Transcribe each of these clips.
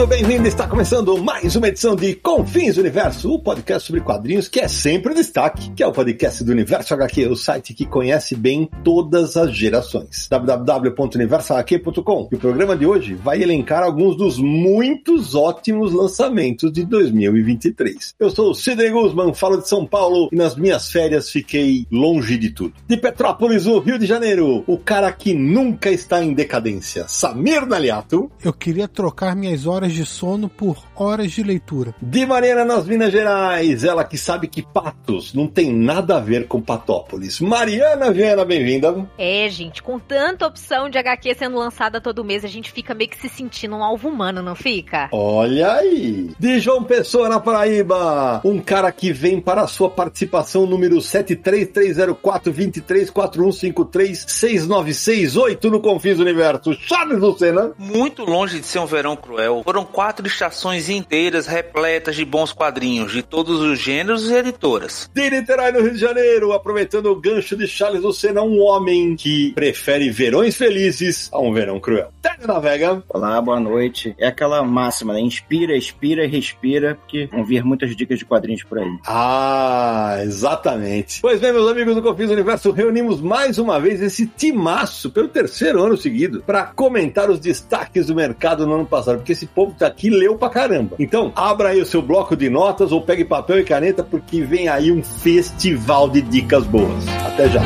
Bem-vindo, bem-vindo! Está começando mais uma edição de Confins Universo, o podcast sobre quadrinhos que é sempre o destaque, que é o podcast do Universo HQ, o site que conhece bem todas as gerações. www.universohq.com. E o programa de hoje vai elencar alguns dos muitos ótimos lançamentos de 2023. Eu sou o Sidney Guzman, falo de São Paulo e nas minhas férias fiquei longe de tudo. De Petrópolis, no Rio de Janeiro, o cara que nunca está em decadência, Samir Naliato. Eu queria trocar minhas horas de sono por horas de leitura. De Mariana nas Minas Gerais, ela que sabe que Patos não tem nada a ver com Patópolis. Mariana Viana, bem-vinda. É, gente, com tanta opção de HQ sendo lançada todo mês, a gente fica meio que se sentindo um alvo humano, não fica? Olha aí. De João Pessoa, na Paraíba, um cara que vem para a sua participação número 733042341536968 no Confins do Universo. Charles Lucena. Muito longe de ser um verão cruel. Foram quatro estações inteiras repletas de bons quadrinhos, de todos os gêneros e editoras. De Niterói, no Rio de Janeiro, aproveitando o gancho de Charles Lucena, um homem que prefere verões felizes a um verão cruel. Télio Navega. Olá, boa noite. É aquela máxima, né? Inspira, expira e respira, porque vão vir muitas dicas de quadrinhos por aí. Ah, exatamente. Pois bem, meus amigos do Confins Universo, reunimos mais uma vez esse timaço pelo terceiro ano seguido para comentar os destaques do mercado no ano passado, porque esse povo tá aqui leu pra caramba. Então, abra aí o seu bloco de notas ou pegue papel e caneta, porque vem aí um festival de dicas boas. Até já.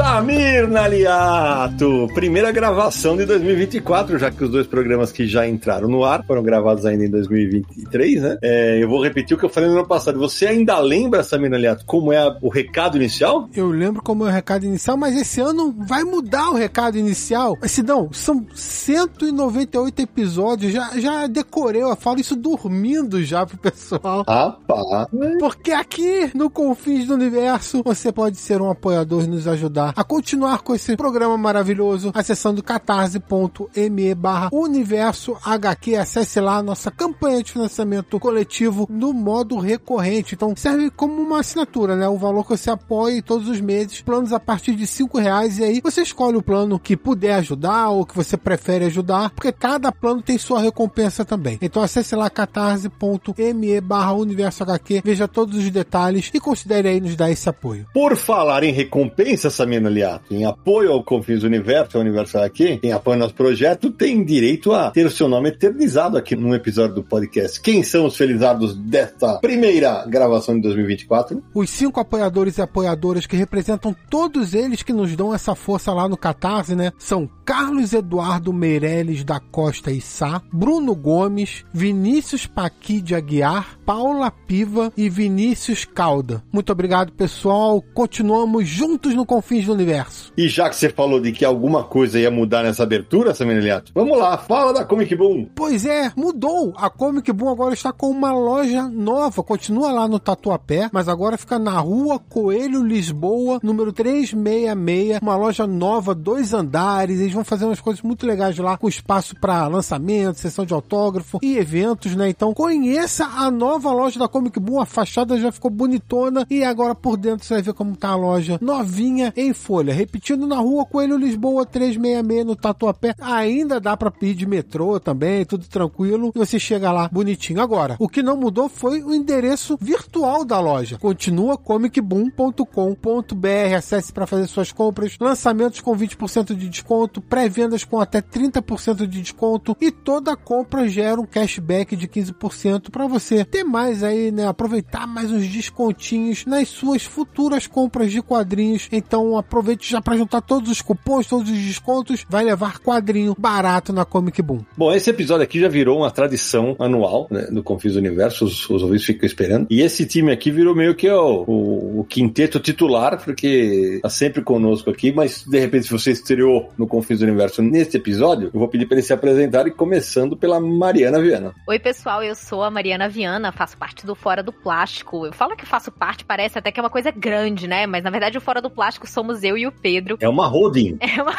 Mendoza. Samir Naliato, primeira gravação de 2024, já que os dois programas que já entraram no ar foram gravados ainda em 2023, né? É, eu vou repetir o que eu falei no ano passado. Você ainda lembra, Samir Naliato, como é a, o recado inicial? Eu lembro como é o recado inicial, mas esse ano vai mudar o recado inicial. Sidão, são 198 episódios, já, já decorei, eu falo isso dormindo já pro pessoal. Rapaz. Porque aqui no Confins do Universo você pode ser um apoiador e nos ajudar a continuar com esse programa maravilhoso, acessando catarse.me barra universo HQ. Acesse lá a nossa campanha de financiamento coletivo no modo recorrente. Então serve como uma assinatura, né? O valor que você apoia todos os meses, planos a partir de cinco reais e aí você escolhe o plano que puder ajudar ou que você prefere ajudar, porque cada plano tem sua recompensa também. Então acesse lá catarse.me barra universo HQ, veja todos os detalhes e considere aí nos dar esse apoio. Por falar em recompensa, Samir Naliato, em apoio ao Confins Universo, ao Universo aqui, quem apoia nosso projeto tem direito a ter o seu nome eternizado aqui num episódio do podcast. Quem são os felizardos desta primeira gravação de 2024? Os cinco apoiadores e apoiadoras que representam todos eles que nos dão essa força lá no Catarse, né? São Carlos Eduardo Meirelles da Costa e Sá, Bruno Gomes, Vinícius Paqui de Aguiar, Paula Piva e Vinícius Calda. Muito obrigado, pessoal. Continuamos juntos no Confins do Universo. E já que você falou de que alguma coisa ia mudar nessa abertura, Samir Naliato, vamos lá, fala da Comic Boom. Pois é, mudou. A Comic Boom agora está com uma loja nova. Continua lá no Tatuapé, mas agora fica na rua Coelho Lisboa, número 366. Uma loja nova, dois andares. Eles vão fazer umas coisas muito legais lá, com espaço para lançamento, sessão de autógrafo e eventos, né? Então conheça a nova loja da Comic Boom. A fachada já ficou bonitona e agora por dentro você vai ver como tá a loja novinha em folha. Repetindo na rua Coelho Lisboa 366 no Tatuapé. Ainda dá para pedir de metrô também, tudo tranquilo. E você chega lá bonitinho. Agora, o que não mudou foi o endereço virtual da loja. Continua comicboom.com.br. Acesse para fazer suas compras. Lançamentos com 20% de desconto, pré-vendas com até 30% de desconto e toda compra gera um cashback de 15% para você ter mais aí, né? Aproveitar mais uns descontinhos nas suas futuras compras de quadrinhos. Então aproveita aproveite já para juntar todos os cupons, todos os descontos, vai levar quadrinho barato na Comic Boom. Bom, esse episódio aqui já virou uma tradição anual né, do Confis Universo, os, os ouvintes ficam esperando. E esse time aqui virou meio que o, o, o quinteto titular, porque tá sempre conosco aqui, mas de repente se você estreou no Confis Universo neste episódio, eu vou pedir para eles se apresentarem, começando pela Mariana Viana. Oi, pessoal, eu sou a Mariana Viana, faço parte do Fora do Plástico. Eu falo que faço parte, parece até que é uma coisa grande, né? Mas na verdade o Fora do Plástico somos eu e o Pedro. É uma holding. É uma,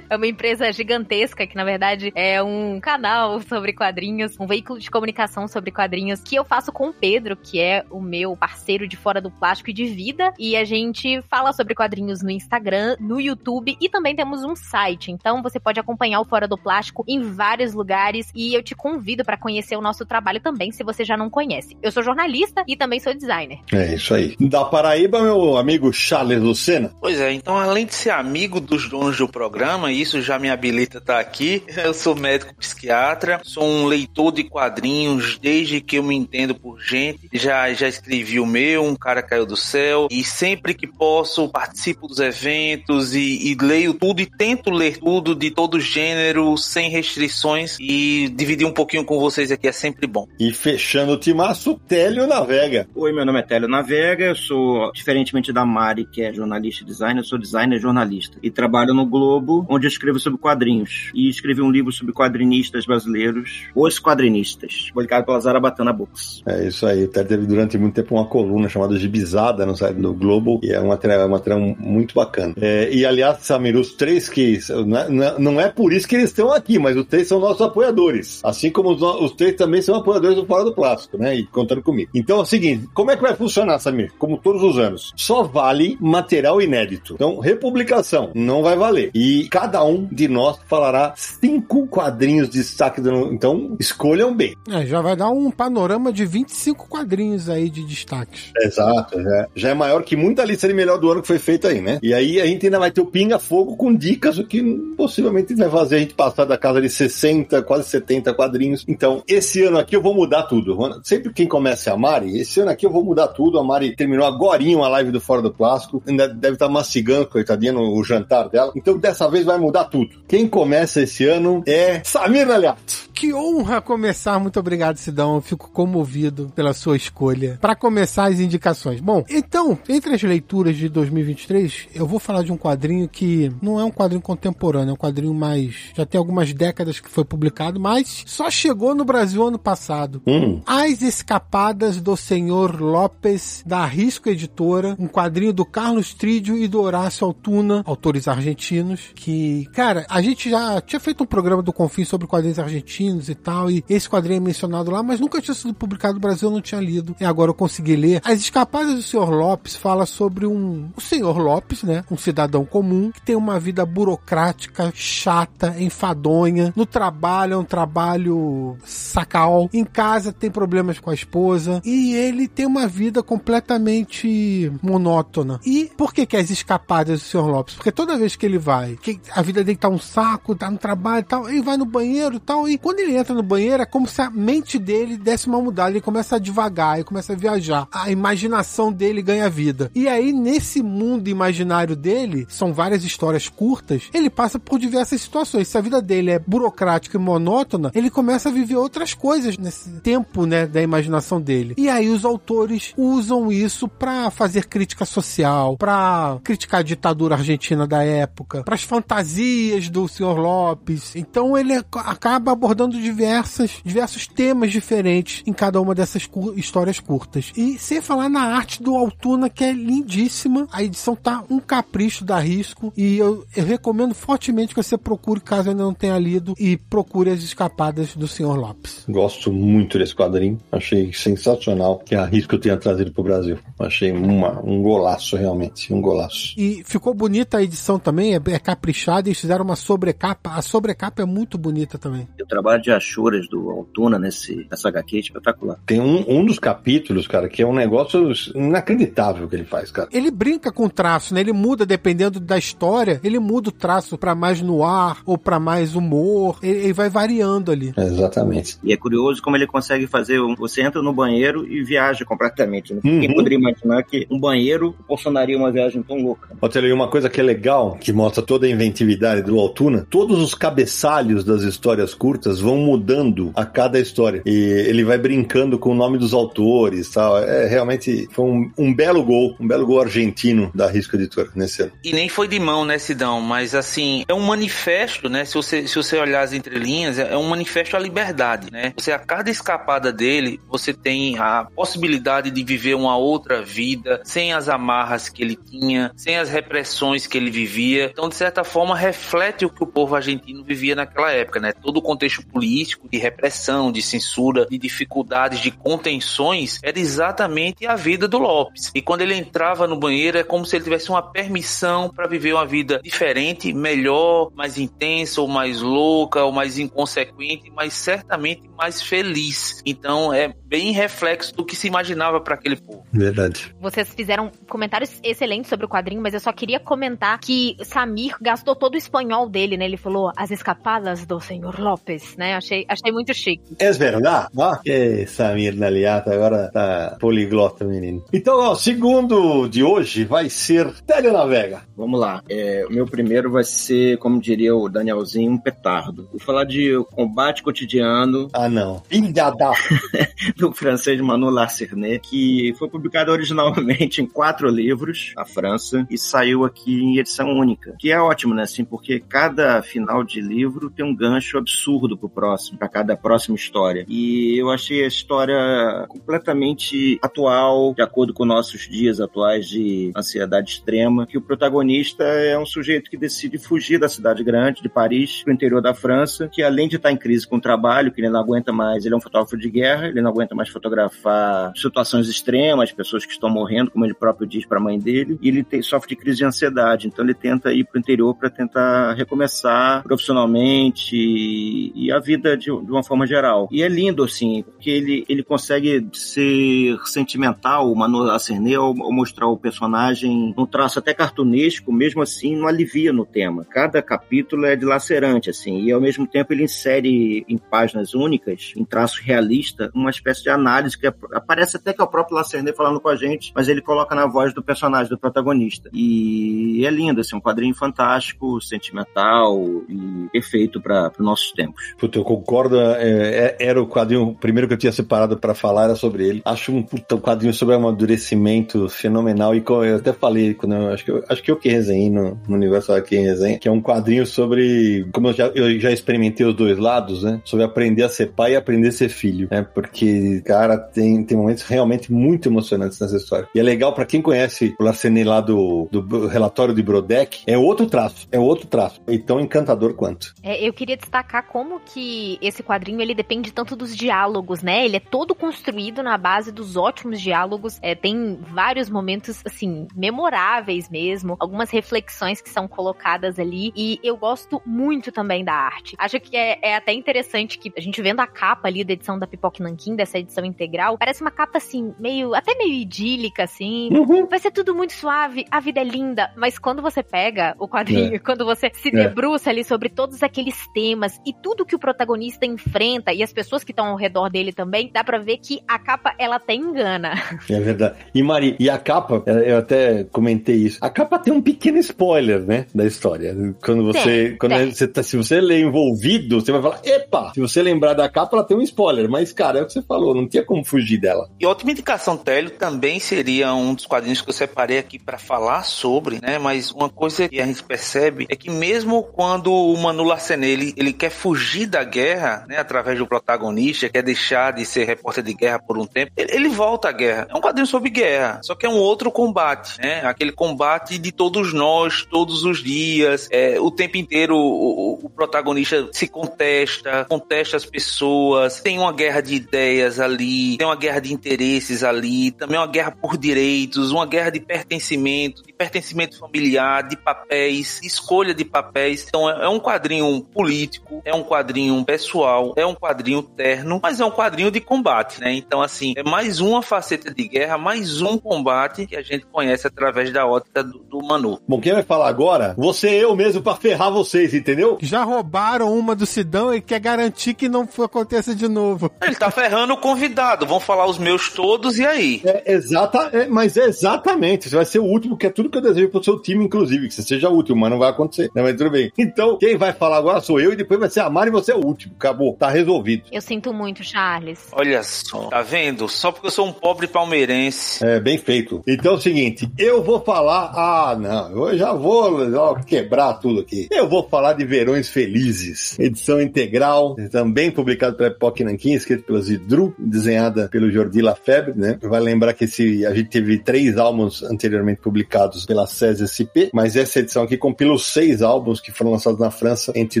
é uma empresa gigantesca que na verdade é um canal sobre quadrinhos, um veículo de comunicação sobre quadrinhos que eu faço com o Pedro, que é o meu parceiro de Fora do Plástico e de vida. E a gente fala sobre quadrinhos no Instagram, no YouTube e também temos um site. Então você pode acompanhar o Fora do Plástico em vários lugares e eu te convido para conhecer o nosso trabalho também, se você já não conhece. Eu sou jornalista e também sou designer. É isso aí. Da Paraíba, meu amigo Charles Lucena. Pois é, então além de ser amigo dos donos do programa, isso já me habilita a estar aqui. Eu sou médico psiquiatra, sou um leitor de quadrinhos desde que eu me entendo por gente. Já, já escrevi o meu, Um Cara Caiu do Céu, e sempre que posso participo dos eventos e, e leio tudo e tento ler tudo de todo gênero, sem restrições, e dividir um pouquinho com vocês aqui é sempre bom. E fechando o timaço, Télio Navega. Oi, meu nome é Télio Navega, eu sou, diferentemente da Mari, que é jornalista e designer, eu sou designer jornalista. E trabalho no Globo, onde escrevo sobre quadrinhos. E escrevi um livro sobre quadrinistas brasileiros, Os Quadrinistas, publicado pela Zarabatana Books. É isso aí. O Télio teve durante muito tempo uma coluna chamada Gibizada no site do Globo, e é uma uma matéria muito bacana. É, e aliás, Samir, os três que. Não é, não é por isso que eles estão aqui, mas os três são nossos apoiadores. Assim como os, os três também são apoiadores do Fora do Plástico, né? E contando comigo. Então é o seguinte: como é que vai funcionar, Samir? Como todos os anos. Só vale material inédito. Então, republicação não vai valer. E cada um de nós falará cinco quadrinhos de destaque do. Então, escolham bem. É, já vai dar um panorama de 25 quadrinhos aí de destaques. Exato, já, já é maior que muita lista de melhor do ano que foi feita aí, né? E aí a gente ainda vai ter o pinga-fogo com dicas, o que possivelmente vai fazer a gente passar da casa de 60, quase 70 quadrinhos. Então, esse ano aqui eu vou mudar tudo. Sempre quem começa é a Mari, esse ano aqui eu vou mudar tudo. A Mari terminou agora a live do Fora do Plástico, ainda deve estar mastigando, coitadinha, no jantar dela. Então, dessa vez vai mudar tudo. Quem começa esse ano é Samir Naliato. Que honra começar. Muito obrigado, Sidão. Eu fico comovido pela sua escolha. Para começar as indicações. Bom, então, entre as leituras de 2023, eu vou falar de um quadrinho que não é um quadrinho contemporâneo, é um quadrinho mais. Já tem algumas décadas que foi publicado, mas só chegou no Brasil ano passado. Hum. As Escapadas do Senhor Lopes, da Risco Editora, um quadrinho do Carlos Trídio e do Horácio Altuna, autores argentinos, que, cara, a gente já tinha feito um programa do Confim sobre quadrinhos argentinos e tal, e esse quadrinho é mencionado lá, mas nunca tinha sido publicado no Brasil, eu não tinha lido, e agora eu consegui ler. As Escapadas do Senhor Lopes fala sobre um, o Senhor Lopes, né, um cidadão comum, que tem uma vida burocrática, chata, enfadonha, no trabalho é um trabalho sacal, em casa tem problemas com a esposa, e ele tem uma vida completamente monótona. E por que que as escapadas do Sr. Lopes? Porque toda vez que ele vai, que a vida dele tá um saco, tá no trabalho e tal, ele vai no banheiro e tal, e quando ele entra no banheiro é como se a mente dele desse uma mudada, ele começa a devagar, ele começa a viajar, a imaginação dele ganha vida. E aí, nesse mundo imaginário dele, são várias histórias curtas, ele passa por diversas situações. Se a vida dele é burocrática e monótona, ele começa a viver outras coisas nesse tempo, né, da imaginação dele. E aí os autores usam isso para fazer crítica social, para criticar a ditadura argentina da época, para as fantasias do Sr. Lopes. Então ele acaba abordando diversas, diversos temas diferentes em cada uma dessas cu histórias curtas. E sem falar na arte do Altuna, que é lindíssima. A edição tá um capricho da risco e eu, eu recomendo fortemente que você procure, caso ainda não tenha lido, e procure as escapadas do Sr. Lopes. Gosto muito desse quadrinho. Achei sensacional que a Risco tenha trazido pro Brasil. Achei uma, um golaço, realmente. Um golaço. E ficou bonita a edição também, é, é caprichada. Eles fizeram uma sobrecapa. A sobrecapa é muito bonita também. O trabalho quantidade de achuras do Altuna nesse, nessa HQ é espetacular. Tem um, um dos capítulos, cara, que é um negócio inacreditável que ele faz, cara. Ele brinca com o traço, né? Ele muda dependendo da história, ele muda o traço para mais no ar ou para mais humor. Ele, ele, vai variando ali. Exatamente. E é curioso como ele consegue fazer. Você entra no banheiro e viaja completamente. Né? Uhum. Quem poderia imaginar que um banheiro proporcionaria uma viagem tão louca? Olha, uma coisa que é legal, que mostra toda a inventividade do Altuna, todos os cabeçalhos das histórias curtas vão mudando a cada história. E ele vai brincando com o nome dos autores tal. É realmente foi um, um belo gol, um belo gol argentino da Risco Editora nesse ano. E nem foi de mão, né, Sidão? Mas assim, é um manifesto, né? Se você, se você olhar as entrelinhas, é um manifesto à liberdade, né? Você, a cada escapada dele, você tem a possibilidade de viver uma outra vida, sem as amarras que ele tinha, sem as repressões que ele vivia. Então, de certa forma, reflete o que o povo argentino vivia naquela época, né? Todo o contexto político, de repressão, de censura, de dificuldades, de contenções, era exatamente a vida do Lopes. E quando ele entrava no banheiro, é como se ele tivesse uma permissão para viver uma vida diferente, melhor, mais intensa, ou mais louca, ou mais inconsequente, mas certamente mais feliz. Então, é bem reflexo do que se imaginava para aquele povo. Verdade. Vocês fizeram comentários excelentes sobre o quadrinho, mas eu só queria comentar que Samir gastou todo o espanhol dele, né? Ele falou as escapadas do senhor Lopes, né? Achei, achei muito chique. É verdade? Ah, que Samir Naliata agora tá poliglota, menino. Então, ó, o segundo de hoje vai ser Telenavega. Vamos lá. É, o meu primeiro vai ser, como diria o Danielzinho, um petardo. Vou falar de combate cotidiano. Ah, não. Filha da... do francês Manu Lacernet, que foi publicado originalmente em quatro livros, na França, e saiu aqui em edição única. Que é ótimo, né? Assim, porque cada final de livro tem um gancho absurdo pro próximo, para cada próxima história. E eu achei a história completamente atual, de acordo com nossos dias atuais de ansiedade extrema, que o protagonista é um sujeito que decide fugir da cidade grande, de Paris, pro interior da França, que além de estar em crise com o trabalho, que ele não aguenta mais, ele é um fotógrafo de guerra, ele não aguenta mais fotografar situações extremas, pessoas que estão morrendo, como ele próprio diz para a mãe dele, e ele tem, sofre de crise de ansiedade. Então ele tenta ir para o interior para tentar recomeçar profissionalmente e, e a vida de, de, uma forma geral. E é lindo, assim, porque ele, ele consegue ser sentimental, o Manu Acerné, ao, ao mostrar o personagem num traço até cartunesco, mesmo assim não alivia no tema. Cada capítulo é dilacerante, assim, e ao mesmo tempo ele insere em páginas únicas, em traço realista, uma espécie de análise que aparece até que é o próprio Lacerné falando com a gente, mas ele coloca na voz do personagem, do protagonista. E é lindo, assim, um quadrinho fantástico, sentimental e perfeito para os nossos tempos. Puta, eu concordo. É, é, era o quadrinho, o primeiro que eu tinha separado para falar era sobre ele. Acho um puta, um quadrinho sobre amadurecimento fenomenal. E eu até falei, quando eu, acho, que eu, acho que eu que resenhei no, no Universo aqui em resenha, que é um quadrinho sobre como eu já, eu já experimentei os dois lados, né? Sobre aprender a ser pai e aprender a ser filho, né? Porque, cara, tem, tem momentos realmente muito emocionantes nessa história. E é legal para quem conhece o Larsenet lá do, do relatório de Brodeck, é outro traço, é outro traço. E tão encantador quanto. É, eu queria destacar como que esse quadrinho ele depende tanto dos diálogos, né? Ele é todo construído na base dos ótimos diálogos. É, tem vários momentos, assim, memoráveis mesmo, algumas reflexões que são colocadas ali. E eu gosto muito também da arte. Acho que é, é até interessante que a gente vendo a capa ali da edição da Pipoque Nankin, dessa edição integral, parece uma capa assim, meio, até meio idílica, assim. Uhum. Vai ser tudo muito suave, a vida é linda. Mas quando você pega o quadrinho, é. quando você se é. debruça ali sobre todos aqueles temas e tudo que o protagonista enfrenta e as pessoas que estão ao redor dele também, dá pra ver que a capa, ela até engana. É verdade. E Mari, e a capa, eu até comentei isso, a capa tem um pequeno spoiler, né, da história. Quando você, tem, quando tem. você tá, se você lê envolvido, você vai falar, epa, se você lembrar da capa, ela tem um spoiler, mas cara, é o que você falou, não tinha como fugir dela. E outra indicação, Télio, também seria um dos quadrinhos que eu separei aqui para falar sobre, né, mas uma coisa que a gente percebe é que mesmo quando o Manu Larsenet, ele, ele quer fugir da guerra, né, através do protagonista, quer deixar de ser repórter de guerra por um tempo, ele, ele volta à guerra. É um quadrinho sobre guerra, só que é um outro combate, né, aquele combate de todos nós, todos os dias, é, o tempo inteiro o, o protagonista se contesta, contesta as pessoas, tem uma guerra de ideias ali, tem uma guerra de interesses ali, também uma guerra por direitos, uma guerra de pertencimento, de pertencimento familiar, de papéis, escolha de papéis. Então é, é um quadrinho político, é um quadrinho quadrinho pessoal, é um quadrinho terno, mas é um quadrinho de combate, né? Então, assim, é mais uma faceta de guerra, mais um combate que a gente conhece através da ótica do, do Manu. Bom, quem vai falar agora? Você eu mesmo pra ferrar vocês, entendeu? Já roubaram uma do Sidão e quer garantir que não aconteça de novo. Ele tá ferrando o convidado. Vão falar os meus todos e aí? É exata, é, mas é exatamente. Você vai ser o último, que é tudo que eu desejo pro seu time, inclusive, que você seja o último, mas não vai acontecer. Não, mas tudo bem. Então, quem vai falar agora sou eu e depois vai ser a Mari e você o último. Acabou. Tá resolvido. Eu sinto muito, Charles. Olha só, tá vendo? Só porque eu sou um pobre palmeirense. É, bem feito. Então é o seguinte, eu vou falar. Ah, não, eu já vou ó, quebrar tudo aqui. Eu vou falar de Verões Felizes, edição integral, também publicado pela Epoch Nankin, escrito pelo Zidru, desenhada pelo Jordi Lafebre, né? Vai lembrar que esse, a gente teve três álbuns anteriormente publicados pela SES SP, mas essa edição aqui compila os seis álbuns que foram lançados na França entre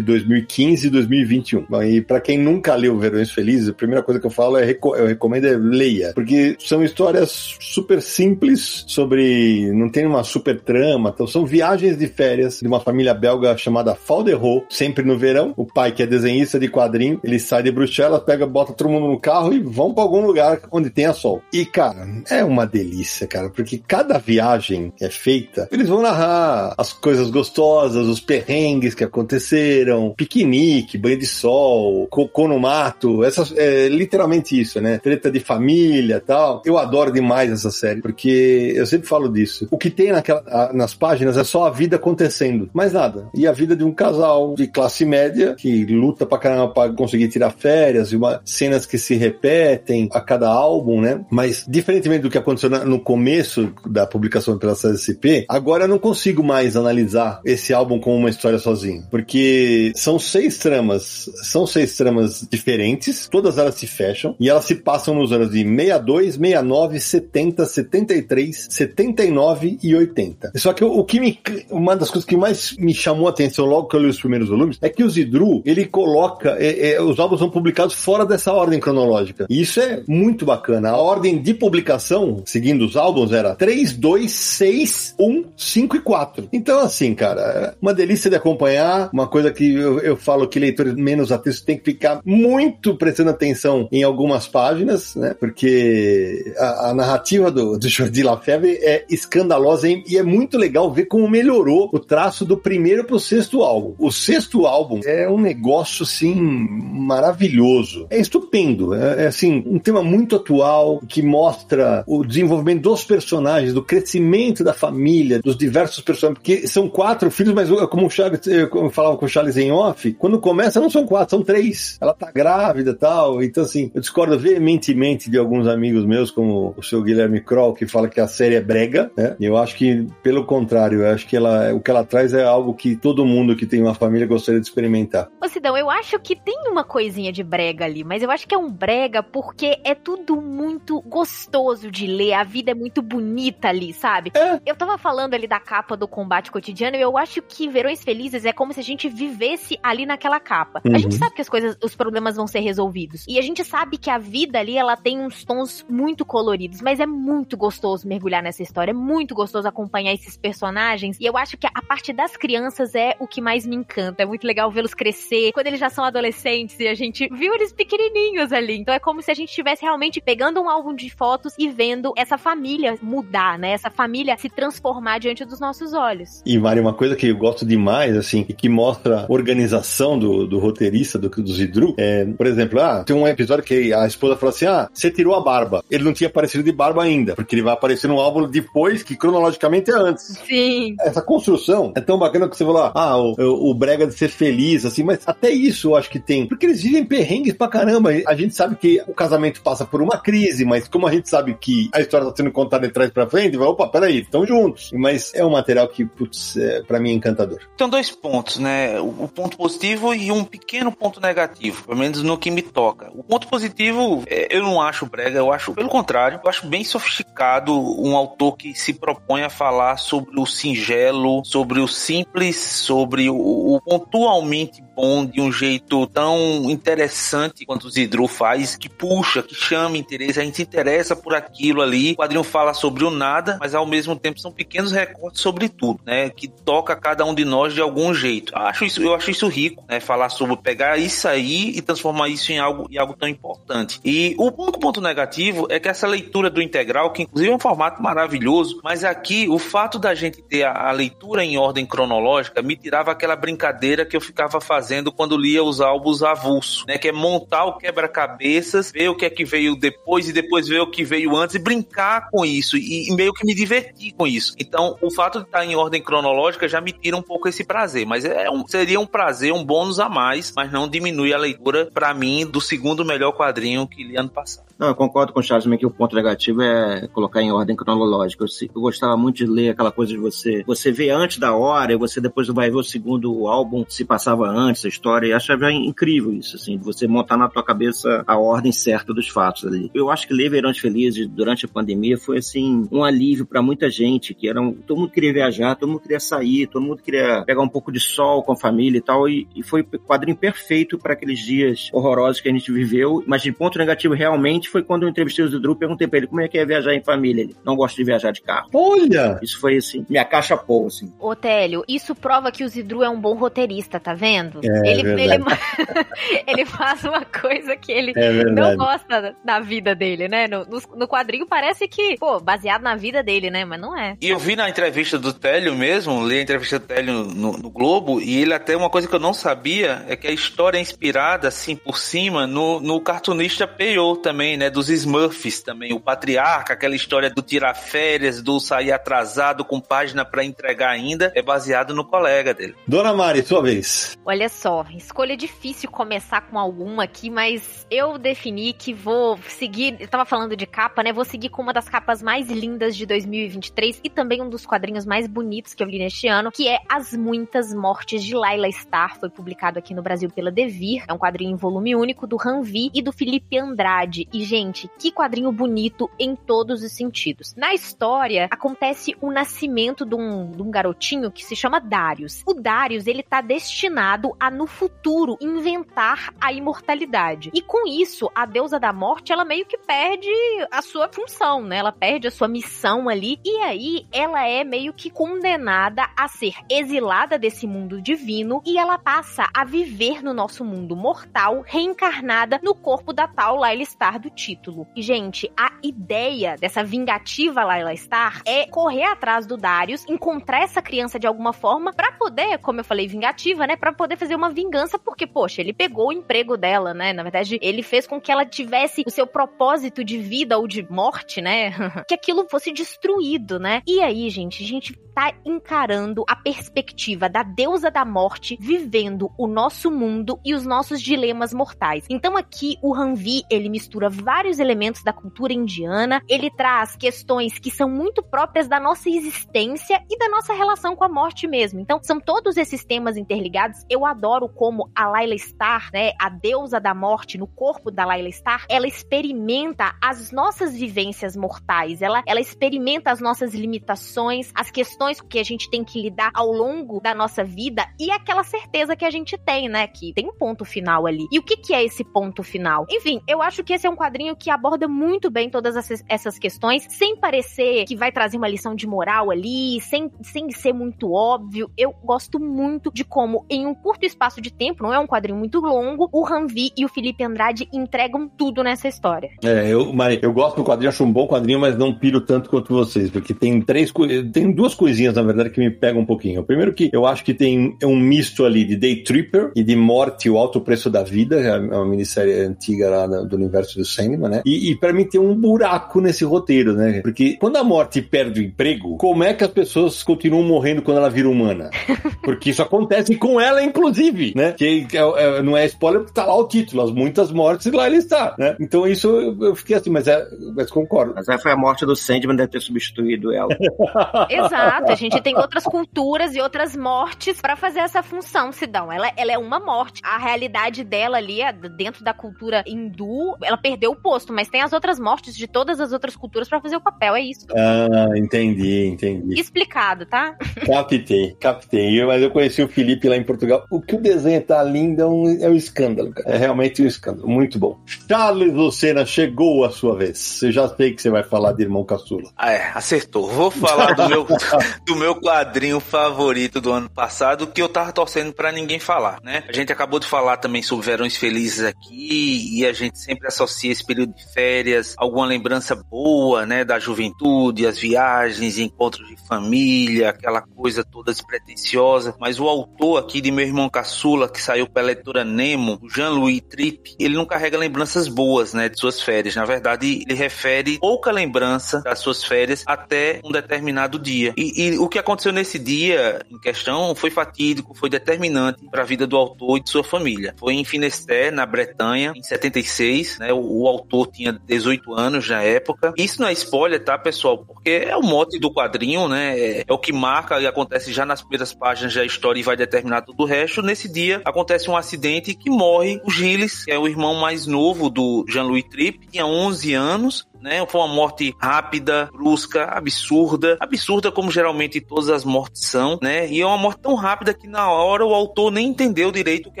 2015 e 2021. Bom, e para quem nunca leu Verões Felizes, a primeira coisa que eu falo é eu recomendo é leia, porque são histórias super simples sobre não tem uma super trama, então são viagens de férias de uma família belga chamada Falderro, sempre no verão. O pai que é desenhista de quadrinho, ele sai de Bruxelas, pega, bota todo mundo no carro e vão para algum lugar onde tenha sol. E cara, é uma delícia, cara, porque cada viagem é feita, eles vão narrar as coisas gostosas, os perrengues que aconteceram, piquenique, banho de sol, cocô no mato, essas, é literalmente isso, né? Treta de família tal. Eu adoro demais essa série, porque eu sempre falo disso. O que tem naquela, nas páginas é só a vida acontecendo, mais nada. E a vida de um casal de classe média que luta pra caramba pra conseguir tirar férias, e uma, cenas que se repetem a cada álbum, né? Mas, diferentemente do que aconteceu no começo da publicação pela CSP, agora eu não consigo mais analisar esse álbum como uma história sozinho, porque são seis tramas, são seis tramas diferentes, todas elas se fecham e elas se passam nos anos de 62, 69, 70, 73, 79 e 80. Só que o, que me, uma das coisas que mais me chamou a atenção logo que eu li os primeiros volumes é que o Zidru, ele coloca, é, é, os álbuns são publicados fora dessa ordem cronológica. E isso é muito bacana. A ordem de publicação, seguindo os álbuns, era 3, 2, 6, 1, 5 e 4. Então, assim, cara, é uma delícia de acompanhar, uma coisa que eu, eu falo que leitores menos atentos têm que ficar muito prestando atenção em algumas páginas, né? Porque a, a narrativa do, do Jordi Lafebvre é escandalosa e, e é muito legal ver como melhorou o traço do primeiro pro sexto álbum. O sexto álbum é um negócio, assim, maravilhoso. É estupendo. É, é, assim, um tema muito atual que mostra o desenvolvimento dos personagens, do crescimento da família, dos diversos personagens, porque são quatro filhos, mas como o Charles, eu falava com o Charles em off, quando começa não são quatro, são três. Ela tá grávida e tal. Então, assim, eu discordo veementemente de alguns amigos meus, como o seu Guilherme Kroll, que fala que a série é brega, né? Eu acho que, pelo contrário, eu acho que ela, o que ela traz é algo que todo mundo que tem uma família gostaria de experimentar. Ô Sidão, eu acho que tem uma coisinha de brega ali, mas eu acho que é um brega porque é tudo muito gostoso de ler, a vida é muito bonita ali, sabe? É. Eu tava falando ali da capa do combate cotidiano e eu acho que Verões Felizes é como se a gente vivesse ali naquela capa. Uhum. A gente uhum. sabe que as coisas, os problemas vão ser resolvidos. E a gente sabe que a vida ali, ela tem uns tons muito coloridos, mas é muito gostoso mergulhar nessa história, é muito gostoso acompanhar esses personagens. E eu acho que a parte das crianças é o que mais me encanta. É muito legal vê-los crescer, quando eles já são adolescentes e a gente viu eles pequenininhos ali. Então é como se a gente estivesse realmente pegando um álbum de fotos e vendo essa família mudar, né? Essa família se transformar diante dos nossos olhos. E Mari, uma coisa que eu gosto demais, assim, e que mostra a organização do, do roteirista, do, do Zidru, é, por exemplo, ah, tem um episódio que a esposa fala assim: ah, você tirou a barba. Ele não tinha aparecido de barba ainda, porque ele vai aparecer no álbum depois, que cronologicamente é antes. Sim. Essa construção é tão bacana que você falou, ah, o, o brega de ser feliz, assim, mas até isso eu acho que tem. Porque eles vivem perrengues pra caramba. A gente sabe que o casamento passa por uma crise, mas como a gente sabe que a história tá sendo contada de trás pra frente, vai, opa, peraí, estão juntos. Mas é um material que, putz, é, pra mim é encantador. Então, dois pontos, né? O ponto positivo e um pequeno ponto negativo, pelo menos no que me toca. O ponto positivo, é, eu não acho brega, eu acho, pelo contrário, eu acho bem sofisticado um autor que se propõe a falar sobre o singelo, sobre o simples, sobre o, o pontualmente bom de um jeito tão interessante quanto o Zidru faz, que puxa, que chama interesse, a gente se interessa por aquilo ali. O quadrinho fala sobre o nada, mas ao mesmo tempo são pequenos recortes sobre tudo, né? Que toca cada um de nós de algum jeito. Eu acho isso, eu acho isso rico, né? Falar sobre pegar isso aí e transformar isso em algo, em algo tão importante. E o único ponto negativo é que essa leitura do integral, que inclusive é um formato maravilhoso, mas aqui o fato da gente ter a, a leitura em ordem cronológica me tirava aquela brincadeira que eu ficava fazendo quando lia os álbuns avulso, né? Que é montar o quebra-cabeças, ver o que é que veio depois e depois ver o que veio antes e brincar com isso e, meio que me divertir com isso. Então, o fato de estar em ordem cronológica já me tira um pouco esse prazer, mas é um, seria um prazer, um bônus a mais, mas não diminui a leitura para mim do segundo melhor quadrinho que li ano passado. Não, eu concordo com o Charles que o ponto negativo é colocar em ordem cronológica. Eu, eu, gostava muito de ler aquela coisa de você você vê antes da hora e você depois vai ver o segundo álbum se passava antes, a história. E achava incrível isso, assim, de você montar na tua cabeça a ordem certa dos fatos ali. Eu acho que ler Verões Felizes durante a pandemia foi, assim, um alívio para muita gente, que era um, todo mundo queria viajar, todo mundo queria sair, todo mundo queria pegar um pouco de sol com a família e tal, e, e foi o quadrinho perfeito para aqueles dias horrorosos que a gente viveu, mas de ponto negativo realmente foi quando eu entrevistei o Zidru, perguntei pra ele como é que é viajar em família. Ele não gosta de viajar de carro. Olha! Isso foi assim, minha caixa pô, assim. Ô, Télio, isso prova que o Zidru é um bom roteirista, tá vendo? É, ele, ele, ele faz uma coisa que ele É não gosta da vida dele, né? No, no, no quadrinho parece que, pô, baseado na vida dele, né? Mas não é. E eu vi na entrevista do Télio mesmo, li a entrevista do Télio no, no Globo, e ele até uma coisa que eu não sabia é que a história é inspirada, assim, por cima, no, no cartunista Peyo também, né? Dos Smurfs também. O Patriarca, aquela história do tirar férias, do sair atrasado com página pra entregar ainda, é baseado no colega dele. Dona Mari, sua vez. Olha só, escolha difícil começar com alguma aqui, mas eu defini que vou seguir. Eu tava falando de capa, né? Vou seguir com uma das capas mais lindas de 2023 e também um dos quadrinhos mais bonitos que eu li neste ano, que é As Muitas Mortes de Laila Starr. Foi publicado aqui no Brasil pela Devir. É um quadrinho em volume único do Ranvi e do Felipe Andrade. E, gente, que quadrinho bonito em todos os sentidos. Na história, acontece o nascimento de um, de um garotinho que se chama Darius. O Darius, ele tá destinado a, no futuro, inventar a imortalidade. E com isso, a deusa da morte, ela meio que perde a sua função, né? Ela perde a sua missão ali. E aí, ela é meio que condenada a ser exilada desse mundo divino e ela passa a viver no nosso mundo mortal, reencarnada no corpo da tal Layla Star do título. E, gente, a ideia dessa vingativa Layla Star é correr atrás do Darius, encontrar essa criança de alguma forma pra poder, como eu falei, vingativa, né? Pra poder fazer uma vingança, porque, poxa, ele pegou o emprego dela, né? Na verdade, ele fez com que ela tivesse o seu propósito de vida ou de morte, né? que aquilo fosse destruído, né? E aí, gente, a gente tá encarando a perspectiva da deusa da morte vivendo o nosso mundo e os nossos dilemas mortais. Então aqui o Ranvi, ele mistura vários elementos da cultura indiana, ele traz questões que são muito próprias da nossa existência e da nossa relação com a morte mesmo. Então são todos esses temas interligados. Eu adoro como a Layla Starr, né, a deusa da morte no corpo da Layla Starr, ela experimenta as nossas vivências mortais. Ela ela experimenta as nossas limitações, as questões que a gente tem que lidar ao longo da nossa vida e aquela certeza que a gente tem, né? Que tem um ponto final ali. E o que, que é esse ponto final? Enfim, eu acho que esse é um quadrinho que aborda muito bem todas essas- questões, sem parecer que vai trazer uma lição de moral ali, sem, sem ser muito óbvio. Eu gosto muito de como, em um curto espaço de tempo, não é um quadrinho muito longo, o Ranvi e o Felipe Andrade entregam tudo nessa história. É, eu, Mari, eu gosto do quadrinho, acho um bom quadrinho, mas não piro tanto quanto vocês, porque tem três tem duas coisinhas, na verdade, que me pegam um pouquinho. O primeiro que eu acho que tem um misto ali de Day Tripper e de Morte, o Alto Preço da Vida, é uma minissérie antiga lá do universo do Sandman, né? E, e para mim tem um buraco nesse roteiro, né? Porque quando a Morte perde o emprego, como é que as pessoas continuam morrendo quando ela vira humana? Porque isso acontece com ela, inclusive, né? Que é- é- não é spoiler porque tá lá o título, as muitas mortes e lá ele está, né? Então isso eu, eu fiquei assim, mas, é, mas concordo. Mas aí foi a morte do Sandman, deve ter substituído ela. Exato, a gente tem outras culturas e outras mortes pra fazer essa função, Sidão. Ela, ela é uma morte. A realidade dela ali, dentro da cultura hindu, ela perdeu o posto, mas tem as outras mortes de todas as outras culturas pra fazer o papel, é isso. Ah, entendi, entendi. Explicado, tá? Captei, captei. Eu- mas eu conheci o Felipe lá em Portugal. O que o desenho tá lindo, é um, é um escândalo, cara. É realmente um escândalo. Muito bom. Charles Lucena, chegou a sua vez. Eu já sei que você vai falar de Irmão Caçula. Ah, é, acertou. Vou falar do meu, do meu quadrinho favorito do ano passado, que eu tava torcendo para ninguém falar, né? A gente acabou de falar também sobre Verões Felizes aqui, e a gente sempre associa esse período de férias, alguma lembrança boa, né, da juventude, as viagens, encontros de família, aquela coisa toda despretensiosa. Mas o autor aqui de Meu Irmão Caçula, que saiu pela editora Nemo, Jean-Louis Tripp, ele não carrega lembranças boas, né, de suas férias. Na verdade, ele refere pouca lembrança das suas férias até um determinado dia. E, e o que aconteceu nesse dia em questão foi fatídico, foi determinante para a vida do autor e de sua família. Foi em Finestère, na Bretanha, em 76, né, o, o autor tinha 18 anos na época. Isso não é spoiler, tá, pessoal? Porque é o mote do quadrinho, né? É, é, o que marca e acontece já nas primeiras páginas da história e vai determinar tudo o resto. Nesse dia acontece um acidente que morre o Gilles, que é o irmão mais novo do Jean-Louis Tripp, tinha 11 anos né? Foi uma morte rápida, brusca, absurda, absurda como geralmente todas as mortes são, né? E é uma morte tão rápida que na hora o autor nem entendeu direito o que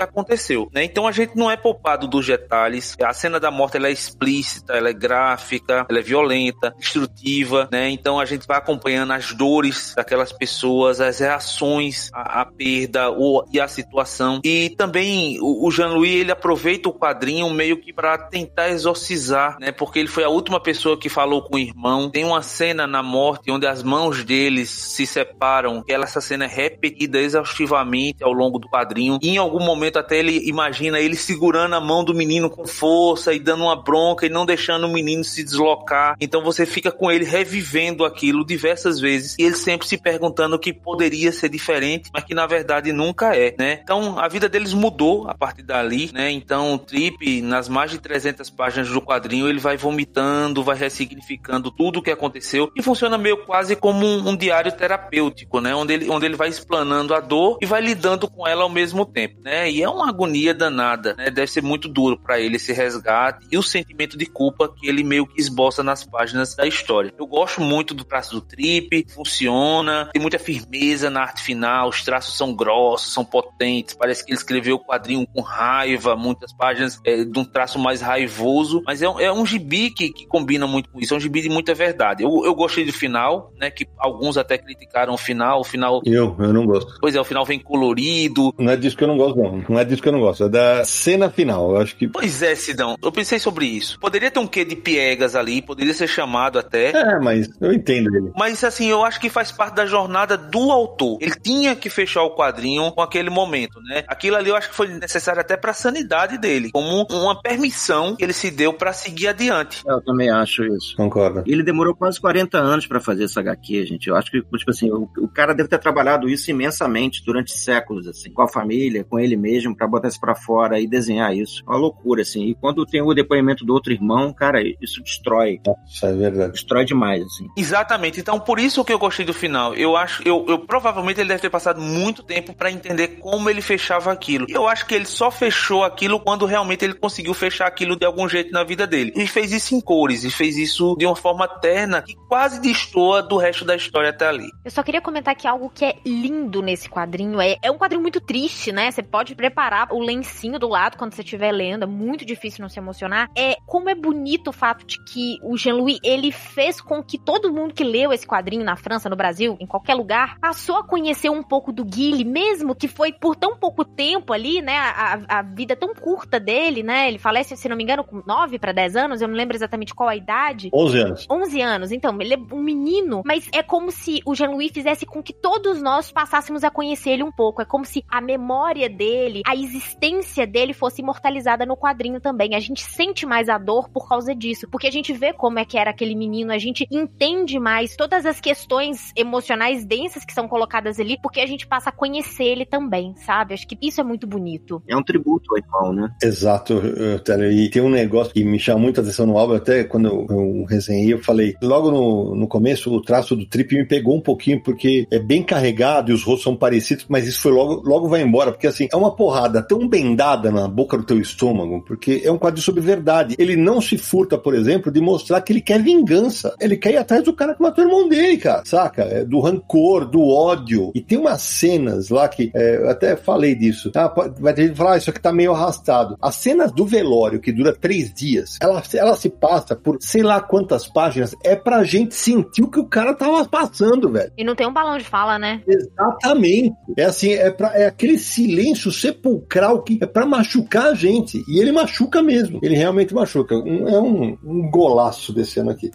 aconteceu, né? Então a gente não é poupado dos detalhes. A cena da morte ela é explícita, ela é gráfica, ela é violenta, destrutiva, né? Então a gente vai acompanhando as dores daquelas pessoas, as reações à, à perda ou, e à situação. E também o, o Jean-Louis ele aproveita o quadrinho meio que para tentar exorcizar, né? Porque ele foi a última pessoa que falou com o irmão. Tem uma cena na morte onde as mãos deles se separam. E essa cena é repetida exaustivamente ao longo do quadrinho. E em algum momento até ele imagina ele segurando a mão do menino com força e dando uma bronca e não deixando o menino se deslocar. Então você fica com ele revivendo aquilo diversas vezes e ele sempre se perguntando o que poderia ser diferente, mas que na verdade nunca é, né? Então a vida deles mudou a partir dali, né? Então o Trip nas mais de 300 páginas do quadrinho ele vai vomitando vai ressignificando tudo o que aconteceu e funciona meio quase como um, um, diário terapêutico, né? Onde ele, onde ele vai explanando a dor e vai lidando com ela ao mesmo tempo, né? E é uma agonia danada, né? Deve ser muito duro para ele esse resgate e o sentimento de culpa que ele meio que esboça nas páginas da história. Eu gosto muito do traço do Trip, funciona, tem muita firmeza na arte final, os traços são grossos, são potentes, parece que ele escreveu o quadrinho com raiva, muitas páginas é, de um traço mais raivoso, mas é, é um gibi que, que combina combina muito com isso. É um gibi de muita verdade. Eu, eu gostei do final, né? Que alguns até criticaram o final. O final. Eu, eu não gosto. Pois é, o final vem colorido. Não é disso que eu não gosto, não. Não é disso que eu não gosto. É da cena final. Eu acho que. Pois é, Sidão. Eu pensei sobre isso. Poderia ter um quê de piegas ali, poderia ser chamado até. É, mas eu entendo ele. Mas assim, eu acho que faz parte da jornada do autor. Ele tinha que fechar o quadrinho com aquele momento, né? Aquilo ali eu acho que foi necessário até pra sanidade dele, como uma permissão que ele se deu para seguir adiante. Eu também acho isso. Concordo. Ele demorou quase 40 anos para fazer essa HQ, gente. Eu acho que, tipo assim, o, o, cara deve ter trabalhado isso imensamente durante séculos, assim, com a família, com ele mesmo, para botar isso pra fora e desenhar isso. Uma loucura, assim. E quando tem o depoimento do outro irmão, cara, isso destrói. Isso é verdade. Destrói demais, assim. Exatamente. Então, por isso que eu gostei do final. Eu acho, eu, eu provavelmente ele deve ter passado muito tempo para entender como ele fechava aquilo. Eu acho que ele só fechou aquilo quando realmente ele conseguiu fechar aquilo de algum jeito na vida dele. E fez isso em cores, e fez isso de uma forma terna que quase destoa do resto da história até ali. Eu só queria comentar que algo que é lindo nesse quadrinho é, é um quadrinho muito triste, né? Você pode preparar o lencinho do lado quando você estiver lendo, é muito difícil não se emocionar. É como é bonito o fato de que o Jean-Louis ele fez com que todo mundo que leu esse quadrinho na França, no Brasil, em qualquer lugar, passou a conhecer um pouco do Guile, mesmo que foi por tão pouco tempo ali, né? A, a vida tão curta dele, né? Ele falece, se não me engano, com 9 para 10 anos, eu não lembro exatamente qual a idade idade. 11 anos. 11 anos. Então, ele é um menino, mas é como se o Jean-Louis fizesse com que todos nós passássemos a conhecer ele um pouco. É como se a memória dele, a existência dele fosse imortalizada no quadrinho também. A gente sente mais a dor por causa disso, porque a gente vê como é que era aquele menino, a gente entende mais todas as questões emocionais densas que são colocadas ali, porque a gente passa a conhecer ele também, sabe? Acho que isso é muito bonito. É um tributo ao irmão, né? Exato, E tem um negócio que me chama muita atenção no álbum, até quando quando eu, resenhei, eu falei, logo no, no começo, o traço do Trip me pegou um pouquinho, porque é bem carregado e os rostos são parecidos, mas isso foi logo, logo vai embora, porque assim, é uma porrada tão bem dada na boca do teu estômago, porque é um quadro sobre verdade. Ele não se furta, por exemplo, de mostrar que ele quer vingança. Ele quer ir atrás do cara que matou o irmão dele, cara, saca? É, do rancor, do ódio. E tem umas cenas lá que, é, eu até falei disso, tá? Vai ter gente que falar, ah, isso aqui tá meio arrastado. As cenas do velório, que dura três dias, ela, ela se passa por sei lá quantas páginas, é pra gente sentir o que o cara tava passando, velho. E não tem um balão de fala, né? Exatamente. É assim, é, pra, é aquele silêncio sepulcral que é pra machucar a gente. E ele machuca mesmo. Ele realmente machuca. Um, é um, um golaço desse ano aqui.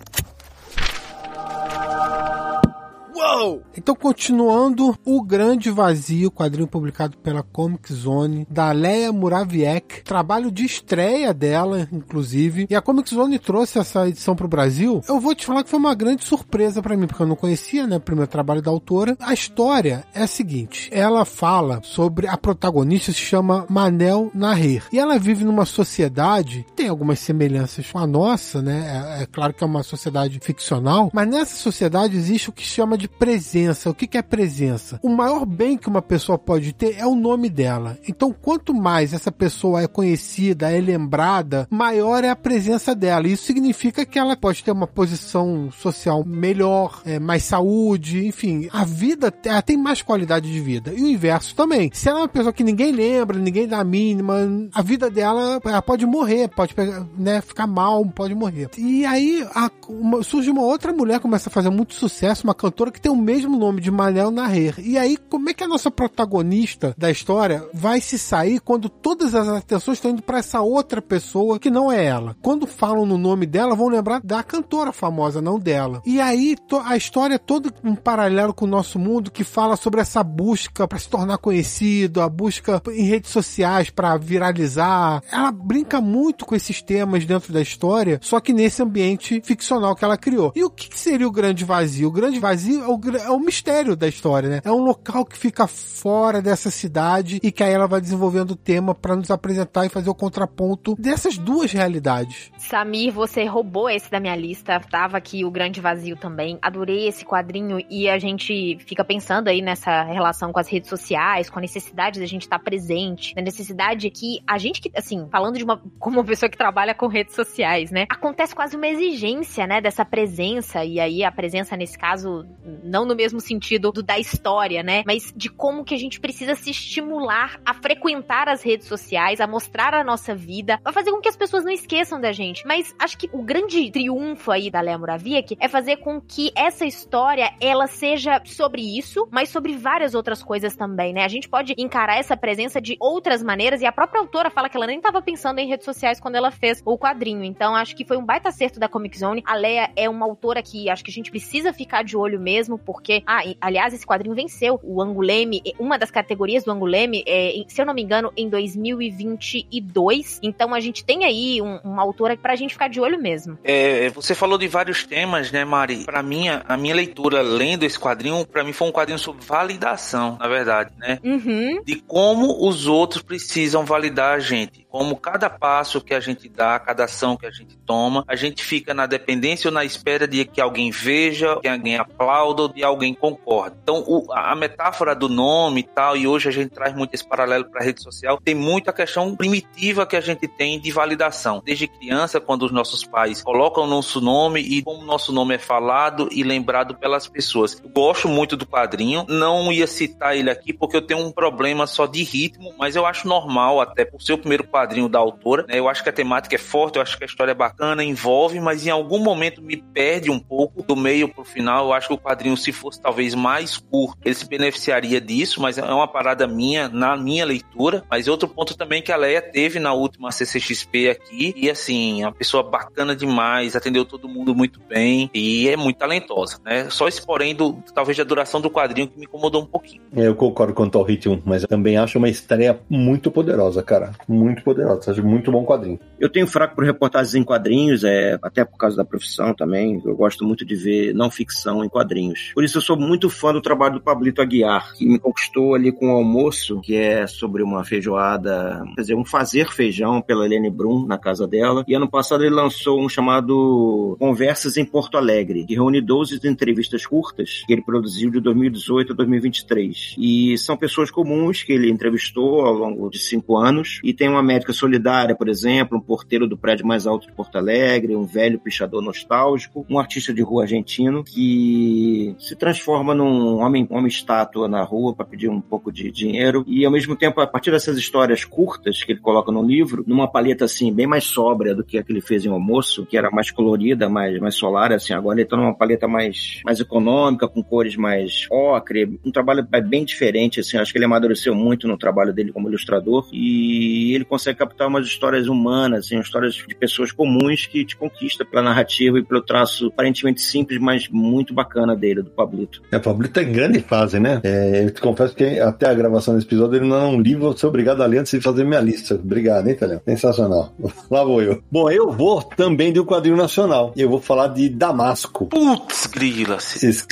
Uou! Então, continuando, O Grande Vazio, quadrinho publicado pela Comic Zone, da Leia Muraviek, trabalho de estreia dela, inclusive. E a Comic Zone trouxe essa edição pro Brasil. Eu vou te falar que foi uma grande surpresa para mim, porque eu não conhecia, né, o primeiro trabalho da autora. A história é a seguinte: ela fala sobre a protagonista, se chama Manel Naher. E ela vive numa sociedade, tem algumas semelhanças com a nossa, né? É, é claro que é uma sociedade ficcional, mas nessa sociedade existe o que chama de presença. O que, que é presença? O maior bem que uma pessoa pode ter é o nome dela. Então, quanto mais essa pessoa é conhecida, é lembrada, maior é a presença dela. Isso significa que ela pode ter uma posição social melhor, é, mais saúde, enfim. A vida ela tem mais qualidade de vida. E o inverso também. Se ela é uma pessoa que ninguém lembra, ninguém dá a mínima, a vida dela ela pode morrer, pode né, ficar mal, pode morrer. E aí a, uma, surge uma outra mulher começa a fazer muito sucesso, uma cantora que tem o mesmo nome de Manel Naher. E aí, como é que a nossa protagonista da história vai se sair quando todas as atenções estão indo para essa outra pessoa que não é ela? Quando falam no nome dela, vão lembrar da cantora famosa, não dela. E aí, a história é toda um paralelo com o nosso mundo que fala sobre essa busca para se tornar conhecido, a busca em redes sociais para viralizar. Ela brinca muito com esses temas dentro da história, só que nesse ambiente ficcional que ela criou. E o que seria o grande vazio? O grande vazio o, é o mistério da história, né? É um local que fica fora dessa cidade e que aí ela vai desenvolvendo o tema para nos apresentar e fazer o contraponto dessas duas realidades. Samir, você roubou esse da minha lista. Tava aqui o Grande Vazio também. Adorei esse quadrinho e a gente fica pensando aí nessa relação com as redes sociais, com a necessidade da gente estar tá presente, na necessidade que a gente que, assim, falando de uma como uma pessoa que trabalha com redes sociais, né? Acontece quase uma exigência, né, dessa presença e aí a presença nesse caso não no mesmo sentido do da história, né? Mas de como que a gente precisa se estimular a frequentar as redes sociais, a mostrar a nossa vida, a fazer com que as pessoas não esqueçam da gente. Mas acho que o grande triunfo aí da Léa Moraviec é fazer com que essa história ela seja sobre isso, mas sobre várias outras coisas também, né? A gente pode encarar essa presença de outras maneiras e a própria autora fala que ela nem estava pensando em redes sociais quando ela fez o quadrinho. Então acho que foi um baita acerto da Comic Zone. A Leia é uma autora que acho que a gente precisa ficar de olho mesmo mesmo, porque, ah, aliás, esse quadrinho venceu o Anguleme, uma das categorias do Anguleme, é, se eu não me engano, em 2022. Então a gente tem aí um, uma autora pra gente ficar de olho mesmo. É, você falou de vários temas, né, Mari? Pra mim, a minha leitura lendo esse quadrinho, pra mim foi um quadrinho sobre validação, na verdade, né? Uhum. De como os outros precisam validar a gente. Como cada passo que a gente dá, cada ação que a gente toma, a gente fica na dependência ou na espera de que alguém veja, que alguém aplauda ou de alguém concorde. Então, o, a metáfora do nome e tal, e hoje a gente traz muito esse paralelo para a rede social, tem muito a questão primitiva que a gente tem de validação. Desde criança, quando os nossos pais colocam o nosso nome e como o nosso nome é falado e lembrado pelas pessoas. Eu gosto muito do quadrinho, não ia citar ele aqui porque eu tenho um problema só de ritmo, mas eu acho normal, até por ser o primeiro quadrinho quadrinho da autora. Né? Eu acho que a temática é forte, eu acho que a história é bacana, envolve, mas em algum momento me perde um pouco do meio pro final. Eu acho que o quadrinho, se fosse talvez mais curto, ele se beneficiaria disso, mas é uma parada minha, na minha leitura. Mas outro ponto também que a Leia teve na última CCXP aqui, e assim, uma pessoa bacana demais, atendeu todo mundo muito bem e é muito talentosa, né? Só esse porém do, talvez da duração do quadrinho que me incomodou um pouquinho. É, eu concordo com o ritmo, mas eu também acho uma estreia muito poderosa, cara. Muito poderosa poderosa. Acho muito bom quadrinho. Eu tenho fraco por reportagens em quadrinhos, é, até por causa da profissão também. Eu gosto muito de ver não ficção em quadrinhos. Por isso eu sou muito fã do trabalho do Pablito Aguiar, que me conquistou ali com o um almoço, que é sobre uma feijoada, quer dizer, um fazer feijão pela Helene Brum na casa dela. E ano passado ele lançou um chamado Conversas em Porto Alegre, que reúne 12 entrevistas curtas que ele produziu de 2018 a 2023. E são pessoas comuns que ele entrevistou ao longo de cinco anos. E tem uma médica solidária, por exemplo, um porteiro do prédio mais alto de Porto Alegre, um velho pichador nostálgico, um artista de rua argentino que se transforma num homem, homem estátua na rua para pedir um pouco de dinheiro. E ao mesmo tempo, a partir dessas histórias curtas que ele coloca no livro, numa paleta assim, bem mais sóbria do que a que ele fez em Almoço, que era mais colorida, mais, mais solar, assim, agora ele tá numa paleta mais, mais econômica, com cores mais ocre, um trabalho bem diferente, assim, acho que ele amadureceu muito no trabalho dele como ilustrador. E ele consegue captar umas histórias humanas, assim, histórias de pessoas comuns que te conquista pela narrativa e pelo traço aparentemente simples, mas muito bacana dele, do Pablito. É, o Pablito é em grande fase, né? É, eu te confesso que até a gravação desse episódio ele não é um livro, eu sou obrigado a ler antes de fazer minha lista. Obrigado, hein, Italiano? Sensacional. Lá vou eu. Bom, eu vou também de um quadrinho nacional. Eu vou falar de Damasco. Putz, grila.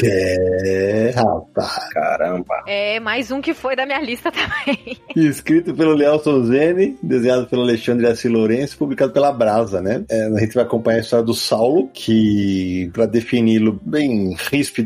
É, rapaz. Caramba. É, mais um que foi da minha lista também. Escrito pelo Léo Souzene, desenhado pelo Alexandre Assi Lourenço, publicado pela Brasa, né? É, a gente vai acompanhar a história do Saulo, que, para defini-lo bem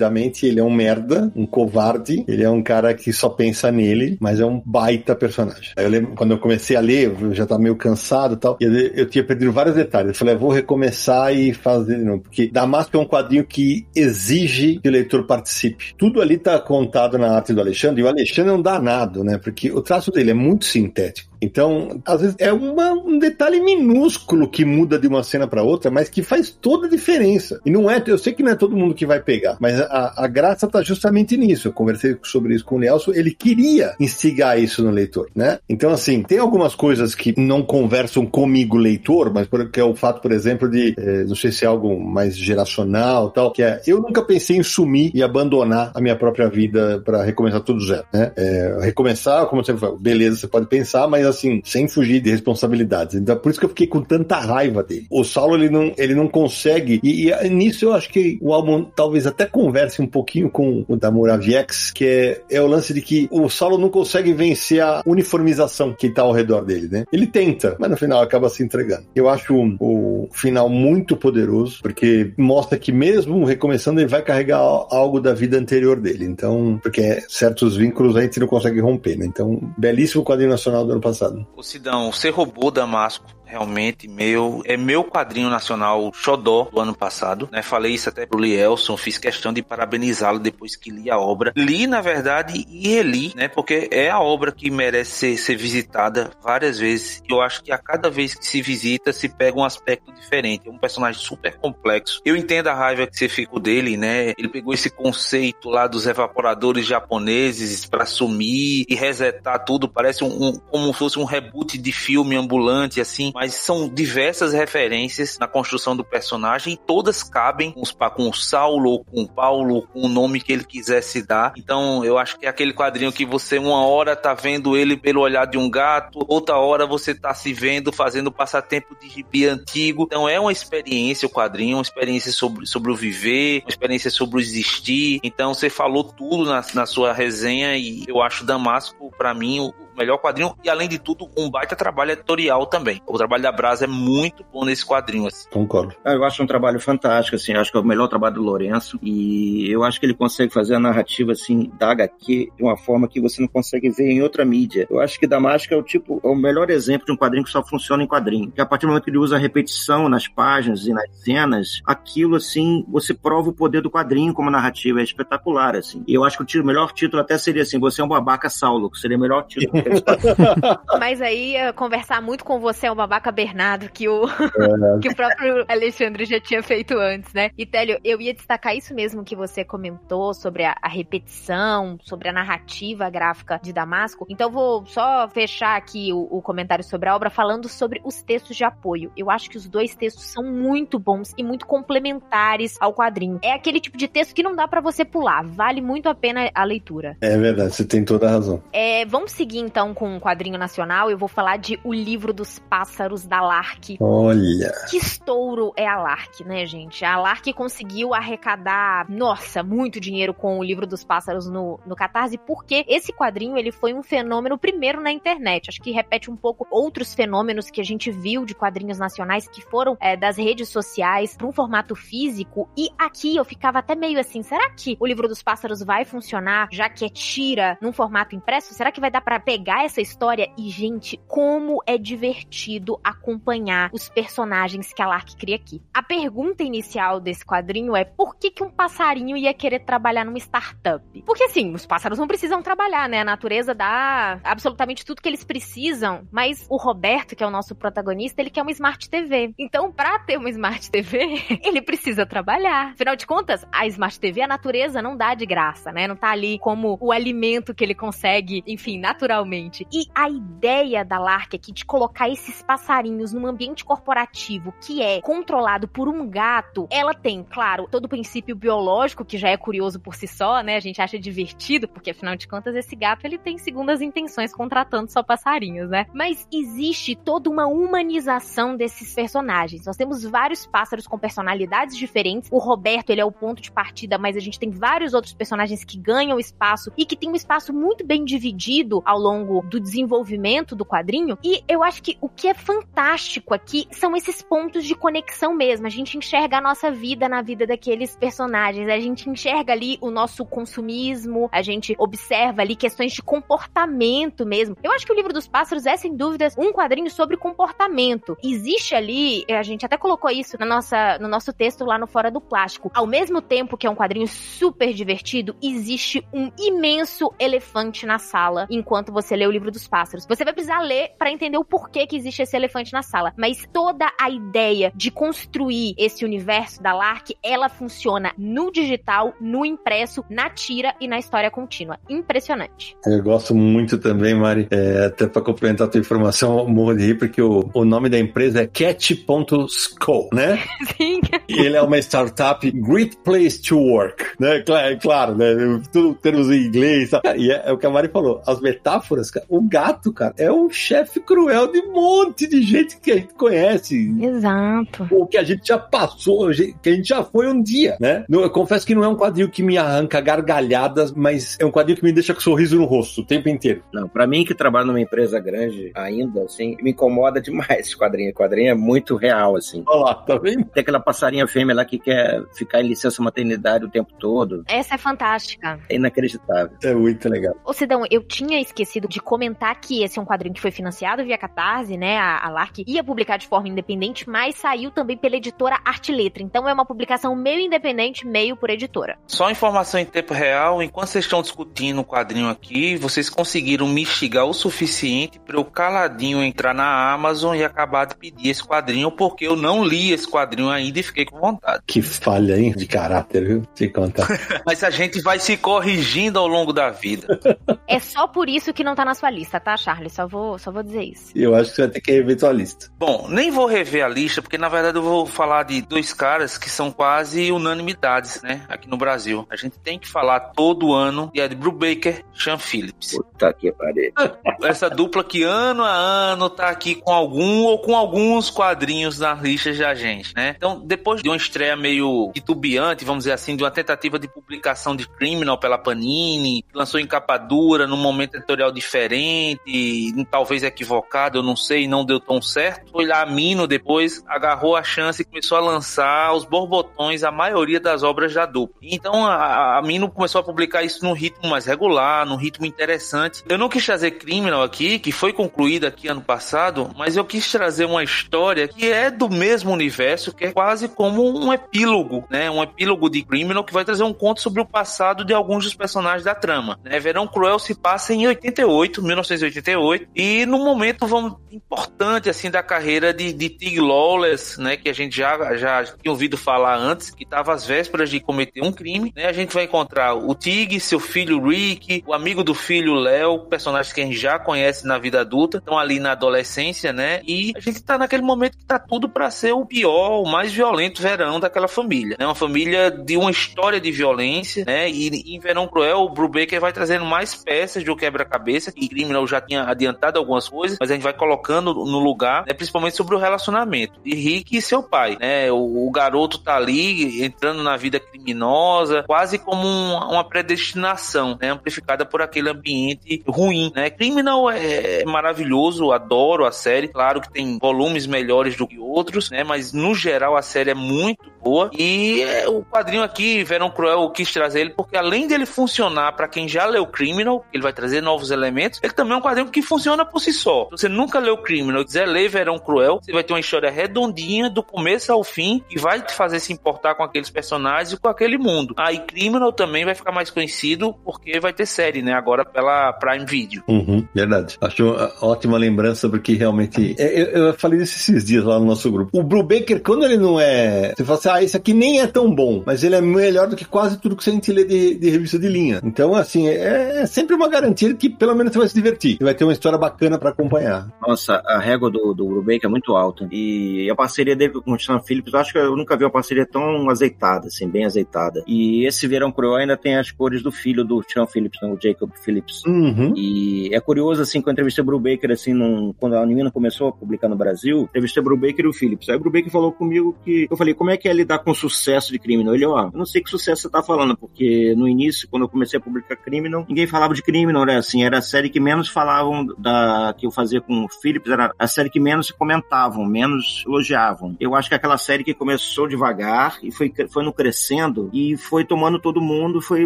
rispidamente, ele é um merda, um covarde, ele é um cara que só pensa nele, mas é um baita personagem. Eu lembro, quando eu comecei a ler, eu já tava meio cansado e tal, e eu, eu tinha perdido vários detalhes. Eu falei, eu vou recomeçar e fazer de novo, porque Damasco é um quadrinho que exige que o leitor participe. Tudo ali tá contado na arte do Alexandre, e o Alexandre é um danado, né? Porque o traço dele é muito sintético. Então, às vezes é uma, um detalhe minúsculo que muda de uma cena para outra, mas que faz toda a diferença. E não é, eu sei que não é todo mundo que vai pegar, mas a, a graça tá justamente nisso. Eu conversei sobre isso com o Nelson, ele queria instigar isso no leitor, né? Então, assim, tem algumas coisas que não conversam comigo, leitor, mas que é o fato, por exemplo, de, eh, não sei se é algo mais geracional tal, que é, eu nunca pensei em sumir e abandonar a minha própria vida para recomeçar tudo zero, né? É, recomeçar, como você falou, beleza, você pode pensar, mas assim, sem fugir de responsabilidades. Então, por isso que eu fiquei com tanta raiva dele. O Saulo, ele não, ele não consegue, e, e nisso eu acho que o álbum talvez até converse um pouquinho com o da Moraviex, que é, é o lance de que o Saulo não consegue vencer a uniformização que tá ao redor dele, né? Ele tenta, mas no final acaba se entregando. Eu acho o, o final muito poderoso, porque mostra que mesmo recomeçando, ele vai carregar algo da vida anterior dele. Então, porque certos vínculos a gente não consegue romper, né? Então, belíssimo quadrinho nacional do ano passado passado. O Sidão, você roubou Damasco realmente meu é meu quadrinho nacional xodó do ano passado, né? Falei isso até pro Lielson, fiz questão de parabenizá-lo depois que li a obra. Li, na verdade, e reli, né? Porque é a obra que merece ser, ser visitada várias vezes. Eu acho que a cada vez que se visita, se pega um aspecto diferente. É um personagem super complexo. Eu entendo a raiva que você ficou dele, né? Ele pegou esse conceito lá dos evaporadores japoneses para sumir e resetar tudo. Parece um, um como se fosse um reboot de filme ambulante, assim mas são diversas referências na construção do personagem todas cabem com o Saulo ou com o Paulo, com o nome que ele quisesse dar. Então eu acho que é aquele quadrinho que você uma hora tá vendo ele pelo olhar de um gato, outra hora você tá se vendo fazendo passatempo de gibi antigo. Então é uma experiência o quadrinho, uma experiência sobre, sobre o viver, uma experiência sobre o existir. Então você falou tudo na, na sua resenha e eu acho Damasco, para mim, o, melhor quadrinho e, além de tudo, um baita trabalho editorial também. O trabalho da Brasa é muito bom nesse quadrinho. Assim. Concordo. Ah, eu acho um trabalho fantástico, assim, acho que é o melhor trabalho do Lourenço e eu acho que ele consegue fazer a narrativa, assim, da HQ de uma forma que você não consegue ver em outra mídia. Eu acho que Damasco é o tipo, é o melhor exemplo de um quadrinho que só funciona em quadrinho. Que a partir do momento que ele usa a repetição nas páginas e nas cenas, aquilo, assim, você prova o poder do quadrinho como narrativa, é espetacular, assim. E eu acho que o, melhor título até seria assim, você é um babaca Saulo, que seria o melhor título Mas aí, conversar muito com você é um babaca Bernardo, que o, é. que o próprio Alexandre já tinha feito antes, né? E Télio, eu ia destacar isso mesmo que você comentou sobre a, a repetição, sobre a narrativa gráfica de Damasco. Então vou só fechar aqui o, o, comentário sobre a obra falando sobre os textos de apoio. Eu acho que os dois textos são muito bons e muito complementares ao quadrinho. É aquele tipo de texto que não dá para você pular, vale muito a pena a leitura. É verdade, você tem toda a razão. É, vamos seguir então com um quadrinho nacional, eu vou falar de O Livro dos Pássaros da Lark. Olha. Que estouro é a Lark, né, gente? A Lark conseguiu arrecadar, nossa, muito dinheiro com o Livro dos Pássaros no, no Catarse, porque esse quadrinho ele foi um fenômeno primeiro na internet. Acho que repete um pouco outros fenômenos que a gente viu de quadrinhos nacionais que foram é, das redes sociais para um formato físico. E aqui eu ficava até meio assim: será que o Livro dos Pássaros vai funcionar, já que é tira num formato impresso? Será que vai dar para pegar essa história? E, gente, como é divertido acompanhar os personagens que a Lark cria aqui. A pergunta inicial desse quadrinho é por que, que um passarinho ia querer trabalhar numa startup? Porque assim, os pássaros não precisam trabalhar, né? A natureza dá absolutamente tudo que eles precisam, mas o Roberto, que é o nosso protagonista, ele quer uma Smart TV. Então, para ter uma Smart TV, ele precisa trabalhar. Afinal de contas, a Smart TV, a natureza não dá de graça, né? Não tá ali como o alimento que ele consegue, enfim, naturalmente. E a ideia da Lark aqui de colocar esses passarinhos num ambiente corporativo que é controlado por um gato, ela tem, claro, todo o princípio biológico, que já é curioso por si só, né? A gente acha divertido, porque afinal de contas, esse gato ele tem segundas intenções contratando só passarinhos, né? Mas existe toda uma humanização desses personagens. Nós temos vários pássaros com personalidades diferentes. O Roberto, ele é o ponto de partida, mas a gente tem vários outros personagens que ganham espaço e que tem um espaço muito bem dividido ao longo do desenvolvimento do quadrinho. E eu acho que o que é fantástico aqui são esses pontos de conexão mesmo. A gente enxerga a nossa vida na vida daqueles personagens, a gente enxerga ali o nosso consumismo, a gente observa ali questões de comportamento mesmo. Eu acho que o livro dos pássaros é sem dúvidas um quadrinho sobre comportamento. Existe ali, a gente até colocou isso na nossa, no nosso texto lá no Fora do Plástico. Ao mesmo tempo que é um quadrinho super divertido, existe um imenso elefante na sala enquanto você lê o livro dos pássaros. Você vai precisar ler para entender o porquê que existe esse elefante na sala, mas toda a ideia de construir esse universo da Lark, ela funciona no digital, no impresso, na tira e na história contínua. Impressionante. Eu gosto muito também, Mari, é, até para complementar a tua informação, morro de rir porque o, o nome da empresa é Cat.sco, né? Sim. E ele é uma startup Great Place to Work, né? Claro, claro né? Tudo termos em inglês. E é, é, o que a Mari falou, as metáforas, cara, o gato, cara, é o chefe cruel de um monte de gente que a gente conhece. Exato. O que a gente já passou, que a gente já foi um dia, né? Eu confesso que não é um quadrinho que me arranca gargalhadas, mas é um quadrinho que me deixa com um sorriso no rosto o tempo inteiro. Não, para mim que trabalho numa empresa grande ainda, assim, me incomoda demais esse quadrinho. O quadrinho é muito real, assim. Olha lá, tá vendo? Tem aquela passarinha fêmea lá que quer ficar em licença maternidade o tempo todo. Essa é fantástica. É inacreditável. É muito legal. Ô Sidão, eu tinha esquecido de comentar que esse é um quadrinho que foi financiado via Catarse, né? A, a Lark ia publicar de forma independente, mas saiu também pela editora Arte Letra. Então é uma publicação meio independente, meio por editora. Só informação em tempo real, enquanto vocês estão discutindo o quadrinho aqui, vocês conseguiram me instigar o suficiente para eu caladinho entrar na Amazon e acabar de pedir esse quadrinho, porque eu não li esse quadrinho ainda e fiquei com vontade. Que falha, hein, de caráter, viu? Te contar. Mas a gente vai se corrigindo ao longo da vida. É só por isso que não tá na sua lista, tá, Charlie? Só vou, só vou dizer isso. Eu acho que você vai ter que rever tua lista. Bom, nem vou rever a lista, porque na verdade eu vou falar de dois caras que são quase unanimidades, né, aqui no Brasil. A gente tem que falar todo ano de Ed Brubaker e Sean Phillips. Puta que pariu. Essa dupla que ano a ano tá aqui com algum ou com alguns quadrinhos nas listas da gente, né? Então, depois de uma estreia meio titubeante, vamos dizer assim, de uma tentativa de publicação de Criminal pela Panini, que lançou em capa dura, num momento editorial diferente, talvez equivocado, eu não sei, não deu tão certo. Foi lá a Mino depois, agarrou a chance e começou a lançar os borbotões, a maioria das obras da dupla. Então, a, a Mino começou a publicar isso num ritmo mais regular, num ritmo interessante. Eu não quis trazer Criminal aqui, que foi concluída aqui ano passado, mas eu quis trazer uma história que é do mesmo universo, que é quase como um epílogo, né? Um epílogo de Criminal que vai trazer um conto sobre o passado de alguns dos personagens da trama. Né? Verão Cruel se passa em 88, 1988, e num momento vamos, importante assim da carreira de, de Tig Lawless, né? Que a gente já, já tinha ouvido falar antes, que estava às vésperas de cometer um crime. Né? A gente vai encontrar o Tig, seu filho Rick, o amigo do filho Léo, personagens que a gente já conhece na vida adulta, estão ali na adolescência, né? E a gente tá naquele momento que tá tudo para ser o pior, o mais violento verão daquela família, né? Uma família de uma história de violência, né? E em Verão Cruel, o Brubaker vai trazendo mais peças de um quebra-cabeça que Criminal já tinha adiantado algumas coisas, mas a gente vai colocando no lugar, né, principalmente sobre o relacionamento de Rick e seu pai, né? O, o garoto tá ali entrando na vida criminosa, quase como um, uma predestinação, né, amplificada por aquele ambiente ruim, né? Criminal é maravilhoso, adoro a série, claro que tem volumes melhores do que outros, né? Mas no geral a série é muito boa e é, o quadrinho aqui, Verão Cruel, quis trazer ele porque além dele funcionar para quem já leu Criminal, ele vai trazer novos elementos, ele também é um quadrinho que funciona por si só. Você nunca leu Criminal e quiser ler Verão Cruel, você vai ter uma história redondinha do começo ao fim que vai te fazer se importar com aqueles personagens e com aquele mundo. Aí ah, Criminal também vai ficar mais conhecido porque vai ter série, né? Agora pela Prime Video. Uhum, verdade. Acho ótima lembrança porque realmente é, eu, eu falei disso esses dias lá no nosso grupo. O Brubaker, quando ele não é, você fala assim, ah, esse aqui nem é tão bom, mas ele é melhor do que quase tudo que a gente lê de, de revista de linha. Então, assim, é, é, sempre uma garantia que pelo menos você vai se divertir. E vai ter uma história bacana para acompanhar. Nossa, a régua do, do Brubaker é muito alta. E a parceria dele com o Sean Phillips, eu acho que eu nunca vi uma parceria tão azeitada, assim, bem azeitada. E esse Verão Cruel ainda tem as cores do filho do Sean Phillips, né, o Jacob Phillips. Uhum. E é curioso, assim, quando eu entrevistei o Brubaker, assim, num, quando a menina começou a publicar no Brasil, entrevistei o Brubaker e o Phillips. Aí o Brubaker falou comigo que, eu falei, como é que é lidar com sucesso de Criminal? Ele, ó, eu não sei que sucesso você tá falando, porque no início, quando eu comecei a publicar Criminal, ninguém falava de Criminal, né? Assim, era série que menos falavam da que eu fazia com o Phillips, era a série que menos comentavam, menos elogiavam. Eu acho que aquela série que começou devagar e foi, foi no crescendo e foi tomando todo mundo, foi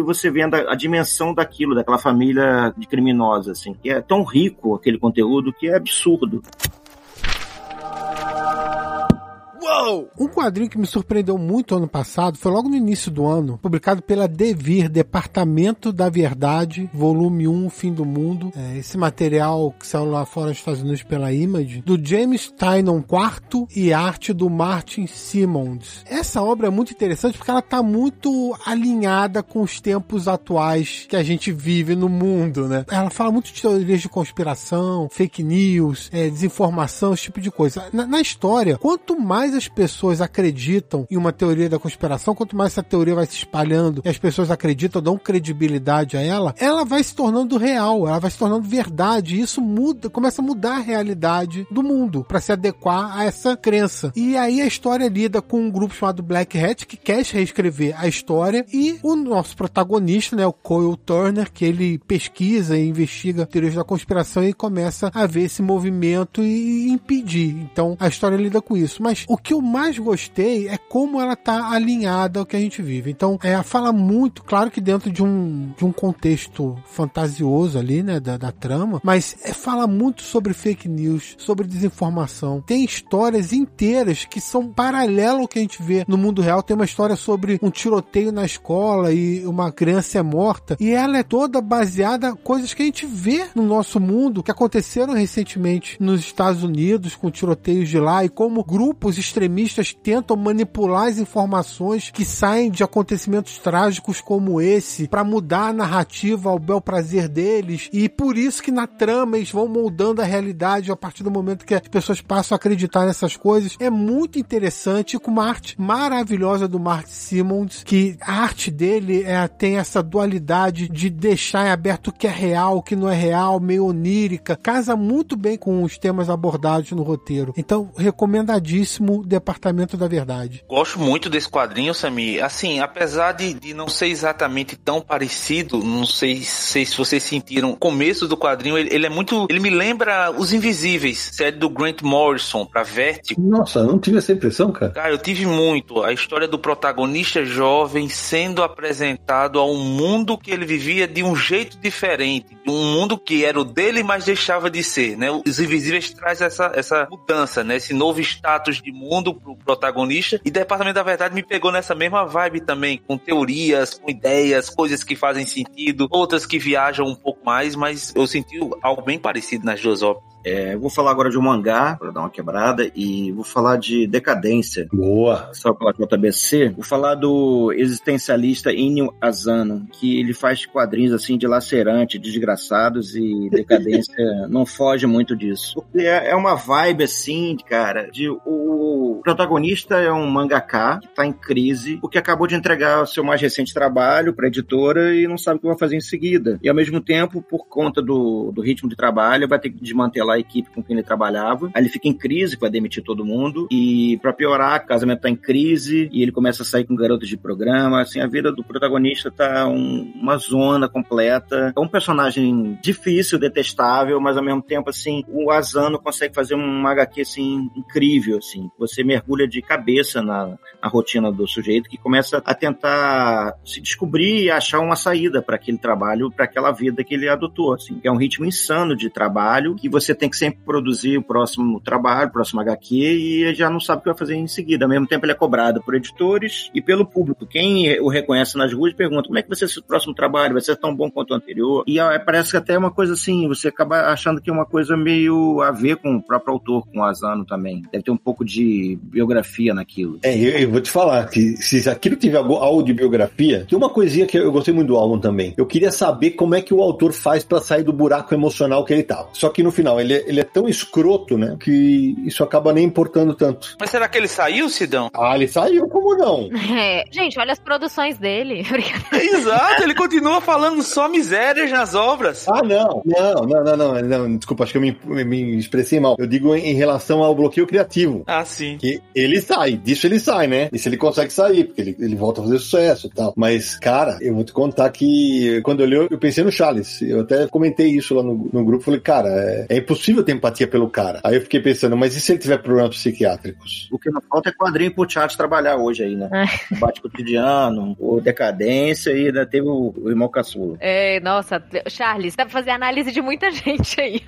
você vendo a, a dimensão daquilo, daquela família de criminosa, assim. Que é tão rico aquele conteúdo que é absurdo. Uou! Um quadrinho que me surpreendeu muito ano passado foi logo no início do ano, publicado pela Devir, Departamento da Verdade, volume 1, Fim do Mundo. É, esse material que saiu lá fora dos Estados Unidos pela Image, do James Tynon IV e arte do Martin Simmons. Essa obra é muito interessante porque ela está muito alinhada com os tempos atuais que a gente vive no mundo, né? Ela fala muito de teorias de conspiração, fake news, é, desinformação, esse tipo de coisa. Na, na história, quanto mais as pessoas acreditam em uma teoria da conspiração, quanto mais essa teoria vai se espalhando e as pessoas acreditam, dão credibilidade a ela, ela vai se tornando real, ela vai se tornando verdade. E isso muda, começa a mudar a realidade do mundo para se adequar a essa crença. E aí a história lida com um grupo chamado Black Hat que quer reescrever a história e o nosso protagonista, né, o Coyle Turner, que ele pesquisa e investiga teorias da conspiração e começa a ver esse movimento e impedir. Então a história lida com isso. Mas o que eu mais gostei é como ela tá alinhada ao que a gente vive. Então, é, fala muito, claro que dentro de um, de um contexto fantasioso ali, né, da, da trama, mas é, fala muito sobre fake news, sobre desinformação. Tem histórias inteiras que são paralelo ao que a gente vê no mundo real. Tem uma história sobre um tiroteio na escola e uma criança é morta, e ela é toda baseada em coisas que a gente vê no nosso mundo, que aconteceram recentemente nos Estados Unidos, com tiroteios de lá, e como grupos extremistas tentam manipular as informações que saem de acontecimentos trágicos como esse para mudar a narrativa ao bel prazer deles e por isso que na trama eles vão moldando a realidade a partir do momento que as pessoas passam a acreditar nessas coisas. É muito interessante com uma arte maravilhosa do Mark Simmons, que a arte dele é, tem essa dualidade de deixar em aberto o que é real, o que não é real, meio onírica. Casa muito bem com os temas abordados no roteiro. Então, recomendadíssimo Departamento da Verdade. Gosto muito desse quadrinho, Sami. Assim, apesar de, de não ser exatamente tão parecido, não sei, sei se vocês sentiram o começo do quadrinho, ele, ele, é muito. Ele me lembra Os Invisíveis, série do Grant Morrison pra Vertigo. Nossa, eu não tive essa impressão, cara. Cara, eu tive muito. A história do protagonista jovem sendo apresentado a um mundo que ele vivia de um jeito diferente. Um mundo que era o dele, mas deixava de ser, né? Os Invisíveis traz essa, essa mudança, né? Esse novo status de mundo mundo pro protagonista. E Departamento da Verdade me pegou nessa mesma vibe também, com teorias, com ideias, coisas que fazem sentido, outras que viajam um pouco mais, mas eu senti algo bem parecido nas duas obras. É, vou falar agora de um mangá, para dar uma quebrada, e vou falar de Decadência. Boa. Só pela JBC. Vou falar do existencialista Inyo Asano, que ele faz quadrinhos assim dilacerante, desgraçados e decadência não foge muito disso. É, é uma vibe assim, cara, de o protagonista é um mangaká que tá em crise porque acabou de entregar o seu mais recente trabalho para editora e não sabe o que vai fazer em seguida. E ao mesmo tempo, por conta do, do ritmo de trabalho, vai ter que desmantelar a equipe com quem ele trabalhava. Aí ele fica em crise, vai demitir todo mundo. E para piorar, o casamento tá em crise e ele começa a sair com garotos de programa. Assim, a vida do protagonista tá um, uma zona completa. É um personagem difícil, detestável, mas ao mesmo tempo, assim, o Asano consegue fazer um HQ, assim, incrível, assim. Você mergulha de cabeça na, na rotina do sujeito que começa a tentar se descobrir e achar uma saída para aquele trabalho, para aquela vida que ele adotou, assim. É um ritmo insano de trabalho que você tem que sempre produzir o próximo trabalho, o próximo HQ e já não sabe o que vai fazer em seguida. Ao mesmo tempo ele é cobrado por editores e pelo público. Quem o reconhece nas ruas pergunta como é que vai ser esse próximo trabalho, vai ser tão bom quanto o anterior? E ah, parece que até é uma coisa assim, você acaba achando que é uma coisa meio a ver com o próprio autor, com o Asano também. Deve ter um pouco de biografia naquilo. É, eu, eu vou te falar que se aquilo tiver algo, algo de biografia, tem uma coisinha que eu gostei muito do álbum também. Eu queria saber como é que o autor faz para sair do buraco emocional que ele tava. Só que no final, ele, é- ele é tão escroto, né, que isso acaba nem importando tanto. Mas será que ele saiu, Sidão? Ah, ele saiu, como não? É. Gente, olha as produções dele. Exato, ele continua falando só misérias nas obras. Ah, não. Não, não, não, não, não. Desculpa, acho que eu me, me expressei mal. Eu digo em, em relação ao bloqueio criativo. Ah, sim. Que ele sai, disso ele sai, né? Isso ele consegue sair, porque ele, ele volta a fazer sucesso e tal. Mas, cara, eu vou te contar que quando eu li, eu pensei no Charles. Eu até comentei isso lá no, no grupo. Falei, cara, é, é impossível ter empatia pelo cara. Aí eu fiquei pensando, mas e se ele tiver problemas psiquiátricos? O que não falta é quadrinho pro teatro trabalhar hoje aí, né? Bate cotidiano, o Decadência e ainda teve o, o Irmão Caçula. É, nossa, Charles, dá pra fazer análise de muita gente aí.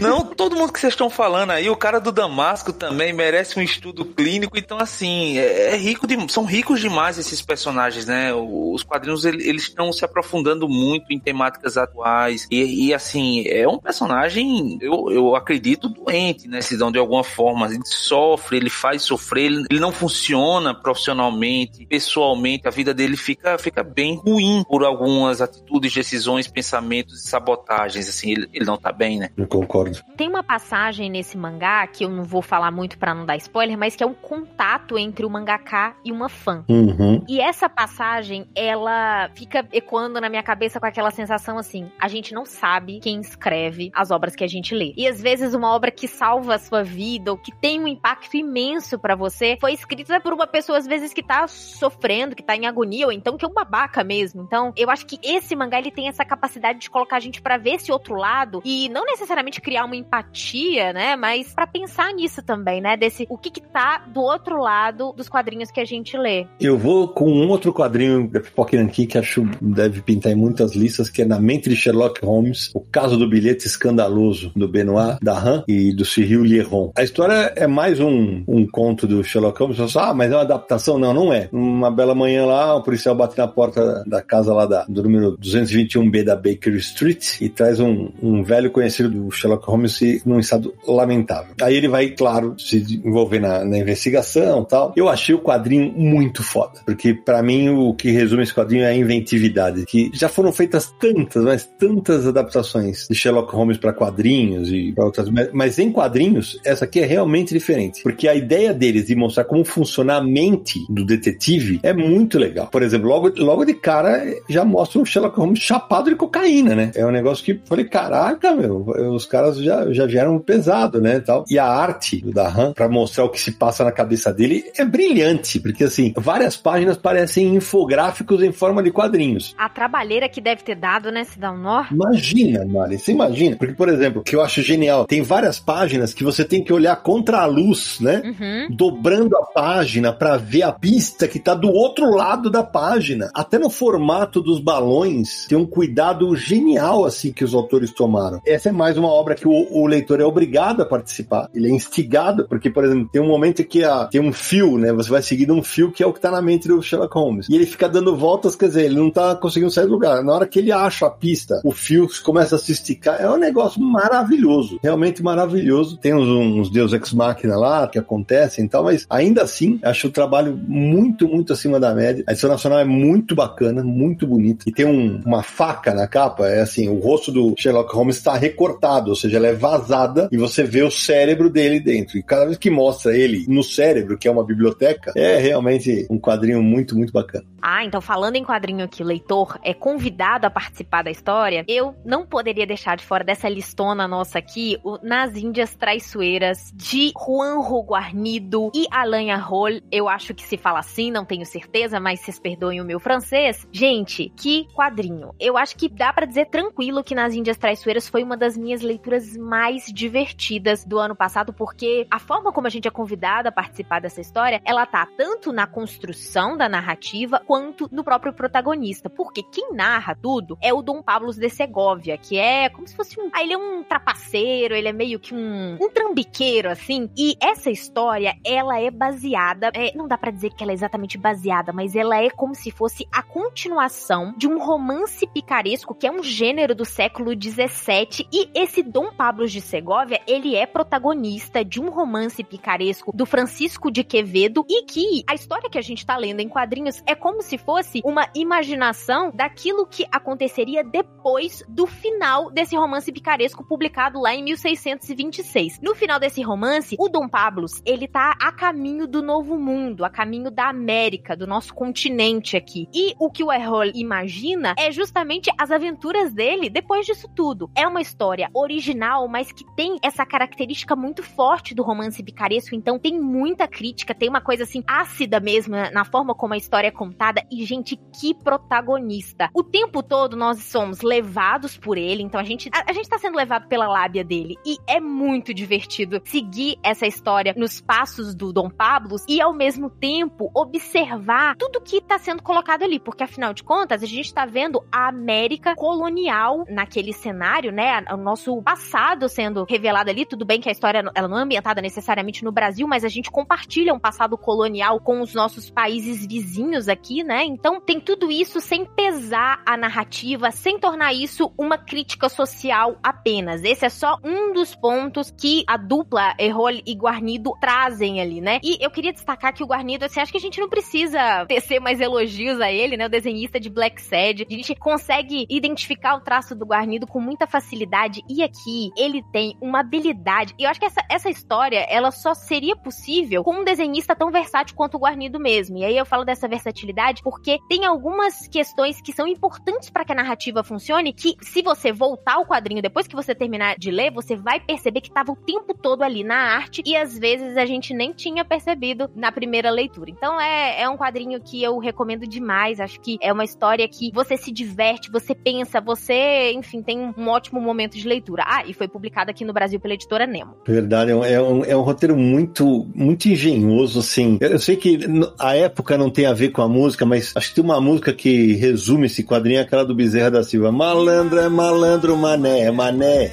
Não, todo mundo que vocês estão falando aí, o cara do Damasco também merece um estudo clínico. Então, assim, é, é rico de, são ricos demais esses personagens, né? Os quadrinhos ele- eles estão se aprofundando muito em temáticas atuais. E, e, assim, é um personagem, eu, eu acredito, doente, né? Sidão, de alguma forma. Ele sofre, ele faz sofrer, ele, ele não funciona profissionalmente, pessoalmente. A vida dele fica, fica bem ruim por algumas atitudes, decisões, pensamentos e sabotagens. Assim, ele, ele não tá bem, né? Eu concordo. Tem uma passagem nesse mangá que eu não vou falar muito pra não dar spoiler, mas que é um contato entre o mangaká e uma fã. Uhum. E essa passagem, ela fica ecoando na minha cabeça com aquela sensação assim: a gente não sabe quem escreve as obras que a gente lê. E às vezes uma obra que salva a sua vida ou que tem um impacto imenso pra você foi escrita por uma pessoa às vezes que tá sofrendo, que tá em agonia ou então que é um babaca mesmo. Então, eu acho que esse mangá ele tem essa capacidade de colocar a gente pra ver esse outro lado e não necessariamente criar uma empatia, né, mas pra pensar nisso também, né, desse o que que tá do outro lado dos quadrinhos que a gente lê. Eu vou com um outro quadrinho da Pipoca Nankin que acho deve pintar em muitas listas, que é Na Mente de Sherlock Holmes, o caso do bilhete escandaloso do Benoit Dahan e do Cyril Lieron. A história é mais um, um conto do Sherlock Holmes. Você fala, ah, mas é uma adaptação? Não, não é. Uma bela manhã lá, o policial bate na porta da casa lá da, do número 221B da Baker Street e traz um, um velho conhecido do Sherlock Holmes num estado lamentável. Aí ele vai, claro, se envolver na, na investigação tal. Eu achei o quadrinho muito foda, porque pra mim o que resume esse quadrinho é a inventividade, que já foram feitas tantas, mas tantas adaptações de Sherlock Holmes pra quadrinhos e pra outras, mas- mas em quadrinhos essa aqui é realmente diferente, porque a ideia deles de mostrar como funciona a mente do detetive é muito legal. Por exemplo, logo, logo de cara já mostra o Sherlock Holmes chapado de cocaína, né? É um negócio que falei, caraca, meu, os caras já, já vieram pesado, né, tal. E a arte do Dahan pra mostrar o que se passa na cabeça dele é brilhante, porque assim, várias páginas parecem infográficos em forma de quadrinhos. A trabalheira que deve ter dado, né, se dá um nó. Imagina, Mari, você imagina. Porque, por exemplo, o que eu acho genial, tem várias páginas que você tem que olhar contra a luz, né? Uhum. Dobrando a página pra ver a pista que tá do outro lado da página. Até no formato dos balões, tem um cuidado genial, assim, que os autores tomaram. Essa é mais uma obra que o, o leitor é obrigado a participar. Ele é instigado, porque, por exemplo, tem um momento que a- tem um fio, né? Você vai seguindo um fio que é o que tá na mente do Sherlock Holmes. E ele fica dando voltas, quer dizer, ele não tá conseguindo sair do lugar. Na hora que ele acha a pista, o fio começa a se esticar. É um negócio maravilhoso. Maravilhoso, realmente maravilhoso. Tem uns, uns Deus Ex Machina lá que acontecem e tal, mas ainda assim, acho o trabalho muito, muito acima da média. A edição nacional é muito bacana, muito bonita. E tem um, uma faca na capa, é assim, o rosto do Sherlock Holmes está recortado, ou seja, ela é vazada e você vê o cérebro dele dentro. E cada vez que mostra ele no cérebro, que é uma biblioteca, é realmente um quadrinho muito, muito bacana. Ah, então falando em quadrinho o leitor é convidado a participar da história, eu não poderia deixar de fora dessa listona nossa aqui o Nas Índias Traiçoeiras de Juanjo Guarnido e Alain Arrol. Eu acho que se fala assim, não tenho certeza, mas vocês perdoem o meu francês. Gente, que quadrinho. Eu acho que dá para dizer tranquilo que Nas Índias Traiçoeiras foi uma das minhas leituras mais divertidas do ano passado, porque a forma como a gente é convidado a participar dessa história, ela tá tanto na construção da narrativa quanto no próprio protagonista. Porque quem narra tudo é o Dom Pablo de Segovia, que é como se fosse um. Ah, ele é um trapaceiro, ele é meio que um, um trambiqueiro, assim. E essa história, ela é baseada. É, não dá para dizer que ela é exatamente baseada, mas ela é como se fosse a continuação de um romance picaresco, que é um gênero do século XVII. E esse Dom Pablo de Segovia, ele é protagonista de um romance picaresco do Francisco de Quevedo e que a história que a gente tá lendo em quadrinhos é como se fosse uma imaginação daquilo que aconteceria depois do final desse romance picaresco publicado lá em 1626. No final desse romance, o Dom Pablos, ele tá a caminho do novo mundo, a caminho da América, do nosso continente aqui. E o que o Errol imagina é justamente as aventuras dele depois disso tudo. É uma história original, mas que tem essa característica muito forte do romance picaresco, então tem muita crítica, tem uma coisa assim ácida mesmo na forma como a história é contada e gente, que protagonista. O tempo todo nós somos levados por ele, então a gente a, a gente tá sendo levado pela lábia dele e é muito divertido seguir essa história nos passos do Dom Pablos e ao mesmo tempo observar tudo que tá sendo colocado ali, porque afinal de contas a gente tá vendo a América colonial naquele cenário, né? O nosso passado sendo revelado ali, tudo bem que a história ela não é ambientada necessariamente no Brasil, mas a gente compartilha um passado colonial com os nossos países vizinhos aqui, né? Então tem tudo isso sem pesar a narrativa, sem tornar isso uma crítica social apenas. Esse é só um dos pontos que a dupla Errol e Guarnido trazem ali, né? E eu queria destacar que o Guarnido, assim, acho que a gente não precisa tecer mais elogios a ele, né? O desenhista de Black Sad. A gente consegue identificar o traço do Guarnido com muita facilidade. E aqui, ele tem uma habilidade. E eu acho que essa, essa história, ela só seria possível com um desenhista tão versátil quanto o Guarnido mesmo. E aí eu falo dessa versatilidade porque tem algumas questões que são importantes para que a narrativa funcione, que se você voltar ao quadrinho depois que você terminar de ler, você vai perceber que estava o tempo todo ali na arte e às vezes a gente nem tinha percebido na primeira leitura. Então é, é um quadrinho que eu recomendo demais. Acho que é uma história que você se diverte, você pensa, você, enfim, tem um ótimo momento de leitura. Ah, e foi publicado aqui no Brasil pela editora Nemo. Verdade, é um, é um, é um roteiro muito, muito engenhoso, assim. Eu, eu sei que a época não tem a ver com a música, mas acho que tem uma música que resume esse quadrinho, aquela do Bezerra da Silva. Malandro é malandro, mané, é mané.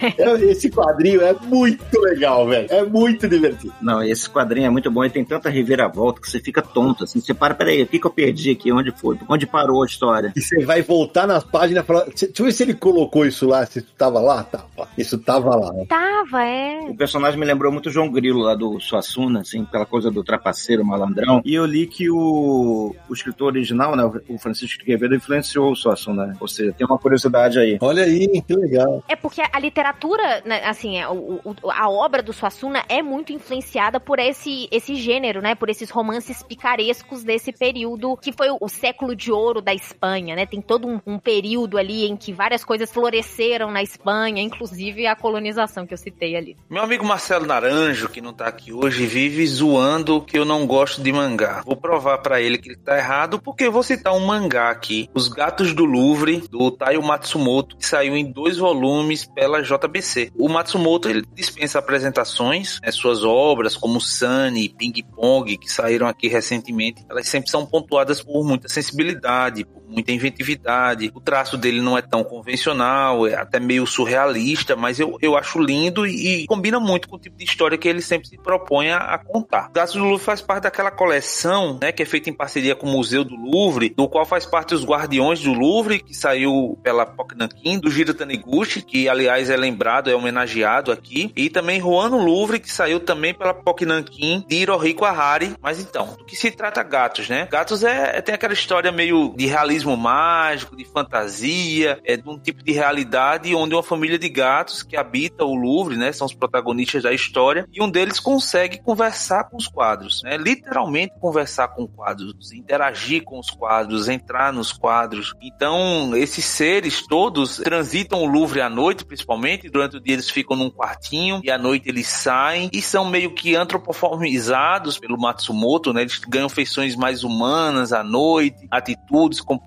Esse quadrinho é muito legal, velho. É muito divertido. Não, esse quadrinho é muito bom e tem tanta reviravolta que você fica tonto, assim. Você para, peraí, o que, que eu perdi aqui? Onde foi? Onde parou a história? E você vai voltar nas páginas e falar. Deixa eu ver se ele colocou isso lá, se isso tava lá. Tava. Isso tava lá. Né? Tava, é. O personagem me lembrou muito o João Grilo lá do Suassuna, assim, aquela coisa do trapaceiro, malandrão. E eu li que o, o escritor original, né, o Francisco Quevedo, influenciou o Suassuna. Né? Ou seja, tem uma curiosidade aí. Olha aí, que legal. É porque a literatura, né, assim, é, o, o, a obra do Suassuna é muito influenciada por esse, esse gênero, né? Por esses romances picarescos desse período que foi o, o século de ouro da Espanha, né? Tem todo um, um, período ali em que várias coisas floresceram na Espanha, inclusive a colonização que eu citei ali. Meu amigo Marcelo Naranjo, que não tá aqui hoje, vive zoando que eu não gosto de mangá. Vou provar para ele que ele tá errado, porque vou citar um mangá aqui, Os Gatos do Louvre, do Taiyo Matsumoto, que saiu em dois volumes pela JBC. O Matsumoto, ele dispensa apresentações, né, suas obras como Sunny, Ping Pong, que saíram aqui recentemente, elas sempre são pontuadas por muita sensibilidade, muita inventividade. O traço dele não é tão convencional, é até meio surrealista, mas eu, eu acho lindo e, e combina muito com o tipo de história que ele sempre se propõe a, a contar. Gatos do Louvre faz parte daquela coleção, né, que é feita em parceria com o Museu do Louvre, do qual faz parte os Guardiões do Louvre, que saiu pela Poknankin, do Gira Taniguchi, que aliás é lembrado, é homenageado aqui, e também Juan no Louvre, que saiu também pela Poknankin, de Hirohiko Ahari. Mas então, do que se trata Gatos, né? Gatos é, é tem aquela história meio de realismo mágico, de fantasia, é de um tipo de realidade onde uma família de gatos que habita o Louvre, né, são os protagonistas da história, e um deles consegue conversar com os quadros, né? Literalmente conversar com quadros, interagir com os quadros, entrar nos quadros. Então, esses seres todos transitam o Louvre à noite, principalmente, durante o dia eles ficam num quartinho e à noite eles saem e são meio que antropoformizados pelo Matsumoto, né? Eles ganham feições mais humanas à noite, atitudes, comportamentos,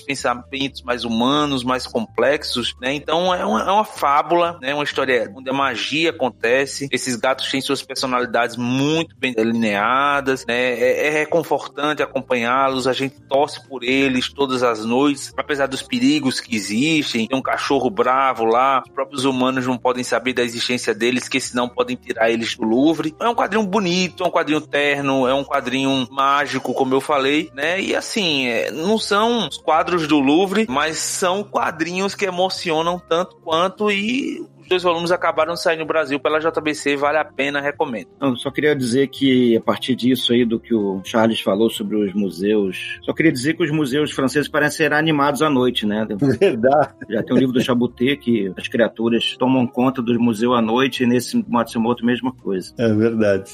pensamentos mais humanos, mais complexos, né? Então é uma, é uma fábula, né? Uma história onde a magia acontece. Esses gatos têm suas personalidades muito bem delineadas, né? É, é reconfortante acompanhá-los, a gente torce por eles todas as noites, apesar dos perigos que existem. Tem um cachorro bravo lá, os próprios humanos não podem saber da existência deles, que senão podem tirar eles do Louvre. É um quadrinho bonito, é um quadrinho terno, é um quadrinho mágico, como eu falei, né? E assim, é, não são os quadros do Louvre, mas são quadrinhos que emocionam tanto quanto e dois volumes acabaram saindo no Brasil pela JBC, vale a pena, recomendo. Eu só queria dizer que, a partir disso aí do que o Charles falou sobre os museus, só queria dizer que os museus franceses parecem ser animados à noite, né? Verdade. Já tem o livro do Chabuté, que as criaturas tomam conta do museu à noite, e nesse Matsumoto, mesma coisa. É verdade.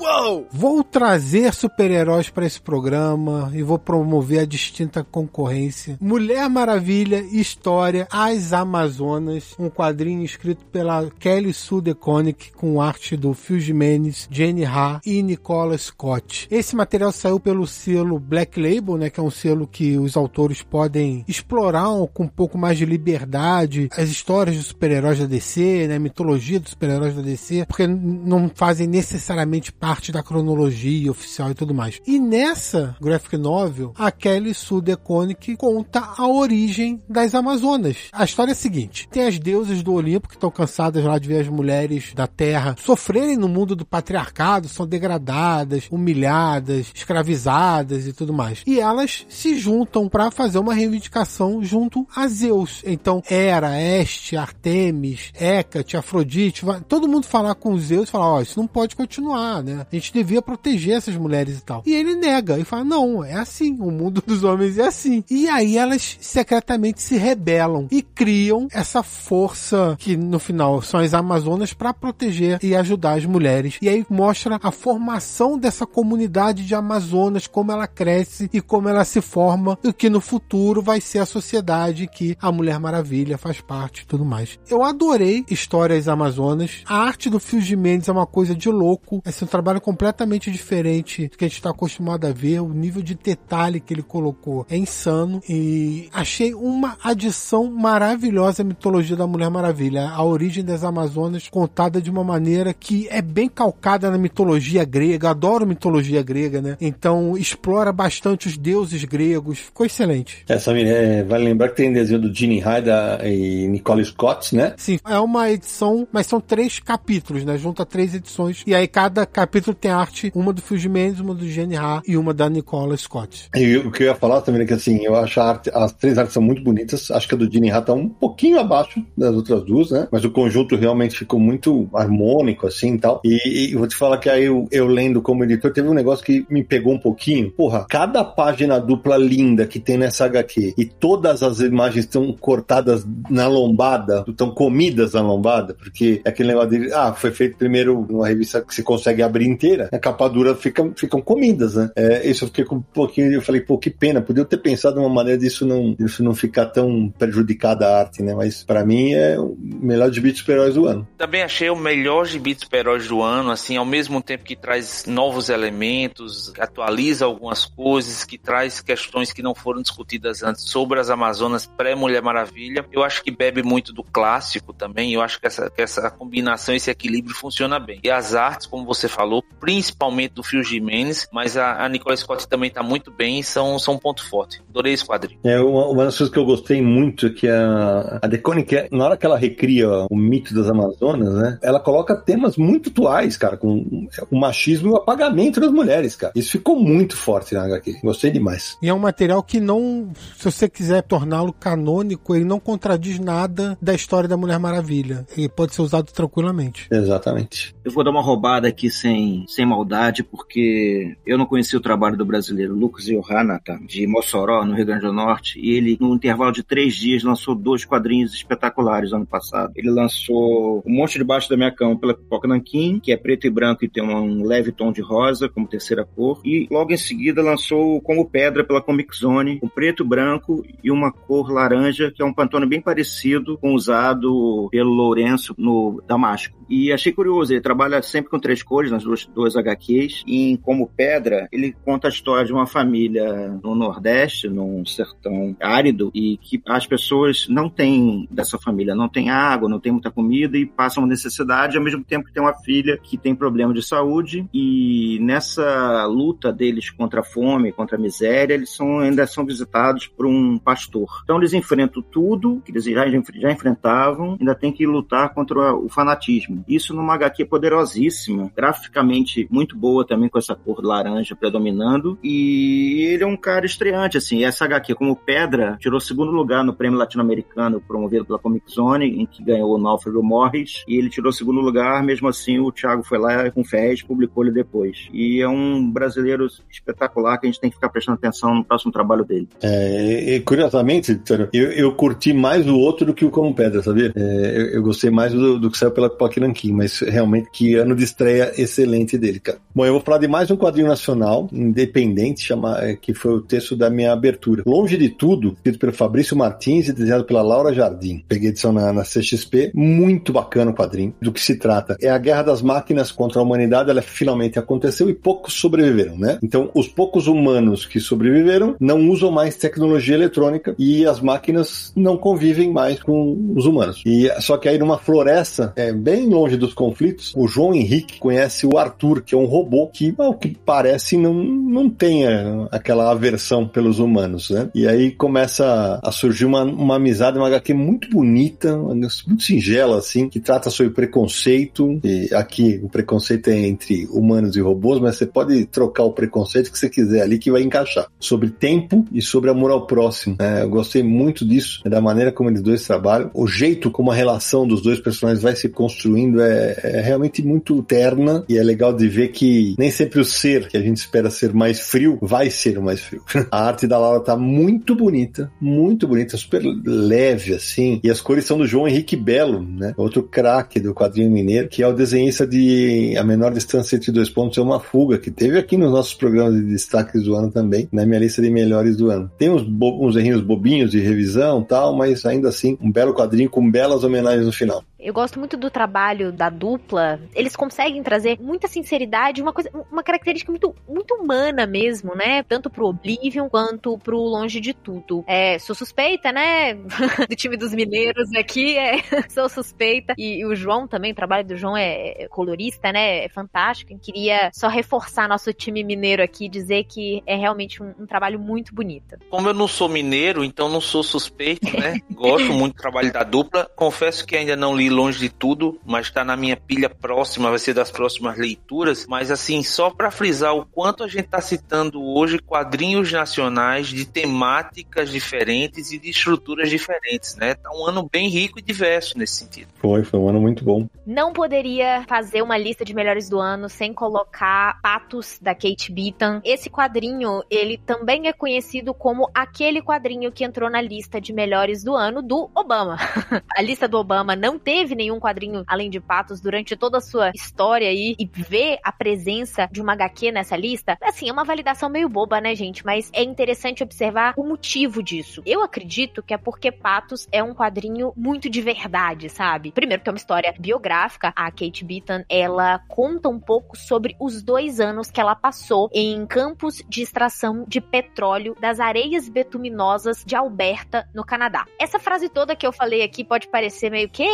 Uou! Vou trazer super-heróis para esse programa e vou promover a distinta concorrência. Mulher Maravilha, História, As Amazonas, um quadrinho escrito pela Kelly Sue DeConnick com arte do Phil Jimenez, Jenny Ha e Nicola Scott. Esse material saiu pelo selo Black Label, né, que é um selo que os autores podem explorar com um pouco mais de liberdade as histórias dos super-heróis da DC, né, a mitologia dos super-heróis da DC, porque não fazem necessariamente parte parte da cronologia oficial e tudo mais. E nessa graphic novel, a Kelly Sue DeConnick conta a origem das Amazonas. A história é a seguinte: tem as deusas do Olimpo que estão cansadas lá de ver as mulheres da Terra sofrerem no mundo do patriarcado, são degradadas, humilhadas, escravizadas e tudo mais. E elas se juntam para fazer uma reivindicação junto a Zeus. Então, Hera, Este, Artemis, Hecate, Afrodite, todo mundo falar com Zeus e falar: ó, oh, isso não pode continuar, né? A gente devia proteger essas mulheres e tal. E ele nega e fala: não, é assim, o mundo dos homens é assim. E aí elas secretamente se rebelam e criam essa força que no final são as Amazonas para proteger e ajudar as mulheres. E aí mostra a formação dessa comunidade de Amazonas, como ela cresce e como ela se forma, e que no futuro vai ser a sociedade que a Mulher Maravilha faz parte e tudo mais. Eu adorei histórias Amazonas. A arte do Fio de Mendes é uma coisa de louco. Esse é um trabalho trabalho completamente diferente do que a gente está acostumado a ver. O nível de detalhe que ele colocou é insano e achei uma adição maravilhosa à mitologia da Mulher Maravilha. A origem das Amazonas contada de uma maneira que é bem calcada na mitologia grega. Adoro mitologia grega, né? Então explora bastante os deuses gregos. Ficou excelente. Essa é, vale lembrar que tem desenho do Gene Haida e Nicole Scott, né? Sim, é uma edição, mas são três capítulos, né? Junta três edições. E aí cada capítulo capítulo tem arte, uma do Phil Mendes, uma do Jenny Ha e uma da Nicola Scott. E o que eu ia falar também é que assim, eu acho arte, as três artes são muito bonitas. Acho que a do Jenny Ha tá um pouquinho abaixo das outras duas, né? Mas o conjunto realmente ficou muito harmônico, assim e tal. E, vou te falar que aí eu, eu lendo como editor, teve um negócio que me pegou um pouquinho. Porra, cada página dupla linda que tem nessa HQ e todas as imagens estão cortadas na lombada, estão comidas na lombada, porque é aquele negócio de, ah, foi feito primeiro numa revista que você consegue abrir inteira, a capa dura fica, ficam comidas, né? É, isso eu fiquei com um pouquinho, eu falei, pô, que pena, podia ter pensado uma maneira disso não, disso não ficar tão prejudicada a arte, né? Mas para mim é o melhor de super-heróis do ano. Também achei o melhor de super-heróis do ano, assim, ao mesmo tempo que traz novos elementos, atualiza algumas coisas, que traz questões que não foram discutidas antes sobre as Amazonas pré-Mulher Maravilha. Eu acho que bebe muito do clássico também, eu acho que essa, que essa combinação, esse equilíbrio funciona bem. E as artes, como você falou, principalmente do Phil Jimenez, mas a, a Nicole Scott também tá muito bem e são, são um ponto forte. Adorei esse quadrinho. É, uma, uma das coisas que eu gostei muito é que a, a Deconic, é, na hora que ela recria o mito das Amazonas, né, ela coloca temas muito atuais, cara, com o machismo e o apagamento das mulheres, cara. Isso ficou muito forte na HQ. Gostei demais. E é um material que não, se você quiser torná-lo canônico, ele não contradiz nada da história da Mulher Maravilha. Ele pode ser usado tranquilamente. Exatamente. Eu vou dar uma roubada aqui sem, sem maldade, porque eu não conheci o trabalho do brasileiro Lucas Yohanata, de Mossoró, no Rio Grande do Norte, e ele, num intervalo de três dias, lançou dois quadrinhos espetaculares no ano passado. Ele lançou O Monte Debaixo da Minha Cama pela Pipoca Nanquim, que é preto e branco e tem um leve tom de rosa como terceira cor, e logo em seguida lançou Como Pedra pela Comic Zone, com preto, branco e uma cor laranja, que é um pantone bem parecido com usado pelo Lourenço no Damasco. E achei curioso, ele trabalha sempre com três cores nas duas, duas HQs. E em Como Pedra, ele conta a história de uma família no Nordeste, num sertão árido, e que as pessoas não têm dessa família, não tem água, não tem muita comida e passam necessidade, ao mesmo tempo que tem uma filha que tem problema de saúde. E nessa luta deles contra a fome, contra a miséria, eles são, ainda são visitados por um pastor. Então eles enfrentam tudo que eles já, já enfrentavam, ainda tem que lutar contra o fanatismo. Isso numa HQ poderosíssima, graficamente muito boa também com essa cor laranja predominando. E ele é um cara estreante, assim. Essa HQ, como Pedra, tirou segundo lugar no prêmio latino-americano promovido pela Comic Zone, em que ganhou o Náufrago Morris. E ele tirou segundo lugar, mesmo assim o Thiago foi lá com e publicou ele depois. E é um brasileiro espetacular que a gente tem que ficar prestando atenção no próximo trabalho dele. É, e, curiosamente, eu, eu curti mais o outro do que o Como Pedra, sabia? É, eu, eu, gostei mais do, do que saiu pela Pipoca mas realmente que ano de estreia excelente dele, cara. Bom, eu vou falar de mais um quadrinho nacional, independente, chama, é, que foi o texto da minha abertura. Longe de Tudo, escrito pelo Fabrício Martins e desenhado pela Laura Jardim. Peguei edição na, na CXP, muito bacana o quadrinho. Do que se trata? É a guerra das máquinas contra a humanidade, ela finalmente aconteceu e poucos sobreviveram, né? Então, os poucos humanos que sobreviveram não usam mais tecnologia eletrônica e as máquinas não convivem mais com os humanos. E só que aí numa floresta, é, bem longe dos conflitos, o João Henrique conhece o Arthur, que é um robô que, ao que parece, não, não tem aquela aversão pelos humanos, né? E aí começa a surgir uma, uma amizade, uma HQ muito bonita, muito singela, assim, que trata sobre preconceito. E aqui o preconceito é entre humanos e robôs, mas você pode trocar o preconceito que você quiser ali, que vai encaixar. Sobre tempo e sobre amor ao próximo. É, eu gostei muito disso, da maneira como eles dois trabalham. O jeito como a relação dos dois personagens vai se construindo é, é realmente muito terna e é legal de ver que nem sempre o ser que a gente espera ser mais frio vai ser o mais frio. A arte da Laura tá muito bonita, muito bonita, super leve assim, e as cores são do João Henrique Belo, né? Outro craque do quadrinho mineiro, que é o desenhista de A Menor Distância entre Dois Pontos é uma Fuga, que teve aqui nos nossos programas de destaques do ano também, na minha lista de melhores do ano. Tem uns, bo uns errinhos bobinhos de revisão tal, mas ainda assim, um belo quadrinho com belas homenagens no final. Eu gosto muito do trabalho da dupla. Eles conseguem trazer muita sinceridade, uma coisa, uma característica muito, muito humana mesmo, né? Tanto pro Oblivion quanto pro Longe de Tudo. É, sou suspeita, né? do time dos mineiros aqui, é, sou suspeita. E, e, o João também, o trabalho do João é, é colorista, né? É fantástico. Eu queria só reforçar nosso time mineiro aqui, dizer que é realmente um, um trabalho muito bonito. Como eu não sou mineiro, então não sou suspeito, né? Gosto muito do trabalho da dupla. Confesso que ainda não li longe de tudo, mas está na minha pilha próxima, vai ser das próximas leituras. Mas assim, só para frisar o quanto a gente está citando hoje quadrinhos nacionais de temáticas diferentes e de estruturas diferentes, né? Tá um ano bem rico e diverso nesse sentido. Foi, foi um ano muito bom. Não poderia fazer uma lista de melhores do ano sem colocar Patos da Kate Beaton. Esse quadrinho, ele também é conhecido como aquele quadrinho que entrou na lista de melhores do ano do Obama. a lista do Obama não teve teve nenhum quadrinho além de Patos durante toda a sua história aí e ver a presença de uma HQ nessa lista, assim, é uma validação meio boba, né, gente? Mas é interessante observar o motivo disso. Eu acredito que é porque Patos é um quadrinho muito de verdade, sabe? Primeiro que é uma história biográfica. A Kate Beaton, ela conta um pouco sobre os dois anos que ela passou em campos de extração de petróleo das areias betuminosas de Alberta, no Canadá. Essa frase toda que eu falei aqui pode parecer meio que